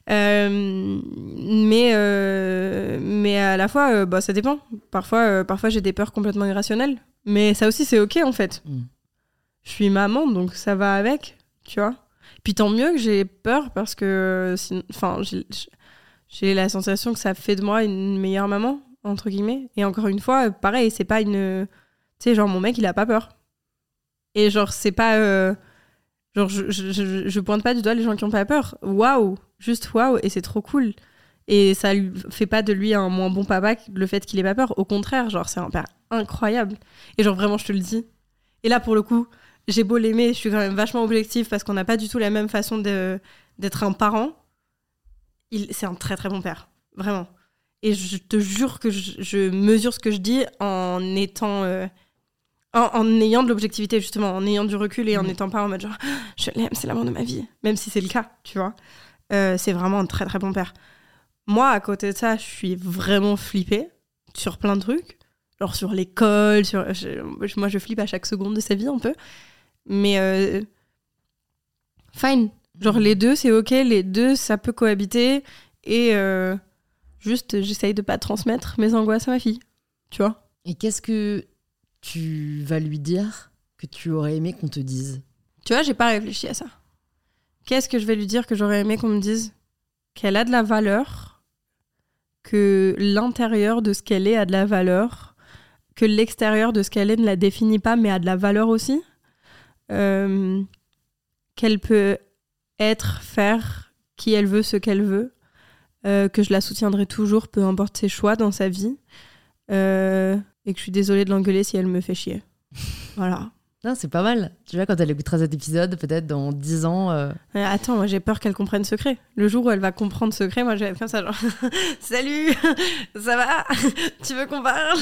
[SPEAKER 2] Euh, mais, euh, mais à la fois, bah, ça dépend. Parfois, parfois j'ai des peurs complètement irrationnelles. Mais ça aussi, c'est OK en fait.
[SPEAKER 1] Mm.
[SPEAKER 2] Je suis maman, donc ça va avec, tu vois. Puis tant mieux que j'ai peur parce que enfin, j'ai la sensation que ça fait de moi une meilleure maman, entre guillemets. Et encore une fois, pareil, c'est pas une. Tu sais, genre, mon mec, il a pas peur. Et genre, c'est pas. euh, Genre, je, je, pointe pas du doigt les gens qui ont pas peur. Waouh! Juste waouh! Et c'est trop cool. Et ça lui fait pas de lui un moins bon papa que le fait qu'il ait pas peur. Au contraire, genre, c'est un père incroyable. Et genre, vraiment, je te le dis. Et là, pour le coup, j'ai beau l'aimer, je suis quand même vachement objective parce qu'on n'a pas du tout la même façon d'être un parent. C'est un très très bon père. Vraiment. Et je te jure que je, je mesure ce que je dis en étant. euh, en, en ayant de l'objectivité, justement, en ayant du recul et en n'étant pas en mode genre, *gasps* je l'aime, c'est l'amour de ma vie. Même si c'est le cas, tu vois. Euh, c'est vraiment un très très bon père. Moi, à côté de ça, je suis vraiment flippée sur plein de trucs. Genre sur l'école, sur... je- moi je flippe à chaque seconde de sa vie un peu. Mais euh, fine. Genre les deux, c'est ok, les deux, ça peut cohabiter. Et euh, juste, j'essaye de pas transmettre mes angoisses à ma fille. Tu vois
[SPEAKER 1] Et qu'est-ce que tu vas lui dire que tu aurais aimé qu'on te dise?
[SPEAKER 2] Tu vois, j'ai pas réfléchi à ça. Qu'est-ce que je vais lui dire que j'aurais aimé qu'on me dise? Qu'elle a de la valeur, que l'intérieur de ce qu'elle est a de la valeur, que l'extérieur de ce qu'elle est ne la définit pas mais a de la valeur aussi. euh, qu'elle peut être, faire qui elle veut, ce qu'elle veut, euh, que je la soutiendrai toujours, peu importe ses choix dans sa vie, euh, et que je suis désolée de l'engueuler si elle me fait chier. *laughs* Voilà.
[SPEAKER 1] Non, c'est pas mal. Tu vois, quand elle écoutera cet épisode, peut-être dans 10 ans. euh,
[SPEAKER 2] attends, moi j'ai peur qu'elle comprenne secret. Le jour où elle va comprendre secret, moi j'ai faire ça genre *laughs* Salut, *laughs* ça va? Tu veux qu'on parle?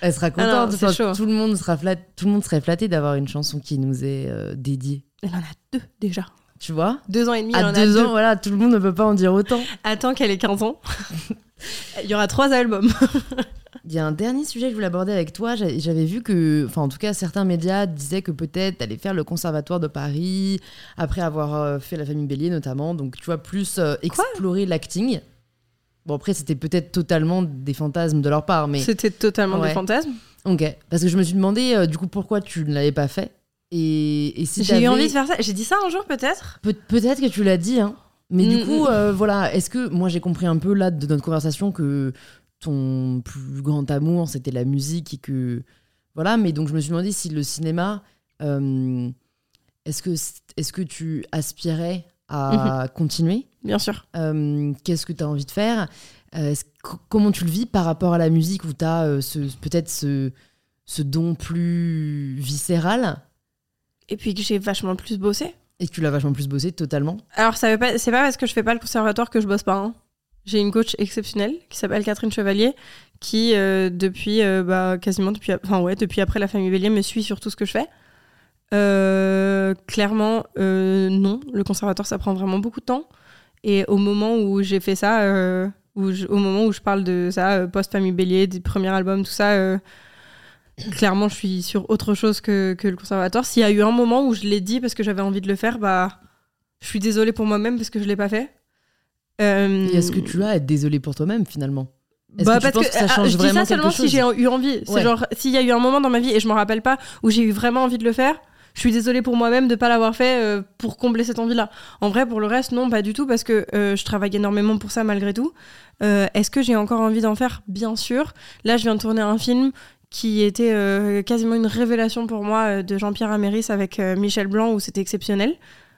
[SPEAKER 1] Elle sera
[SPEAKER 2] Ah non,
[SPEAKER 1] contente. Enfin,
[SPEAKER 2] chaud.
[SPEAKER 1] tout, le monde sera flat- tout le monde serait flatté d'avoir une chanson qui nous est euh, dédiée.
[SPEAKER 2] Elle en a deux déjà.
[SPEAKER 1] Tu vois
[SPEAKER 2] Deux ans et demi, elle
[SPEAKER 1] À
[SPEAKER 2] en
[SPEAKER 1] deux
[SPEAKER 2] a
[SPEAKER 1] ans,
[SPEAKER 2] deux.
[SPEAKER 1] voilà, tout le monde ne peut pas en dire autant.
[SPEAKER 2] Attends qu'elle ait 15 ans. *laughs* Il y aura trois albums.
[SPEAKER 1] Il y a un dernier sujet que je voulais aborder avec toi. J'a- J'avais vu que, enfin, en tout cas, certains médias disaient que peut-être t'allais faire le conservatoire de Paris après avoir euh, fait la famille Bélier notamment. Donc, tu vois, plus euh, explorer l'acting. Bon, après, c'était peut-être totalement des fantasmes de leur part, mais.
[SPEAKER 2] C'était totalement
[SPEAKER 1] Ouais.
[SPEAKER 2] des fantasmes?
[SPEAKER 1] Ok. Parce que je me suis demandé, euh, du coup, pourquoi tu ne l'avais pas fait? Et, et si
[SPEAKER 2] J'ai eu envie de faire ça. J'ai dit ça un jour peut-être?
[SPEAKER 1] Peut- Peut-être que tu l'as dit, hein. Mais du
[SPEAKER 2] Mm,
[SPEAKER 1] coup,
[SPEAKER 2] mm.
[SPEAKER 1] euh, voilà, est-ce que moi j'ai compris un peu là de notre conversation que ton plus grand amour c'était la musique et que voilà, mais donc je me suis demandé si le cinéma, euh, est-ce que est-ce que tu aspirais à continuer?
[SPEAKER 2] Bien sûr.
[SPEAKER 1] Euh, Qu'est-ce que tu as envie de faire? Est-ce Comment tu le vis par rapport à la musique où tu as ce, peut-être ce, ce don plus viscéral?
[SPEAKER 2] Et puis que j'ai vachement plus bossé.
[SPEAKER 1] et que tu l'as vachement plus bossé totalement
[SPEAKER 2] Alors, ça veut pas, c'est pas parce que je fais pas le conservatoire que je bosse pas. hein. J'ai une coach exceptionnelle qui s'appelle Catherine Chevalier, qui euh, depuis euh, bah, quasiment depuis, enfin ouais, depuis après la famille Bélier me suit sur tout ce que je fais. Euh, clairement, non, le conservatoire ça prend vraiment beaucoup de temps. Et au moment où j'ai fait ça, où je- au moment où je parle de ça, post famille Bélier, des premiers albums, tout ça. Clairement, je suis sur autre chose que, que le conservatoire. S'il y a eu un moment où je l'ai dit parce que j'avais envie de le faire, bah, je suis désolée pour moi-même parce que je l'ai pas fait. Euh,
[SPEAKER 1] Et est-ce que tu as à être désolé pour toi-même finalement?
[SPEAKER 2] Bah,
[SPEAKER 1] que
[SPEAKER 2] parce
[SPEAKER 1] que ça
[SPEAKER 2] ah,
[SPEAKER 1] change
[SPEAKER 2] je dis ça seulement si j'ai eu envie. C'est
[SPEAKER 1] Ouais.
[SPEAKER 2] genre s'il y a eu un moment dans ma vie et je m'en rappelle pas où j'ai eu vraiment envie de le faire. Je suis désolée pour moi-même de pas l'avoir fait euh, pour combler cette envie-là. En vrai, pour le reste, non, pas du tout, parce que euh, je travaille énormément pour ça malgré tout. Euh, Est-ce que j'ai encore envie d'en faire? Bien sûr. Là, je viens de tourner un film qui était euh, quasiment une révélation pour moi euh, de Jean-Pierre Améris avec euh, Michel Blanc, où c'était exceptionnel.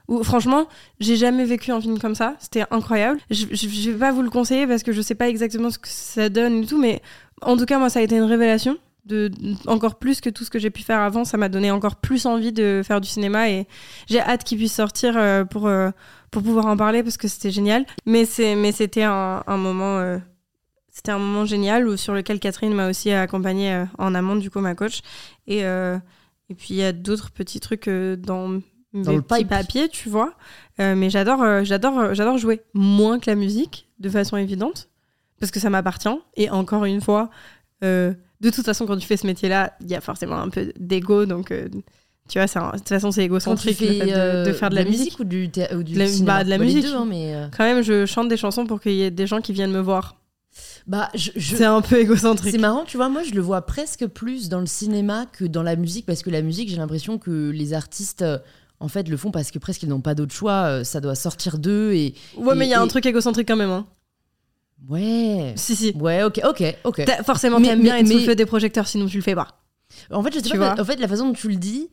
[SPEAKER 2] Où, franchement, j'ai jamais vécu un film comme ça. C'était incroyable. Je, je, je vais pas vous le conseiller parce que je sais pas exactement ce que ça donne et tout, mais en tout cas, moi, ça a été une révélation. De, encore plus que tout ce que j'ai pu faire avant, ça m'a donné encore plus envie de faire du cinéma et j'ai hâte qu'il puisse sortir euh, pour, euh, pour pouvoir en parler parce que c'était génial. Mais, c'était un, un moment. C'était un moment génial où, sur lequel Catherine m'a aussi accompagnée euh, en amont, du coup, ma coach. Et, euh, et puis, il y a d'autres petits trucs euh, dans mes
[SPEAKER 1] Dans le
[SPEAKER 2] papiers, tu vois. Euh, mais j'adore, euh, j'adore, euh, j'adore jouer moins que la musique, de façon évidente, parce que ça m'appartient. Et encore une fois, de toute façon, quand tu fais ce métier-là, il y a forcément un peu d'ego, donc tu vois, un- de toute façon, c'est égocentrique le
[SPEAKER 1] fais
[SPEAKER 2] fait de, de faire de la, musique.
[SPEAKER 1] ou du, ou du
[SPEAKER 2] De la-
[SPEAKER 1] cinéma?
[SPEAKER 2] bah, de la musique.
[SPEAKER 1] deux, hein, mais
[SPEAKER 2] Quand même, je chante des chansons pour qu'il y ait des gens qui viennent me voir.
[SPEAKER 1] Bah, je- je-
[SPEAKER 2] C'est un peu égocentrique.
[SPEAKER 1] C'est marrant, tu vois, moi je le vois presque plus dans le cinéma que dans la musique, parce que la musique, j'ai l'impression que les artistes, euh, en fait, le font parce que presque ils n'ont pas d'autre choix, euh, ça doit sortir d'eux et...
[SPEAKER 2] Ouais, mais il y a
[SPEAKER 1] et-
[SPEAKER 2] un truc égocentrique quand même. Hein.
[SPEAKER 1] Ouais.
[SPEAKER 2] Si, si.
[SPEAKER 1] Ouais, ok, ok, ok.
[SPEAKER 2] T'as- Forcément,
[SPEAKER 1] Mais-
[SPEAKER 2] t'aimes bien
[SPEAKER 1] mais-
[SPEAKER 2] être sous le
[SPEAKER 1] mais-
[SPEAKER 2] feu des projecteurs, sinon tu le fais pas.
[SPEAKER 1] En fait, je sais
[SPEAKER 2] Tu
[SPEAKER 1] pas,
[SPEAKER 2] vois.
[SPEAKER 1] en fait, la façon dont tu le dis,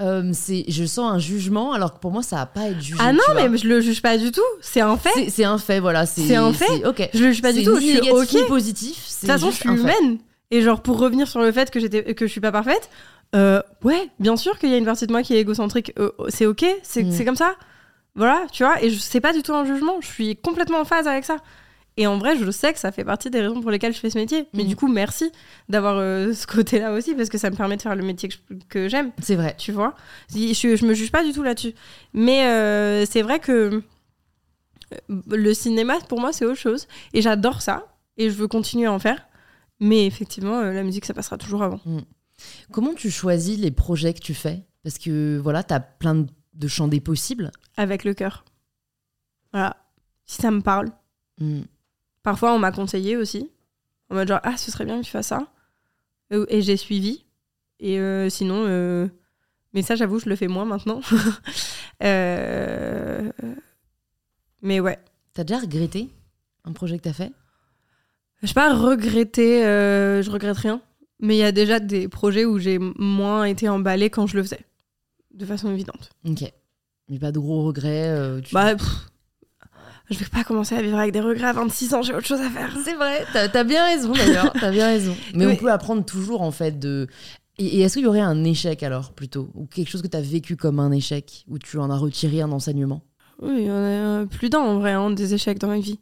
[SPEAKER 1] euh, c'est, je sens un jugement, alors que pour moi, ça va pas être jugé.
[SPEAKER 2] Ah non, mais je le juge pas du tout. C'est un fait.
[SPEAKER 1] C'est, un fait, voilà. C'est,
[SPEAKER 2] un fait.
[SPEAKER 1] Ok.
[SPEAKER 2] Je le juge pas du tout.
[SPEAKER 1] ni
[SPEAKER 2] Je suis
[SPEAKER 1] négatif,
[SPEAKER 2] ok.
[SPEAKER 1] positif.
[SPEAKER 2] De toute façon, je suis humaine. Et genre, pour revenir sur le fait que, j'étais, que je suis pas parfaite, euh, ouais, bien sûr qu'il y a une partie de moi qui est égocentrique. euh, c'est ok, c'est,
[SPEAKER 1] Mm.
[SPEAKER 2] c'est comme ça. Voilà, tu vois. Et je, c'est pas du tout un jugement. Je suis complètement en phase avec ça. Et en vrai, je sais que ça fait partie des raisons pour lesquelles je fais ce métier. Mais
[SPEAKER 1] Mm.
[SPEAKER 2] du coup, merci d'avoir euh, ce côté-là aussi, parce que ça me permet de faire le métier que, j'aime.
[SPEAKER 1] C'est vrai.
[SPEAKER 2] tu vois? Je, je, me juge pas du tout là-dessus. Mais euh, c'est vrai que euh, le cinéma, pour moi, c'est autre chose. Et j'adore ça. Et je veux continuer à en faire. Mais effectivement, euh, la musique, ça passera toujours avant.
[SPEAKER 1] Comment tu choisis les projets que tu fais? Parce que voilà, t'as plein de, champs des possibles.
[SPEAKER 2] Avec le cœur. Voilà. Si ça me parle.
[SPEAKER 1] Mm.
[SPEAKER 2] Parfois, on m'a conseillé aussi. En mode genre, ah, ce serait bien que tu fasses ça. Euh, Et j'ai suivi. Et euh, sinon, euh, mais ça, j'avoue, je le fais moins maintenant. *laughs* Euh, Mais ouais.
[SPEAKER 1] T'as déjà regretté un projet que t'as fait?
[SPEAKER 2] Je sais pas regretter, je regrette rien. Mais il y a déjà des projets où j'ai moins été emballée quand je le faisais. de façon évidente.
[SPEAKER 1] Ok. Mais pas de gros regrets. tu-
[SPEAKER 2] Bah, pff, je vais pas commencer à vivre avec des regrets à 26 ans, j'ai autre chose à faire.
[SPEAKER 1] C'est vrai, t'as as bien raison d'ailleurs, t'as bien raison. *laughs* Mais on peut apprendre toujours en fait de. Et, et est-ce qu'il y aurait un échec alors plutôt? Ou quelque chose que t'as vécu comme un échec Où tu en as retiré un enseignement?
[SPEAKER 2] Oui, il y en a plus d'un en vrai, hein, des échecs dans ma vie.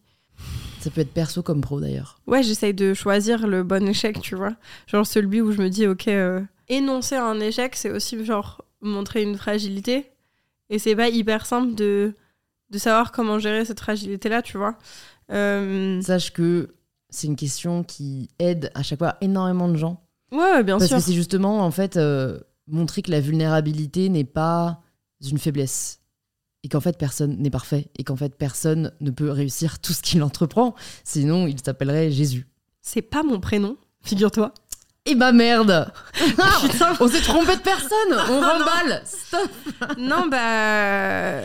[SPEAKER 1] Ça peut être perso comme pro d'ailleurs.
[SPEAKER 2] Ouais, j'essaye de choisir le bon échec, tu vois. Genre celui où je me dis, ok, euh, énoncer un échec, c'est aussi genre montrer une fragilité. Et c'est pas hyper simple de, de savoir comment gérer cette fragilité-là, tu vois. Euh,
[SPEAKER 1] Sache que c'est une question qui aide à chaque fois énormément de gens.
[SPEAKER 2] ouais, bien
[SPEAKER 1] Parce
[SPEAKER 2] sûr.
[SPEAKER 1] que c'est justement en fait euh, montrer que la vulnérabilité n'est pas une faiblesse. Et qu'en fait personne n'est parfait. Et qu'en fait personne ne peut réussir tout ce qu'il entreprend. Sinon il s'appellerait Jésus.
[SPEAKER 2] C'est pas mon prénom, figure-toi.
[SPEAKER 1] Et bah merde *laughs*
[SPEAKER 2] Putain.
[SPEAKER 1] On s'est trompé de personne On *laughs* remballe Stop
[SPEAKER 2] non, bah.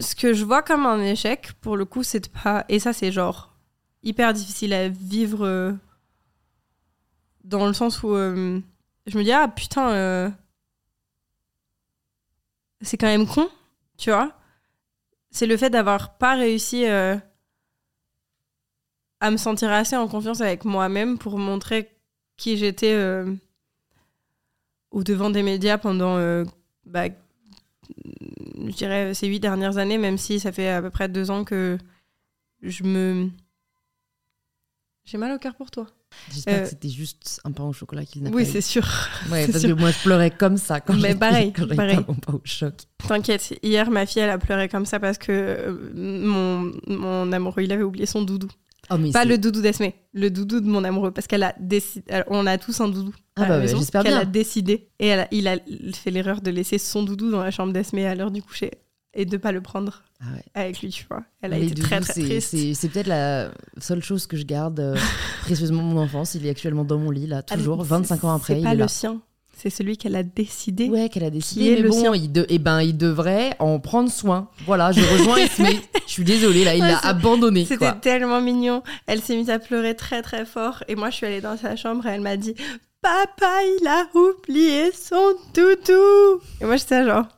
[SPEAKER 2] Ce que je vois comme un échec, pour le coup, c'est de pas. Et ça, c'est genre hyper difficile à vivre dans le sens où euh, je me dis, ah putain, euh, c'est quand même con, tu vois. C'est le fait d'avoir pas réussi euh, à me sentir assez en confiance avec moi-même pour montrer qui j'étais au devant des médias pendant, bah, je dirais, ces huit dernières années, même si ça fait à peu près deux ans que je me. J'ai mal au cœur pour toi.
[SPEAKER 1] J'espère
[SPEAKER 2] Euh,
[SPEAKER 1] que c'était juste un pain au chocolat qu'il n'a
[SPEAKER 2] Oui,
[SPEAKER 1] pas eu.
[SPEAKER 2] c'est sûr.
[SPEAKER 1] Ouais, parce
[SPEAKER 2] sûr.
[SPEAKER 1] que moi je pleurais comme ça quand
[SPEAKER 2] Mais pareil,
[SPEAKER 1] quand
[SPEAKER 2] pareil.
[SPEAKER 1] pas mon pain au choc.
[SPEAKER 2] T'inquiète, hier, ma fille, elle a pleuré comme ça parce que euh, mon, mon amoureux, il avait oublié son doudou.
[SPEAKER 1] Oh,
[SPEAKER 2] Pas le doudou d'Esmé, le doudou de mon amoureux, parce qu'elle a décidé. On a tous un doudou.
[SPEAKER 1] Ah
[SPEAKER 2] à la
[SPEAKER 1] bah
[SPEAKER 2] maison,
[SPEAKER 1] j'espère
[SPEAKER 2] qu'elle a décidé. Et elle a- il a fait l'erreur de laisser son doudou dans la chambre d'Esmé à l'heure du coucher et de pas le prendre
[SPEAKER 1] Ah ouais.
[SPEAKER 2] avec lui, tu vois. Elle a
[SPEAKER 1] Les
[SPEAKER 2] été très
[SPEAKER 1] doudous,
[SPEAKER 2] très
[SPEAKER 1] c'est-
[SPEAKER 2] triste.
[SPEAKER 1] C'est peut-être la seule chose que je garde euh, *laughs* précieusement mon enfance. Il est actuellement dans mon lit, là,
[SPEAKER 2] Ah,
[SPEAKER 1] toujours,
[SPEAKER 2] c'est-
[SPEAKER 1] 25 ans après.
[SPEAKER 2] C'est
[SPEAKER 1] il
[SPEAKER 2] pas
[SPEAKER 1] est
[SPEAKER 2] le
[SPEAKER 1] là.
[SPEAKER 2] sien, c'est celui qu'elle a décidé.
[SPEAKER 1] Ouais, qu'elle a décidé.
[SPEAKER 2] Qui est
[SPEAKER 1] mais
[SPEAKER 2] le
[SPEAKER 1] bon,
[SPEAKER 2] sien.
[SPEAKER 1] il, de- eh ben, il devrait en prendre soin. Voilà, je rejoins *laughs* Esmé. Je suis désolée, là, il
[SPEAKER 2] Ouais,
[SPEAKER 1] l'a abandonné.
[SPEAKER 2] C'était tellement mignon. Elle s'est mise à pleurer très très fort. Et moi, je suis allée dans sa chambre et elle m'a dit Papa, il a oublié son doudou. Et moi, j'étais genre. *gasps*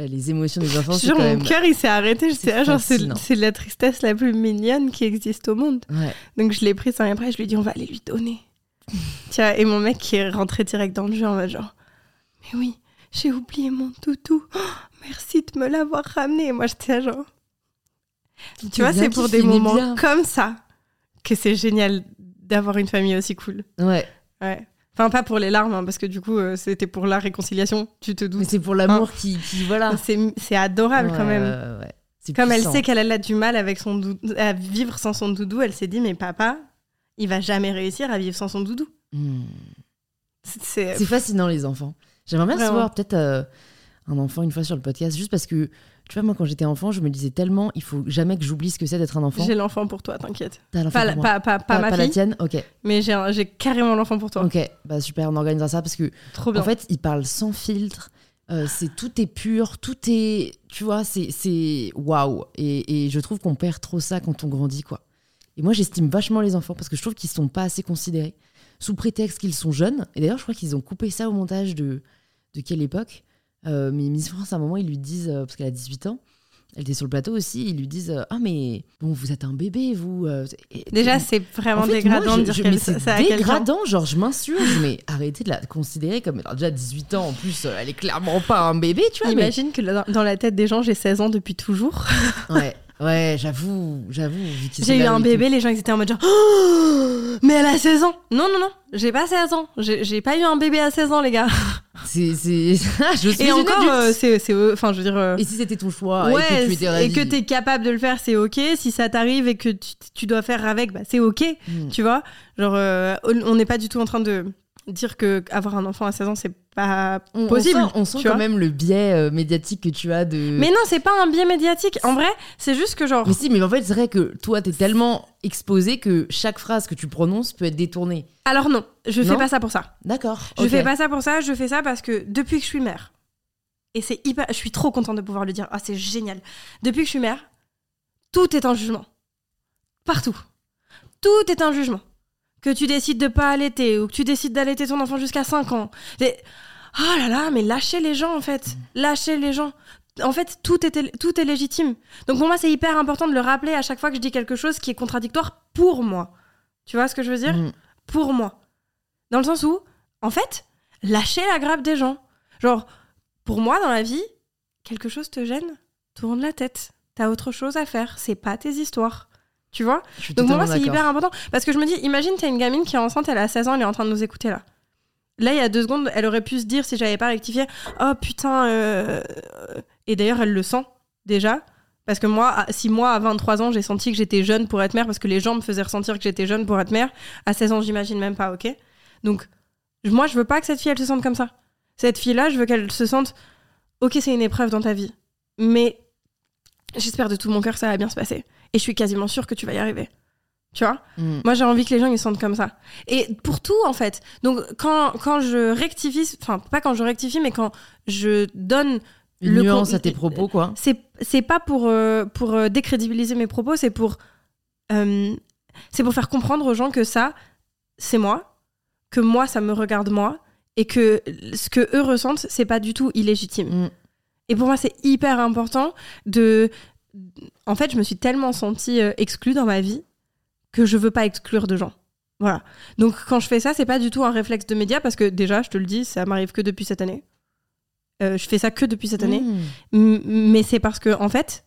[SPEAKER 1] Euh, Les émotions des enfants,
[SPEAKER 2] Genre,
[SPEAKER 1] quand
[SPEAKER 2] mon
[SPEAKER 1] même.
[SPEAKER 2] cœur, il s'est arrêté.
[SPEAKER 1] C'est
[SPEAKER 2] là, genre, c'est la tristesse la plus mignonne qui existe au monde.
[SPEAKER 1] Ouais.
[SPEAKER 2] Donc, je l'ai pris sans rien après. Je lui ai dit On va aller lui donner. Tiens, et mon mec qui est rentré direct dans le jeu en mode genre Mais oui, j'ai oublié mon doudou. Oh, merci de me l'avoir ramené. Et moi, j'étais genre. Tu vois, c'est pour des moments
[SPEAKER 1] bien.
[SPEAKER 2] comme ça que c'est génial d'avoir une famille aussi cool.
[SPEAKER 1] Ouais.
[SPEAKER 2] Ouais. Enfin, pas pour les larmes, hein, parce que du coup, euh, c'était pour la réconciliation, tu te
[SPEAKER 1] Mais
[SPEAKER 2] doutes.
[SPEAKER 1] c'est pour l'amour qui, qui. Voilà.
[SPEAKER 2] C'est adorable quand même.
[SPEAKER 1] ouais, ouais. C'est
[SPEAKER 2] Comme elle sait qu'elle a du mal avec son doudou, à vivre sans son doudou, elle s'est dit, mais papa, il va jamais réussir à vivre sans son doudou.
[SPEAKER 1] Hmm.
[SPEAKER 2] C'est-
[SPEAKER 1] fascinant, les enfants. J'aimerais bien recevoir peut-être euh, un enfant une fois sur le podcast, juste parce que, tu vois, moi, quand j'étais enfant, je me disais tellement, il faut jamais que j'oublie ce que c'est d'être un enfant.
[SPEAKER 2] j'ai l'enfant pour toi, t'inquiète. Pas, la- pas, pas, pas ma
[SPEAKER 1] la
[SPEAKER 2] fille,
[SPEAKER 1] tienne Ok.
[SPEAKER 2] mais j'ai carrément l'enfant pour toi.
[SPEAKER 1] Ok. Bah super, on organisera ça parce que,
[SPEAKER 2] Trop bien.
[SPEAKER 1] en fait, il parle sans filtre. euh, c'est tout est pur, tout est, tu vois, c'est c'est waouh. Et, et je trouve qu'on perd trop ça quand on grandit, quoi. Et moi, j'estime vachement les enfants parce que je trouve qu'ils sont pas assez considérés sous prétexte qu'ils sont jeunes. Et d'ailleurs, je crois qu'ils ont coupé ça au montage de de quelle époque Euh, Mais Miss France, à un moment, ils lui disent euh, parce qu'elle a 18 ans. Elle était sur le plateau aussi, ils lui disent euh, Ah, mais bon, vous êtes un bébé, vous. euh, et-
[SPEAKER 2] Déjà, c'est vraiment
[SPEAKER 1] en fait,
[SPEAKER 2] dégradant
[SPEAKER 1] moi,
[SPEAKER 2] de
[SPEAKER 1] je-
[SPEAKER 2] dire
[SPEAKER 1] je- mais
[SPEAKER 2] ça,
[SPEAKER 1] c'est
[SPEAKER 2] ça
[SPEAKER 1] dégradant, genre je m'insurge, mais arrêtez de la considérer comme alors déjà 18 ans en plus, elle est clairement pas un bébé, tu vois. mais-
[SPEAKER 2] Imagine que dans la tête des gens, j'ai 16 ans depuis toujours.
[SPEAKER 1] Ouais, *laughs* ouais, j'avoue, j'avoue.
[SPEAKER 2] J'ai eu un
[SPEAKER 1] et
[SPEAKER 2] bébé, les gens ils étaient en mode genre Oh, *gasps* Mais elle a 16 ans Non, non, non, j'ai pas 16 ans. J'ai pas eu un bébé à 16 ans, les gars. *laughs*
[SPEAKER 1] C'est, *laughs* je suis
[SPEAKER 2] Et encore, euh, c'est. euh, Enfin, je veux dire. euh,
[SPEAKER 1] Et si c'était ton choix et
[SPEAKER 2] ouais,
[SPEAKER 1] que tu étais
[SPEAKER 2] et
[SPEAKER 1] ravi.
[SPEAKER 2] que t'es capable de le faire, c'est ok. Si ça t'arrive et que tu, tu dois faire avec, bah, c'est ok.
[SPEAKER 1] Hmm.
[SPEAKER 2] Tu vois Genre, euh, on n'est pas du tout en train de dire que avoir un enfant à 16 ans, c'est pas
[SPEAKER 1] on, on
[SPEAKER 2] possible.
[SPEAKER 1] sent, on sent quand
[SPEAKER 2] vois
[SPEAKER 1] même le biais euh, médiatique que tu as de.
[SPEAKER 2] Mais non, c'est pas un biais médiatique. En vrai, c'est juste que genre.
[SPEAKER 1] Mais si, mais en fait, c'est vrai que toi, t'es tellement exposé que chaque phrase que tu prononces peut être détournée.
[SPEAKER 2] Alors non, je fais
[SPEAKER 1] Non
[SPEAKER 2] pas ça pour ça.
[SPEAKER 1] D'accord.
[SPEAKER 2] Je
[SPEAKER 1] ok.
[SPEAKER 2] fais pas ça pour ça, je fais ça parce que depuis que je suis mère, et c'est hyper. Je suis trop contente de pouvoir le dire. Ah, c'est génial. Depuis que je suis mère, tout est un jugement. Partout. Tout est un jugement. Que tu décides de pas allaiter ou que tu décides d'allaiter ton enfant jusqu'à 5 ans. Les- oh là là, mais lâchez les gens en fait, lâchez les gens. En fait, tout est, tout est légitime. Donc pour moi, c'est hyper important de le rappeler à chaque fois que je dis quelque chose qui est contradictoire pour moi. Tu vois ce que je veux dire?
[SPEAKER 1] Mm.
[SPEAKER 2] Pour moi. Dans le sens où, en fait, lâchez la grappe des gens. Genre, pour moi, dans la vie, quelque chose te gêne, tourne la tête. T'as autre chose à faire, c'est pas tes histoires. Tu vois donc pour moi, c'est hyper important. Parce que je me dis, imagine, t'as une gamine qui est enceinte, elle a 16 ans, elle est en train de nous écouter là. Là, il y a deux secondes, elle aurait pu se dire, si j'avais pas rectifié, oh putain. euh, Et d'ailleurs, elle le sent déjà. Parce que moi, si moi, à 23 ans, j'ai senti que j'étais jeune pour être mère, parce que les gens me faisaient ressentir que j'étais jeune pour être mère, à 16 ans, j'imagine même pas, ok? Donc, moi, je veux pas que cette fille, elle se sente comme ça. Cette fille-là, je veux qu'elle se sente, ok, c'est une épreuve dans ta vie, mais j'espère de tout mon cœur que ça va bien se passer. Et je suis quasiment sûre que tu vas y arriver. Tu vois?
[SPEAKER 1] Mm.
[SPEAKER 2] Moi, j'ai envie que les gens ils se sentent comme ça. Et pour tout, en fait. Donc, quand, quand je rectifie, enfin, pas quand je rectifie, mais quand je donne.
[SPEAKER 1] Une
[SPEAKER 2] le
[SPEAKER 1] nuance à tes propos, quoi.
[SPEAKER 2] C'est c'est pas pour, euh, pour euh, décrédibiliser mes propos, c'est pour. euh, c'est pour faire comprendre aux gens que ça, c'est moi, que moi, ça me regarde moi, et que ce que eux ressentent, c'est pas du tout illégitime.
[SPEAKER 1] Mm.
[SPEAKER 2] Et pour moi, c'est hyper important de. En fait, je me suis tellement sentie euh, exclue dans ma vie que je veux pas exclure de gens. Voilà. Donc, quand je fais ça, c'est pas du tout un réflexe de média parce que déjà, je te le dis, ça m'arrive que depuis cette année. Euh, je fais ça que depuis cette année.
[SPEAKER 1] Mm.
[SPEAKER 2] M- mais c'est parce que, en fait,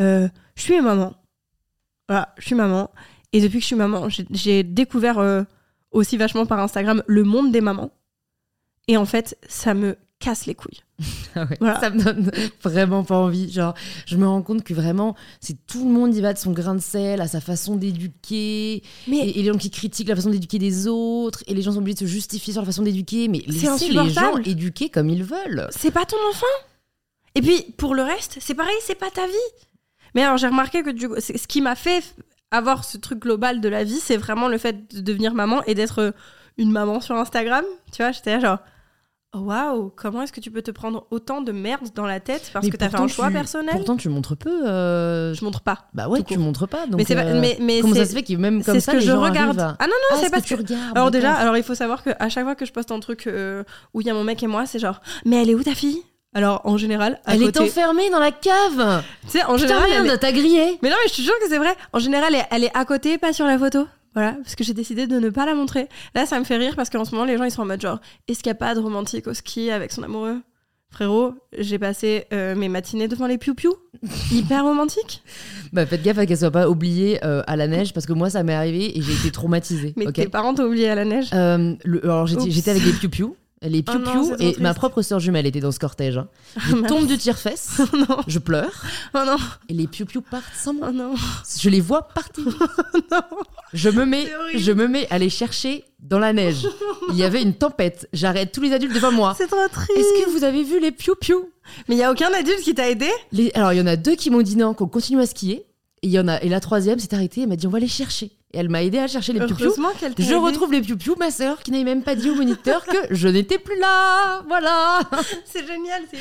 [SPEAKER 2] euh, je suis maman. Voilà, je suis maman. Et depuis que je suis maman, j'ai- j'ai découvert euh, aussi vachement par Instagram le monde des mamans. Et en fait, ça me casse les couilles. *laughs*
[SPEAKER 1] Ah ouais,
[SPEAKER 2] Voilà.
[SPEAKER 1] Ça me donne vraiment pas envie. Genre, je me rends compte que vraiment, c'est tout le monde y va de son grain de sel, à sa façon d'éduquer.
[SPEAKER 2] Mais
[SPEAKER 1] Et, et les gens qui critiquent la façon d'éduquer des autres. Et les gens sont obligés de se justifier sur la façon d'éduquer. Mais laissez les gens éduquer comme ils veulent.
[SPEAKER 2] c'est pas ton enfant. Et puis, pour le reste, c'est pareil, c'est pas ta vie. Mais alors, j'ai remarqué que du coup, c'est- ce qui m'a fait avoir ce truc global de la vie, c'est vraiment le fait de devenir maman et d'être euh, une maman sur Instagram. Tu vois, j'étais genre, waouh, comment est-ce que tu peux te prendre autant de merde dans la tête parce
[SPEAKER 1] Mais
[SPEAKER 2] que t'as fait un choix
[SPEAKER 1] tu-
[SPEAKER 2] personnel?
[SPEAKER 1] Pourtant, tu montres peu. euh,
[SPEAKER 2] Je montre pas.
[SPEAKER 1] Bah ouais, tu montres pas. Donc,
[SPEAKER 2] mais c'est pas-
[SPEAKER 1] euh,
[SPEAKER 2] mais, mais
[SPEAKER 1] comment ça se fait que même
[SPEAKER 2] c'est
[SPEAKER 1] comme
[SPEAKER 2] ce
[SPEAKER 1] ça,
[SPEAKER 2] que
[SPEAKER 1] les
[SPEAKER 2] je
[SPEAKER 1] gens
[SPEAKER 2] regarde.
[SPEAKER 1] à-
[SPEAKER 2] Ah non, non,
[SPEAKER 1] Ah,
[SPEAKER 2] c'est
[SPEAKER 1] ce
[SPEAKER 2] parce
[SPEAKER 1] que tu
[SPEAKER 2] que.
[SPEAKER 1] regardes.
[SPEAKER 2] Alors déjà, alors il faut savoir qu'à chaque fois que je poste un truc euh, où il y a mon mec et moi, c'est genre, mais elle est où ta fille? Alors en général, à
[SPEAKER 1] Elle est enfermée dans la cave.
[SPEAKER 2] tu sais, en
[SPEAKER 1] Putain,
[SPEAKER 2] général, elle est-
[SPEAKER 1] merde, t'as grillé.
[SPEAKER 2] Mais non, mais je te jure que c'est vrai. En général, elle est à côté, pas sur la photo. Voilà, parce que j'ai décidé de ne pas la montrer. Là, ça me fait rire parce qu'en ce moment, les gens, ils sont en mode genre, est-ce qu'il n'y a pas de romantique au ski avec son amoureux? Frérot, j'ai passé euh, mes matinées devant les piou-piou. *laughs* Hyper romantique.
[SPEAKER 1] Bah faites gaffe à qu'elle soit pas oubliée euh, à la neige parce que moi ça m'est arrivé et j'ai été traumatisée.
[SPEAKER 2] Mais
[SPEAKER 1] ok?
[SPEAKER 2] tes parents t'ont oublié à la neige?
[SPEAKER 1] Euh, le- alors j'étais avec les piou-piou. Les
[SPEAKER 2] Oh non, trop
[SPEAKER 1] et ma propre sœur jumelle était dans ce cortège. hein. *laughs* Je
[SPEAKER 2] mince.
[SPEAKER 1] tombe du tire-fesse, *laughs*
[SPEAKER 2] non,
[SPEAKER 1] je pleure
[SPEAKER 2] oh non,
[SPEAKER 1] et les piou-piou partent sans moi.
[SPEAKER 2] oh non,
[SPEAKER 1] Je les vois partir. *laughs*
[SPEAKER 2] non.
[SPEAKER 1] Je me mets, je me mets à les chercher dans la neige. Il y avait une tempête. J'arrête tous les adultes devant moi.
[SPEAKER 2] C'est trop triste.
[SPEAKER 1] Est-ce que vous avez vu les piou-piou?
[SPEAKER 2] Mais il y a aucun adulte qui t'a aidé?
[SPEAKER 1] Les- Alors il y en a deux qui m'ont dit non, qu'on continue à skier. Et il y en a et la troisième s'est arrêtée. Elle m'a dit on va les chercher. Et elle m'a aidé à chercher les piou-piou. Je retrouve les piou-piou, ma sœur, qui n'avait même pas dit au moniteur que *laughs* je n'étais plus là. Voilà.
[SPEAKER 2] C'est génial, c'est.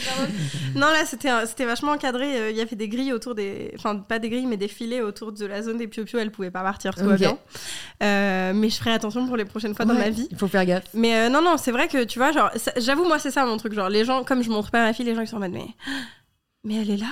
[SPEAKER 2] Non, là, c'était vachement encadré. euh, Il y avait des grilles autour des. Enfin, pas des grilles, mais des filets autour de la zone des piou-piou. Elle pouvait pas partir, tout va
[SPEAKER 1] Ok.
[SPEAKER 2] bien. Euh, mais je ferai attention pour les prochaines fois dans ma vie.
[SPEAKER 1] Il faut faire gaffe.
[SPEAKER 2] Mais euh, non, non, c'est vrai que tu vois, genre, j'avoue, moi, c'est ça mon truc. Genre, les gens, comme je montre pas ma fille, les gens ils sont en mode, mais. Mais elle est là?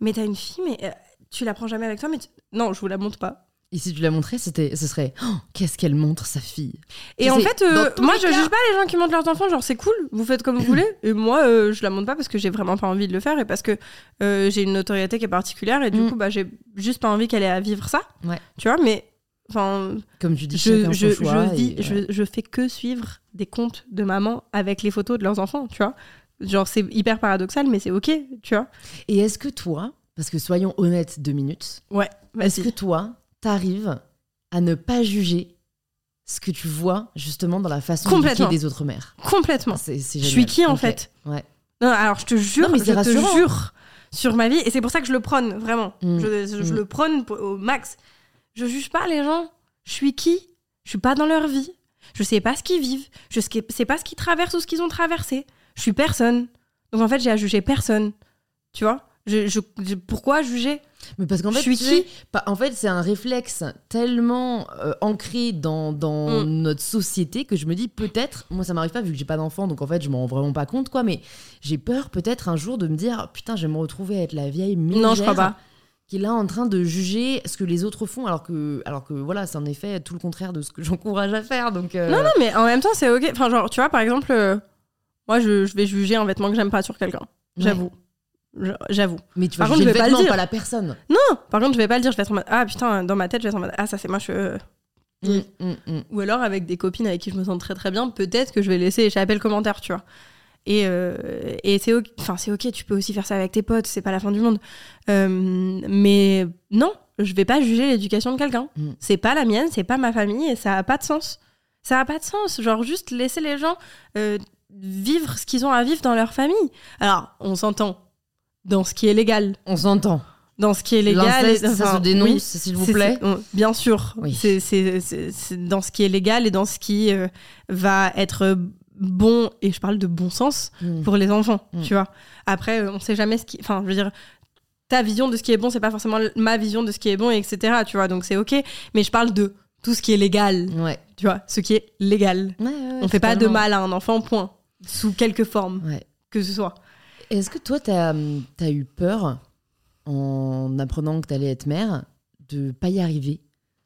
[SPEAKER 2] Mais t'as une fille, mais euh, tu la prends jamais avec toi, mais tu- Non, je vous la montre pas.
[SPEAKER 1] Et si tu la montrais, c'était, ce serait oh, qu'est-ce qu'elle montre sa fille.
[SPEAKER 2] Et
[SPEAKER 1] Tu
[SPEAKER 2] en
[SPEAKER 1] sais,
[SPEAKER 2] fait, euh, moi, je
[SPEAKER 1] cas-
[SPEAKER 2] juge pas les gens qui montrent leurs enfants. Genre, c'est cool, vous faites comme vous voulez. *laughs* Et moi, euh, je la montre pas parce que j'ai vraiment pas envie de le faire et parce que euh, j'ai une notoriété qui est particulière et du
[SPEAKER 1] Mm.
[SPEAKER 2] coup, bah, j'ai juste pas envie qu'elle ait à vivre ça.
[SPEAKER 1] Ouais.
[SPEAKER 2] Tu vois, mais enfin,
[SPEAKER 1] Comme tu dis,
[SPEAKER 2] je, je, je, vis,
[SPEAKER 1] et,
[SPEAKER 2] je,
[SPEAKER 1] ouais.
[SPEAKER 2] je fais que suivre des comptes de maman avec les photos de leurs enfants, tu vois. Genre, c'est hyper paradoxal, mais c'est ok, tu vois.
[SPEAKER 1] Et est-ce que toi, parce que soyons honnêtes deux minutes,
[SPEAKER 2] Ouais,
[SPEAKER 1] est-ce que toi, t'arrives à ne pas juger ce que tu vois justement dans la façon
[SPEAKER 2] Complètement.
[SPEAKER 1] des autres mères
[SPEAKER 2] Complètement.
[SPEAKER 1] C'est, c'est
[SPEAKER 2] Je suis qui en fait
[SPEAKER 1] Ouais.
[SPEAKER 2] Non, alors je te jure,
[SPEAKER 1] Non, mais
[SPEAKER 2] je te jure sur ma vie, et c'est pour ça que je le prône, vraiment.
[SPEAKER 1] Mm.
[SPEAKER 2] Je, je- je
[SPEAKER 1] Mm.
[SPEAKER 2] le prône au max. Je juge pas les gens. Je suis qui? Je suis pas dans leur vie. Je sais pas ce qu'ils vivent. Je sais pas ce qu'ils traversent ou ce qu'ils ont traversé. Je suis personne. Donc en fait, j'ai à juger personne. Tu vois? Je, je- je- pourquoi juger?
[SPEAKER 1] Mais parce qu'en
[SPEAKER 2] Je
[SPEAKER 1] fait,
[SPEAKER 2] suis qui?
[SPEAKER 1] en fait, c'est un réflexe tellement euh, ancré dans, dans
[SPEAKER 2] Mm.
[SPEAKER 1] notre société que je me dis peut-être, moi ça m'arrive pas vu que j'ai pas d'enfant, donc en fait je m'en rends vraiment pas compte quoi, mais j'ai peur peut-être un jour de me dire putain, je vais me retrouver à être la vieille mégère
[SPEAKER 2] Non, je crois pas.
[SPEAKER 1] qui est là en train de juger ce que les autres font, alors que, alors que voilà, c'est en effet tout le contraire de ce que *laughs* j'encourage à faire. Donc euh,
[SPEAKER 2] Non, non, mais en même temps, c'est ok. Enfin, genre, tu vois, par exemple, euh, moi, je, je vais juger un vêtement que j'aime pas sur quelqu'un. J'avoue. J'avoue.
[SPEAKER 1] Mais tu vas
[SPEAKER 2] Par contre,
[SPEAKER 1] juger
[SPEAKER 2] je
[SPEAKER 1] le
[SPEAKER 2] vais pas le
[SPEAKER 1] vêtement,
[SPEAKER 2] dire.
[SPEAKER 1] pas la personne.
[SPEAKER 2] Non, par contre, je vais pas le dire. Je vais être en mode, ah putain, dans ma tête, je vais être en mode, ah, ça c'est moche. euh.
[SPEAKER 1] Mm, mm, mm.
[SPEAKER 2] Ou alors, avec des copines avec qui je me sens très très bien, peut-être que je vais laisser échapper le commentaire, tu vois. Et, euh, et c'est ok, enfin, c'est ok, tu peux aussi faire ça avec tes potes, c'est pas la fin du monde. Euh, mais non, je vais pas juger l'éducation de quelqu'un.
[SPEAKER 1] Mm.
[SPEAKER 2] C'est pas la mienne, c'est pas ma famille et ça a pas de sens. Ça a pas de sens. Genre, juste laisser les gens euh, vivre ce qu'ils ont à vivre dans leur famille. Alors, on s'entend dans ce qui est légal.
[SPEAKER 1] On s'entend.
[SPEAKER 2] Dans ce qui est légal.
[SPEAKER 1] Ça se dénonce,
[SPEAKER 2] oui,
[SPEAKER 1] s'il vous plaît.
[SPEAKER 2] on- bien sûr.
[SPEAKER 1] Oui.
[SPEAKER 2] C'est- dans ce qui est légal et dans ce qui euh, va être bon, et je parle de bon sens,
[SPEAKER 1] Mm.
[SPEAKER 2] pour les enfants,
[SPEAKER 1] Mm.
[SPEAKER 2] tu vois. Après, euh, on sait jamais ce qui... Enfin, je veux dire, ta vision de ce qui est bon, c'est pas forcément ma vision de ce qui est bon, et etc., tu vois. Donc c'est ok. Mais je parle de tout ce qui est légal,
[SPEAKER 1] Ouais.
[SPEAKER 2] tu vois. Ce qui est légal.
[SPEAKER 1] Ouais, ouais,
[SPEAKER 2] on fait pas de mal à un enfant, point. Sous quelque forme que ce soit.
[SPEAKER 1] Est-ce que toi, t'as as eu peur en apprenant que t'allais être mère de pas y arriver?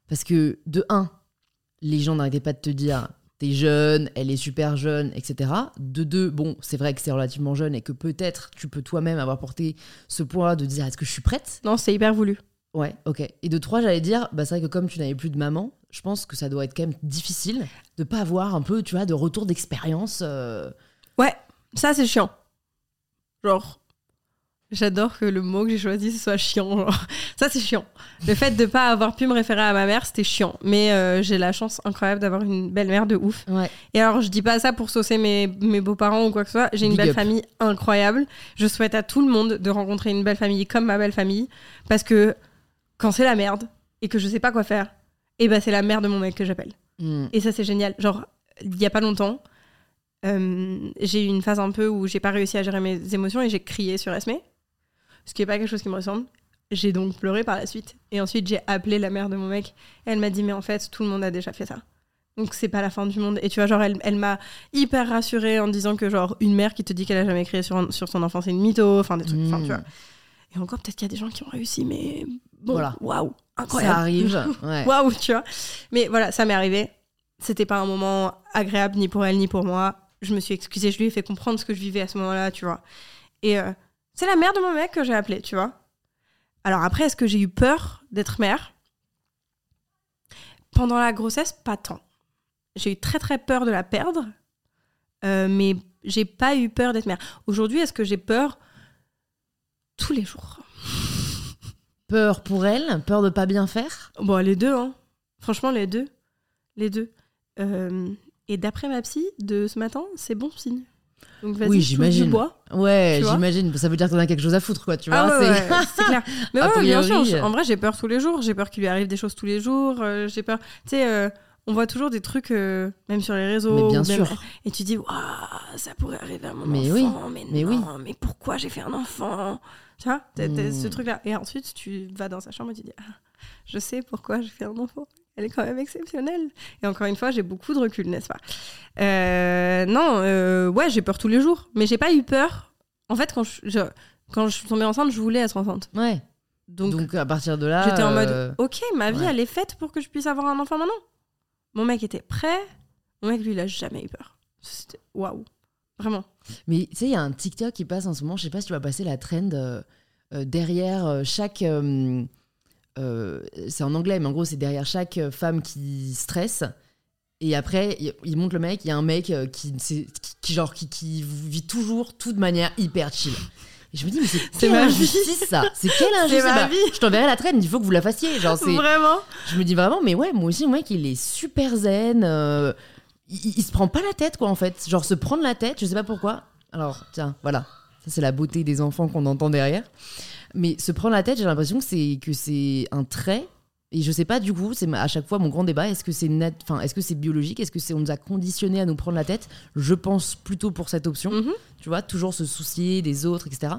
[SPEAKER 1] Parce que de un, les gens n'arrêtaient pas de te dire t'es jeune, elle est super jeune, etc. De deux, bon, c'est vrai que c'est relativement jeune et que peut-être tu peux toi-même avoir porté ce poids de dire est-ce que je suis prête?
[SPEAKER 2] Non, c'est hyper voulu.
[SPEAKER 1] Ouais, ok. Et de trois, j'allais dire, bah, c'est vrai que comme tu n'avais plus de maman, je pense que ça doit être quand même difficile de pas avoir un peu, tu vois, de retour d'expérience. euh,
[SPEAKER 2] Ouais, ça c'est chiant. Genre, j'adore que le mot que j'ai choisi ce soit chiant. genre. Ça c'est chiant. Le fait de pas avoir pu me référer à ma mère, c'était chiant. Mais euh, j'ai la chance incroyable d'avoir une belle-mère de ouf.
[SPEAKER 1] Ouais.
[SPEAKER 2] Et alors, je dis pas ça pour saucer mes, mes beaux-parents ou quoi que ce soit. J'ai une
[SPEAKER 1] Big
[SPEAKER 2] belle
[SPEAKER 1] up.
[SPEAKER 2] famille incroyable. Je souhaite à tout le monde de rencontrer une belle famille comme ma belle famille. Parce que quand c'est la merde et que je sais pas quoi faire, et ben c'est la mère de mon mec que j'appelle.
[SPEAKER 1] Hmm.
[SPEAKER 2] Et ça, c'est génial. Genre, il y a pas longtemps, euh, j'ai eu une phase un peu où j'ai pas réussi à gérer mes émotions et j'ai crié sur Esme. Ce qui est pas quelque chose qui me ressemble. J'ai donc pleuré par la suite. Et ensuite, j'ai appelé la mère de mon mec. Elle m'a dit, mais en fait, tout le monde a déjà fait ça. Donc, c'est pas la fin du monde. Et tu vois, genre, elle, elle m'a hyper rassurée en disant que, genre, une mère qui te dit qu'elle a jamais crié sur, un- sur son enfant, c'est une mytho. Enfin, des trucs. Enfin, tu vois. Et encore, peut-être qu'il y a des gens qui ont réussi, mais bon,
[SPEAKER 1] Voilà.
[SPEAKER 2] waouh,
[SPEAKER 1] Ça
[SPEAKER 2] incroyable.
[SPEAKER 1] arrive. *laughs* Ouais.
[SPEAKER 2] Waouh, tu vois. Mais voilà, ça m'est arrivé. C'était pas un moment agréable ni pour elle ni pour moi. Je me suis excusée, je lui ai fait comprendre ce que je vivais à ce moment-là, tu vois. Et euh, c'est la mère de mon mec que j'ai appelée, tu vois. Alors après, est-ce que j'ai eu peur d'être mère? Pendant la grossesse, pas tant. J'ai eu très très peur de la perdre, euh, mais j'ai pas eu peur d'être mère. Aujourd'hui, est-ce que j'ai peur? Tous les jours
[SPEAKER 1] Peur pour elle, peur de pas bien faire?
[SPEAKER 2] Bon, les deux, hein. Franchement, les deux. Les deux. Euh, et d'après ma psy de ce matin, c'est bon signe. Donc vas-y,
[SPEAKER 1] Oui, j'imagine.
[SPEAKER 2] bois.
[SPEAKER 1] Ouais, j'imagine. Ça veut dire que t'en as quelque chose à foutre, quoi. Tu vois.
[SPEAKER 2] Ah ouais,
[SPEAKER 1] c'est-
[SPEAKER 2] ouais, clair. *laughs* Mais ouais, bien sûr. En vrai, j'ai peur tous les jours. J'ai peur qu'il lui arrive des choses tous les jours. euh, j'ai peur. Tu sais, euh, on voit toujours des trucs, euh, même sur les réseaux.
[SPEAKER 1] Mais bien
[SPEAKER 2] même-
[SPEAKER 1] sûr.
[SPEAKER 2] Et tu dis, waouh, ça pourrait arriver à mon
[SPEAKER 1] Mais
[SPEAKER 2] enfant.
[SPEAKER 1] oui,
[SPEAKER 2] Mais,
[SPEAKER 1] mais
[SPEAKER 2] non, mais pourquoi j'ai fait un enfant? Tu vois, t'as
[SPEAKER 1] Hmm.
[SPEAKER 2] ce truc-là. Et ensuite, tu vas dans sa chambre et tu dis, ah, je sais pourquoi j'ai fait un enfant. Elle est quand même exceptionnelle. Et encore une fois, j'ai beaucoup de recul, n'est-ce pas? Euh, Non, euh, ouais, j'ai peur tous les jours. Mais j'ai pas eu peur. En fait, quand je, je- quand je suis tombée enceinte, je voulais être enceinte.
[SPEAKER 1] Ouais.
[SPEAKER 2] Donc,
[SPEAKER 1] Donc, à partir de là.
[SPEAKER 2] j'étais en mode,
[SPEAKER 1] euh,
[SPEAKER 2] ok, ma vie,
[SPEAKER 1] ouais.
[SPEAKER 2] elle est faite pour que je puisse avoir un enfant maintenant. Mon mec était prêt. Mon mec, lui, il a jamais eu peur. C'était waouh. Vraiment.
[SPEAKER 1] Mais tu sais, il y a un TikTok qui passe en ce moment. Je sais pas si tu vas passer la trend derrière chaque. Euh, c'est en anglais, mais en gros, c'est derrière chaque euh, femme qui stresse. Et après, il, montre le mec. Il y a un mec euh, qui, qui, qui, genre, qui, qui vit toujours tout de manière hyper chill. Et je me dis, mais c'est *laughs* quelle
[SPEAKER 2] ma vie.
[SPEAKER 1] injustice ça C'est quelle injustice
[SPEAKER 2] ma
[SPEAKER 1] Bah,
[SPEAKER 2] vie.
[SPEAKER 1] Je t'enverrai la trend, il faut que vous la fassiez. Genre.
[SPEAKER 2] Vraiment.
[SPEAKER 1] Je me dis vraiment, mais ouais, moi aussi, le mec, il est super zen. euh, il, il se prend pas la tête, quoi, en fait. Genre, se prendre la tête, je sais pas pourquoi. Alors, tiens, voilà. Ça, c'est la beauté des enfants qu'on entend derrière. Mais se prendre la tête, j'ai l'impression que c'est, que c'est un trait Et je sais pas du coup, c'est à chaque fois mon grand débat. Est-ce que c'est net, enfin, est-ce que c'est biologique, est-ce que c'est on nous a conditionné à nous prendre la tête? Je pense plutôt pour cette option.
[SPEAKER 2] Mhm.
[SPEAKER 1] Tu vois, toujours se soucier des autres, etc.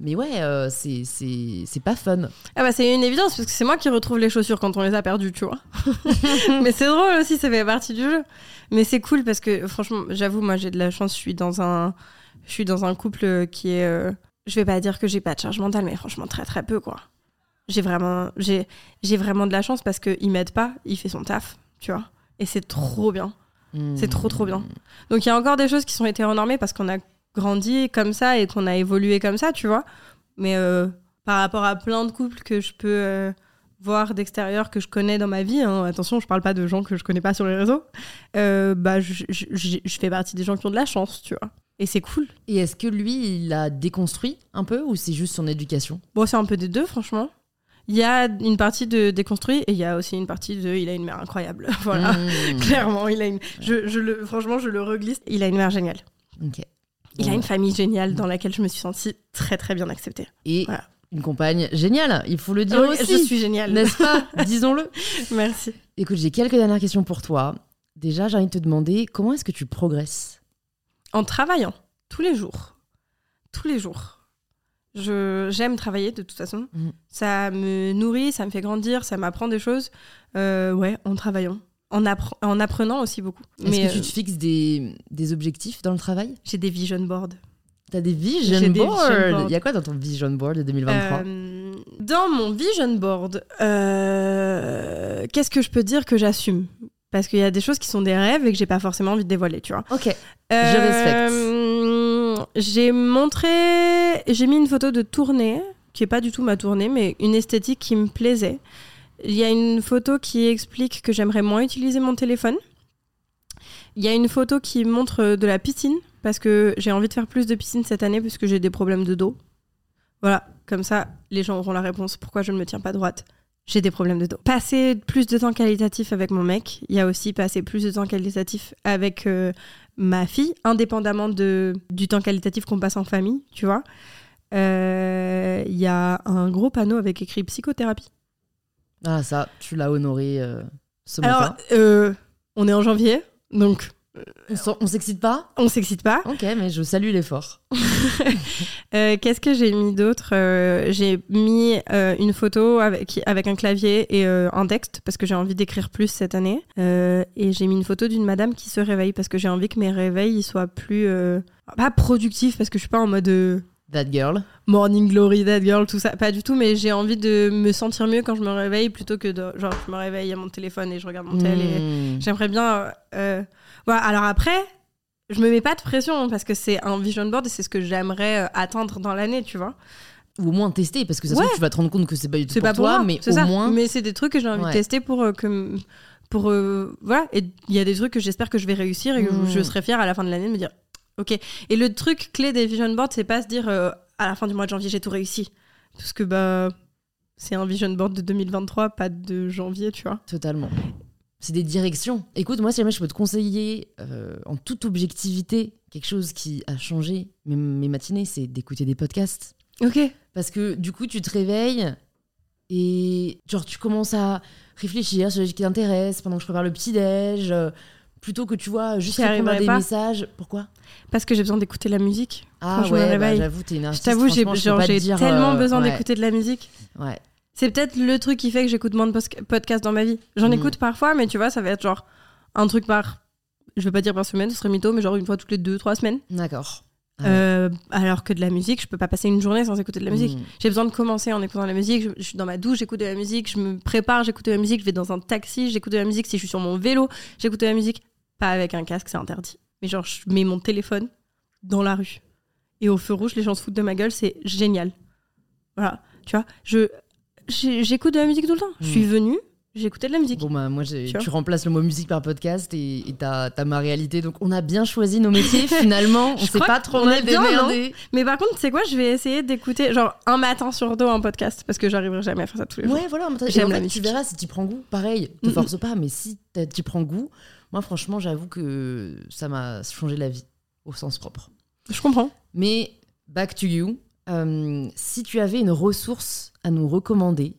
[SPEAKER 1] Mais ouais, euh, c'est c'est c'est pas fun.
[SPEAKER 2] Ah bah c'est une évidence parce que c'est moi qui retrouve les chaussures quand on les a perdues, tu vois. *laughs* Mais c'est drôle aussi, ça fait partie du jeu. Mais c'est cool parce que franchement, j'avoue, moi j'ai de la chance, je suis dans un, je suis dans un couple qui est, euh, je vais pas dire que j'ai pas de charge mentale, mais franchement très très peu quoi. J'ai vraiment, j'ai, j'ai vraiment de la chance parce que il m'aide pas, il fait son taf, tu vois. Et c'est trop bien. C'est trop, trop bien. Donc il y a encore des choses qui sont hétéronormées parce qu'on a grandi comme ça et qu'on a évolué comme ça, tu vois. Mais euh, par rapport à plein de couples que je peux euh, voir d'extérieur, que je connais dans ma vie, hein, attention, je parle pas de gens que je connais pas sur les réseaux, euh, bah, je, je- je- je fais partie des gens qui ont de la chance, tu vois. Et c'est cool.
[SPEAKER 1] Et est-ce que lui, il a déconstruit un peu ou c'est juste son éducation?
[SPEAKER 2] Bon, c'est un peu des deux, franchement. Il y a une partie de déconstruit et il y a aussi une partie de il a une mère incroyable. *laughs* voilà.
[SPEAKER 1] Mmh.
[SPEAKER 2] Clairement, il a une. Je, je le, franchement, je le reglisse. Il a une mère géniale.
[SPEAKER 1] Ok.
[SPEAKER 2] Il
[SPEAKER 1] Bon,
[SPEAKER 2] a une famille géniale dans laquelle je me suis sentie très très bien acceptée.
[SPEAKER 1] Et
[SPEAKER 2] Voilà.
[SPEAKER 1] Une compagne géniale, il faut le dire
[SPEAKER 2] Oui,
[SPEAKER 1] aussi.
[SPEAKER 2] je suis géniale.
[SPEAKER 1] N'est-ce pas *laughs* Disons-le.
[SPEAKER 2] Merci.
[SPEAKER 1] Écoute, j'ai quelques dernières questions pour toi. Déjà, j'ai envie de te demander comment est-ce que tu progresses?
[SPEAKER 2] En travaillant tous les jours, tous les jours. Je j'aime travailler de toute façon.
[SPEAKER 1] Mhm.
[SPEAKER 2] Ça me nourrit, ça me fait grandir, ça m'apprend des choses. Euh, ouais, en travaillant, en, appre- en apprenant aussi beaucoup.
[SPEAKER 1] Est-ce
[SPEAKER 2] Mais
[SPEAKER 1] que tu
[SPEAKER 2] euh,
[SPEAKER 1] te fixes des, des objectifs dans le travail?
[SPEAKER 2] J'ai des vision boards.
[SPEAKER 1] T'as des vision boards. Il y a quoi dans ton vision board de 2023
[SPEAKER 2] Euh, dans mon vision board, euh, qu'est-ce que je peux dire que j'assume? Parce qu'il y a des choses qui sont des rêves et que j'ai pas forcément envie de dévoiler, tu vois.
[SPEAKER 1] Ok.
[SPEAKER 2] Euh, J'ai montré, j'ai mis une photo de tournée, qui est pas du tout ma tournée, mais une esthétique qui me plaisait. Il y a une photo qui explique que j'aimerais moins utiliser mon téléphone. Il y a une photo qui montre de la piscine, parce que j'ai envie de faire plus de piscine cette année, parce que j'ai des problèmes de dos. Voilà, comme ça, les gens auront la réponse pourquoi je ne me tiens pas droite. J'ai des problèmes de dos. Passer plus de temps qualitatif avec mon mec. Il y a aussi passer plus de temps qualitatif avec euh, ma fille, indépendamment de, du temps qualitatif qu'on passe en famille, tu vois. Euh, Il y a un gros panneau avec écrit psychothérapie.
[SPEAKER 1] Ah, ça, tu l'as honoré euh, ce
[SPEAKER 2] Alors,
[SPEAKER 1] matin.
[SPEAKER 2] euh, on est en janvier, donc
[SPEAKER 1] On s'excite pas
[SPEAKER 2] on s'excite pas.
[SPEAKER 1] Ok, mais je salue l'effort. *laughs*
[SPEAKER 2] Euh, Qu'est-ce que j'ai mis d'autre Euh, J'ai mis euh, une photo avec, avec un clavier et un texte parce que j'ai envie d'écrire plus cette année. Et j'ai mis une photo d'une madame qui se réveille parce que j'ai envie que mes réveils ils soient plus. pas productifs parce que je suis pas en mode.
[SPEAKER 1] That girl.
[SPEAKER 2] Morning Glory, That Girl, tout ça, pas du tout, mais j'ai envie de me sentir mieux quand je me réveille plutôt que de. Genre, je me réveille à mon téléphone et je regarde mon tel et.
[SPEAKER 1] Mmh.
[SPEAKER 2] J'aimerais bien. Voilà, alors après, je me mets pas de pression hein, parce que c'est un vision board et c'est ce que j'aimerais euh, atteindre dans l'année, tu vois.
[SPEAKER 1] Ou au moins tester, parce que ça
[SPEAKER 2] Ouais.
[SPEAKER 1] tu vas te rendre compte que c'est pas du tout pour
[SPEAKER 2] pas pour
[SPEAKER 1] toi,
[SPEAKER 2] moi,
[SPEAKER 1] mais au
[SPEAKER 2] ça.
[SPEAKER 1] moins.
[SPEAKER 2] Mais c'est des trucs que j'ai envie
[SPEAKER 1] Ouais.
[SPEAKER 2] de tester pour euh, que. Pour, euh, voilà, et il y a des trucs que j'espère que je vais réussir et que je serai fière à la fin de l'année de me dire ok. Et le truc clé des vision boards, c'est pas se dire euh, à la fin du mois de janvier j'ai tout réussi. Parce que bah, c'est un vision board de 2023, pas de janvier, tu vois.
[SPEAKER 1] Totalement. C'est des directions. Écoute, moi, si jamais je peux te conseiller euh, en toute objectivité quelque chose qui a changé mes, mes matinées, c'est d'écouter des podcasts.
[SPEAKER 2] Ok.
[SPEAKER 1] Parce que du coup, tu te réveilles et genre tu commences à réfléchir sur ce qui t'intéresse pendant que je prépare le petit-déj. euh, plutôt que tu vois juste répondre à des
[SPEAKER 2] pas.
[SPEAKER 1] messages. Pourquoi?
[SPEAKER 2] Parce que j'ai besoin d'écouter la musique.
[SPEAKER 1] Ah
[SPEAKER 2] Quand je me
[SPEAKER 1] ouais, bah,
[SPEAKER 2] réveille.
[SPEAKER 1] j'avoue, t'es une
[SPEAKER 2] Je t'avoue, j'ai
[SPEAKER 1] je
[SPEAKER 2] tellement
[SPEAKER 1] euh,
[SPEAKER 2] besoin
[SPEAKER 1] ouais,
[SPEAKER 2] d'écouter de la musique.
[SPEAKER 1] Ouais.
[SPEAKER 2] C'est peut-être le truc qui fait que j'écoute moins de podcasts dans ma vie. J'en
[SPEAKER 1] Mm.
[SPEAKER 2] écoute parfois, mais tu vois, ça va être genre un truc par. Je vais pas dire par semaine, ce serait mytho, mais genre une fois toutes les deux, trois semaines.
[SPEAKER 1] D'accord. Ah ouais.
[SPEAKER 2] Euh, alors que de la musique, je peux pas passer une journée sans écouter de la musique.
[SPEAKER 1] Mm.
[SPEAKER 2] J'ai besoin de commencer en écoutant de la musique. Je, je suis dans ma douche, j'écoute de la musique. Je me prépare, j'écoute de la musique. Je vais dans un taxi, j'écoute de la musique. Si je suis sur mon vélo, j'écoute de la musique. Pas avec un casque, c'est interdit. Mais genre, je mets mon téléphone dans la rue. Et au feu rouge, les gens se foutent de ma gueule, c'est génial. Voilà, tu vois, je j'écoute de la musique tout le temps. Je suis venue, j'ai écouté de la musique.
[SPEAKER 1] Bon bah moi
[SPEAKER 2] Tu
[SPEAKER 1] remplaces le mot musique par podcast et t'as t'as ma réalité donc on a bien choisi nos métiers *laughs* finalement on s'est pas trop mal démerdé.
[SPEAKER 2] Mais par contre, tu sais quoi, je vais essayer d'écouter genre un matin sur deux un podcast parce que j'arriverai jamais à faire ça tous les jours.
[SPEAKER 1] Ouais voilà
[SPEAKER 2] J'aime la
[SPEAKER 1] fait, tu
[SPEAKER 2] musique.
[SPEAKER 1] verras si tu prends goût pareil te force pas mais si tu prends goût moi franchement j'avoue que ça m'a changé la vie au sens propre.
[SPEAKER 2] Je comprends.
[SPEAKER 1] Mais back to you Euh, si tu avais une ressource à nous recommander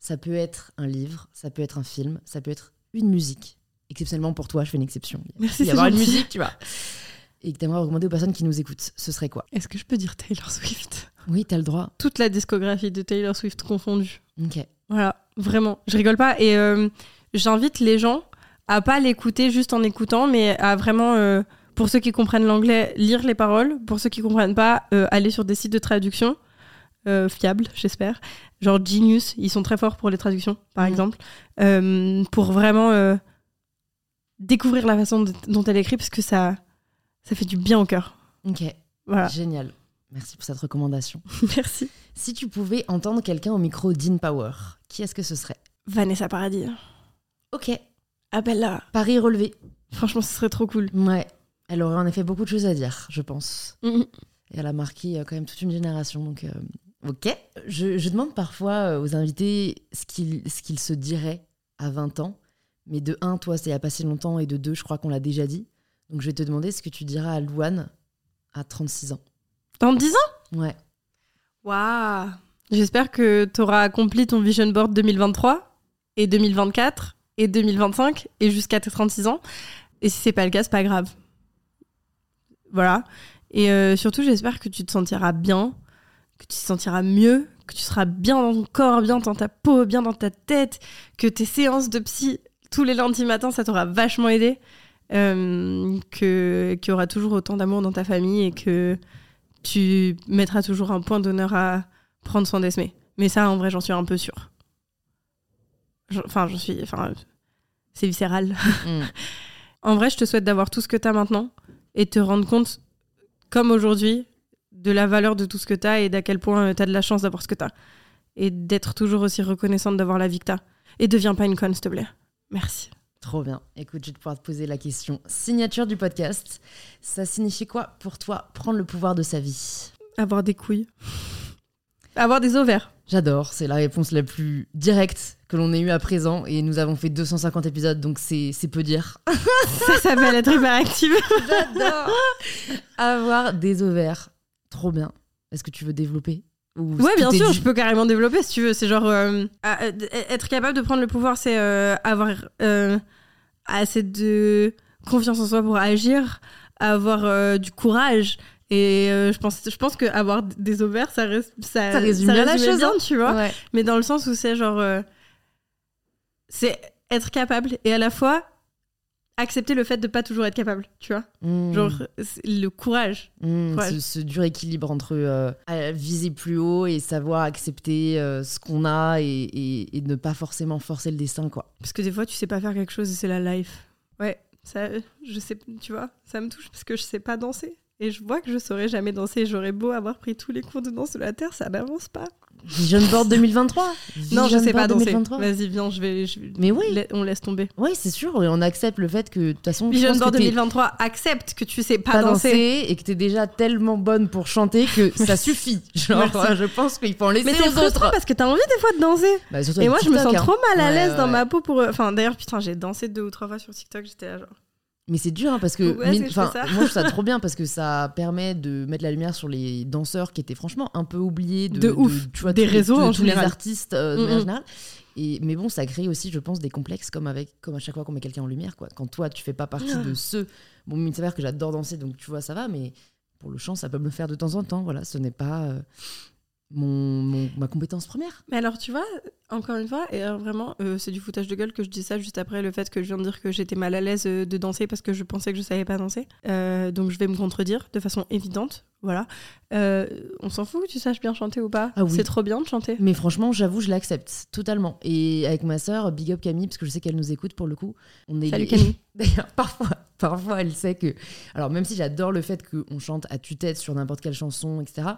[SPEAKER 1] Ça peut être un livre, ça peut être un film, ça peut être une musique. Exceptionnellement pour toi, je fais une exception.
[SPEAKER 2] Merci,
[SPEAKER 1] Il y avoir une musique, tu vois. Et que t'aimerais recommander aux personnes qui nous écoutent. Ce serait quoi?
[SPEAKER 2] Est-ce que je peux dire Taylor Swift?
[SPEAKER 1] Oui, t'as le droit.
[SPEAKER 2] Toute la discographie de Taylor Swift confondue.
[SPEAKER 1] Ok.
[SPEAKER 2] Voilà, vraiment. Je rigole pas. Et euh, j'invite les gens à pas l'écouter juste en écoutant, mais à vraiment, euh, pour ceux qui comprennent l'anglais, lire les paroles. Pour ceux qui comprennent pas, euh, aller sur des sites de traduction euh, fiables, j'espère. Genre Genius, ils sont très forts pour les traductions, par
[SPEAKER 1] Mhm.
[SPEAKER 2] exemple. Euh, pour vraiment découvrir la façon dont- dont elle écrit, parce que ça, ça fait du bien au cœur.
[SPEAKER 1] Ok.
[SPEAKER 2] Voilà.
[SPEAKER 1] Génial. Merci pour cette recommandation. *laughs*
[SPEAKER 2] Merci.
[SPEAKER 1] Si tu pouvais entendre quelqu'un au micro d'InPower, qui est-ce que ce serait?
[SPEAKER 2] Vanessa Paradis.
[SPEAKER 1] Ok.
[SPEAKER 2] Appelle-la.
[SPEAKER 1] Paris relevé.
[SPEAKER 2] Franchement, ce serait trop cool.
[SPEAKER 1] Ouais. Elle aurait en effet beaucoup de choses à dire, je pense.
[SPEAKER 2] Mhm.
[SPEAKER 1] Et elle a marqué euh, quand même toute une génération. Donc, euh, ok. Je, je demande parfois euh, aux invités ce qu'ils se diraient à 20 ans. Mais de un, toi, c'est il n'y a pas si longtemps. Et de deux, je crois qu'on l'a déjà dit. Donc, je vais te demander ce que tu diras à Louane à 36 ans.
[SPEAKER 2] Dans 10 ans?
[SPEAKER 1] Ouais.
[SPEAKER 2] Waouh J'espère que tu auras accompli ton vision board 2023 et 2024 et 2025 et jusqu'à tes 36 ans. Et si c'est pas le cas, c'est pas grave. Voilà. Et euh, surtout, j'espère que tu te sentiras bien, que tu te sentiras mieux, que tu seras bien dans ton corps, bien dans ta peau, bien dans ta tête, que tes séances de psy tous les lundis matins, ça t'aura vachement aidé. Euh, que qu'il y aura toujours autant d'amour dans ta famille et que tu mettras toujours un point d'honneur à prendre soin d'Esmé. Mais ça, en vrai, j'en suis un peu sûre. Enfin, j'en suis. Enfin, c'est viscéral.
[SPEAKER 1] Mm. *laughs*
[SPEAKER 2] En vrai, je te souhaite d'avoir tout ce que tu as maintenant et te rendre compte, comme aujourd'hui, de la valeur de tout ce que tu as et d'à quel point tu as de la chance d'avoir ce que tu as. Et d'être toujours aussi reconnaissante d'avoir la vie que tu Et deviens pas une conne, s'il te plaît. Merci.
[SPEAKER 1] Trop bien. Écoute, je vais pouvoir te poser la question. Signature du podcast, ça signifie quoi pour toi prendre le pouvoir de sa vie?
[SPEAKER 2] Avoir des couilles. Avoir des ovaires.
[SPEAKER 1] J'adore, c'est la réponse la plus directe que l'on ait eue à présent et nous avons fait 250 épisodes donc c'est c'est peu dire. *laughs*
[SPEAKER 2] Ça s'appelle être hyperactive.
[SPEAKER 1] J'adore Avoir des ovaires, trop bien. Est-ce que tu veux développer Ou
[SPEAKER 2] Ouais, bien sûr,
[SPEAKER 1] dit
[SPEAKER 2] je peux carrément développer si tu veux. C'est genre euh, à- euh, être capable de prendre le pouvoir, c'est euh, avoir euh, assez de confiance en soi pour agir, avoir euh, du courage. Et euh, je pense, je pense que avoir des ovaires, ça, reste, ça,
[SPEAKER 1] Ça résume bien la chose,
[SPEAKER 2] bien,
[SPEAKER 1] hein.
[SPEAKER 2] tu vois.
[SPEAKER 1] Ouais.
[SPEAKER 2] Mais dans le sens où c'est genre, euh, c'est être capable et à la fois accepter le fait de pas toujours être capable, tu vois.
[SPEAKER 1] Mm.
[SPEAKER 2] Genre le courage.
[SPEAKER 1] Mm,
[SPEAKER 2] Ouais.
[SPEAKER 1] ce, ce dur équilibre entre euh, viser plus haut et savoir accepter euh, ce qu'on a et, et- et ne pas forcément forcer le destin quoi.
[SPEAKER 2] Parce que des fois, tu sais pas faire quelque chose et c'est la life. Ouais, ça, je sais, tu vois, ça me touche parce que je sais pas danser. Et je vois que je saurais jamais danser. J'aurais beau avoir pris tous les cours de danse de la Terre, ça n'avance pas.
[SPEAKER 1] Vision Board 2023
[SPEAKER 2] non, je sais pas danser.
[SPEAKER 1] 2023.
[SPEAKER 2] Vas-y, viens, je vais. je-
[SPEAKER 1] Mais oui.
[SPEAKER 2] la- on laisse tomber.
[SPEAKER 1] Oui, c'est sûr, et on accepte le fait que de toute façon,
[SPEAKER 2] Vision Board
[SPEAKER 1] que t'es
[SPEAKER 2] 2023 accepte que tu sais pas,
[SPEAKER 1] pas
[SPEAKER 2] danser.
[SPEAKER 1] danser et que t'es déjà tellement bonne pour chanter que *laughs* ça suffit. Genre, je pense qu'il faut en laisser
[SPEAKER 2] Mais c'est frustrant parce que t'as envie des fois de danser.
[SPEAKER 1] Bah,
[SPEAKER 2] Et moi, je me sens
[SPEAKER 1] hein.
[SPEAKER 2] trop mal à l'aise
[SPEAKER 1] ouais,
[SPEAKER 2] dans ma peau pour. Enfin, d'ailleurs, putain, j'ai dansé deux ou trois fois sur TikTok. J'étais là, genre.
[SPEAKER 1] Mais c'est dur hein, parce que, mine-
[SPEAKER 2] je ça
[SPEAKER 1] moi je trouve ça trop *laughs* bien parce que ça permet de mettre la lumière sur les danseurs qui étaient franchement un peu oubliés de,
[SPEAKER 2] De ouf.
[SPEAKER 1] tu vois,
[SPEAKER 2] Des
[SPEAKER 1] tous les-
[SPEAKER 2] réseaux
[SPEAKER 1] de
[SPEAKER 2] en
[SPEAKER 1] tous les
[SPEAKER 2] général.
[SPEAKER 1] artistes euh, de
[SPEAKER 2] Mm,
[SPEAKER 1] manière
[SPEAKER 2] mm.
[SPEAKER 1] générale. Et, mais bon, ça crée aussi, je pense, des complexes comme avec, comme à chaque fois qu'on met quelqu'un en lumière, quoi. Quand toi, tu fais pas partie
[SPEAKER 2] Ah.
[SPEAKER 1] de ceux. Bon, il s'avère que j'adore danser, donc tu vois, ça va, mais pour le chant, ça peut me le faire de temps en temps. Voilà, ce n'est pas euh, mon, mon- ma compétence première.
[SPEAKER 2] Mais alors, tu vois, encore une fois, et alors vraiment, euh, c'est du foutage de gueule que je dis ça juste après le fait que je viens de dire que j'étais mal à l'aise euh, de danser parce que je pensais que je savais pas danser. Euh, donc, je vais me contredire de façon évidente. Voilà. Euh, on s'en fout que tu saches bien chanter ou pas.
[SPEAKER 1] Ah oui.
[SPEAKER 2] C'est trop bien de chanter.
[SPEAKER 1] Mais franchement, j'avoue, je l'accepte totalement. Et avec ma sœur, big up Camille, parce que je sais qu'elle nous écoute pour le coup. On est
[SPEAKER 2] Salut Camille. *laughs*
[SPEAKER 1] D'ailleurs, parfois, parfois, elle sait que. Alors, même si j'adore le fait qu'on chante à tue-tête sur n'importe quelle chanson, etc.,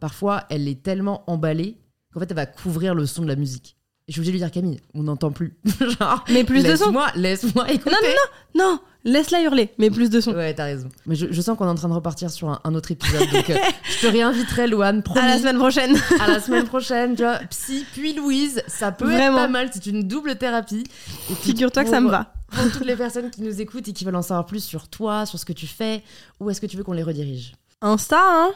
[SPEAKER 1] parfois, elle est tellement emballée qu'en fait, elle va couvrir le son de la musique. Et je suis obligée de lui dire, Camille, on n'entend plus. *laughs* Genre,
[SPEAKER 2] Mais plus de son.
[SPEAKER 1] laisse-moi, laisse-moi écouter.
[SPEAKER 2] Non, non, non, laisse-la hurler, mais plus de son.
[SPEAKER 1] Ouais, t'as raison. Mais je, je sens qu'on est en train de repartir sur un, un autre épisode. Donc, euh, *laughs* je te réinviterai, Louane, promis.
[SPEAKER 2] À la semaine prochaine.
[SPEAKER 1] à la semaine prochaine, tu vois. Psy, puis Louise, ça peut
[SPEAKER 2] Vraiment.
[SPEAKER 1] être pas mal. C'est une double thérapie.
[SPEAKER 2] Figure-toi que ça me va.
[SPEAKER 1] Pour toutes les personnes qui nous écoutent et qui veulent en savoir plus sur toi, sur ce que tu fais, où est-ce que tu veux qu'on les redirige?
[SPEAKER 2] Insta, hein.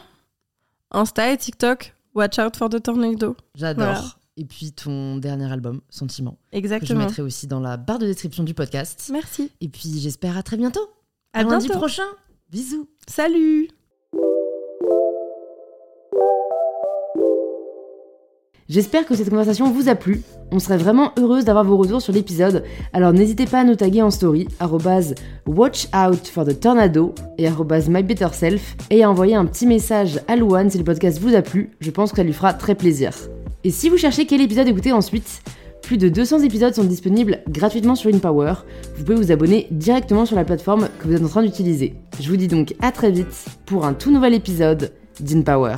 [SPEAKER 2] Insta et TikTok. Watch out for the tornado.
[SPEAKER 1] J'adore.
[SPEAKER 2] Voilà.
[SPEAKER 1] Et puis ton dernier album, Sentiment.
[SPEAKER 2] Exactement.
[SPEAKER 1] Que je mettrai aussi dans la barre de description du podcast.
[SPEAKER 2] Merci.
[SPEAKER 1] Et puis j'espère à très bientôt.
[SPEAKER 2] À,
[SPEAKER 1] à
[SPEAKER 2] lundi
[SPEAKER 1] prochain. Bisous.
[SPEAKER 2] Salut.
[SPEAKER 1] J'espère que cette conversation vous a plu. On serait vraiment heureuse d'avoir vos retours sur l'épisode, alors n'hésitez pas à nous taguer en story, watch out for the tornado et mybetterself, et à envoyer un petit message à Louane si le podcast vous a plu, je pense que ça lui fera très plaisir. Et si vous cherchez quel épisode écouter ensuite, plus de 200 épisodes sont disponibles gratuitement sur InPower. Vous pouvez vous abonner directement sur la plateforme que vous êtes en train d'utiliser. Je vous dis donc à très vite pour un tout nouvel épisode d'InPower.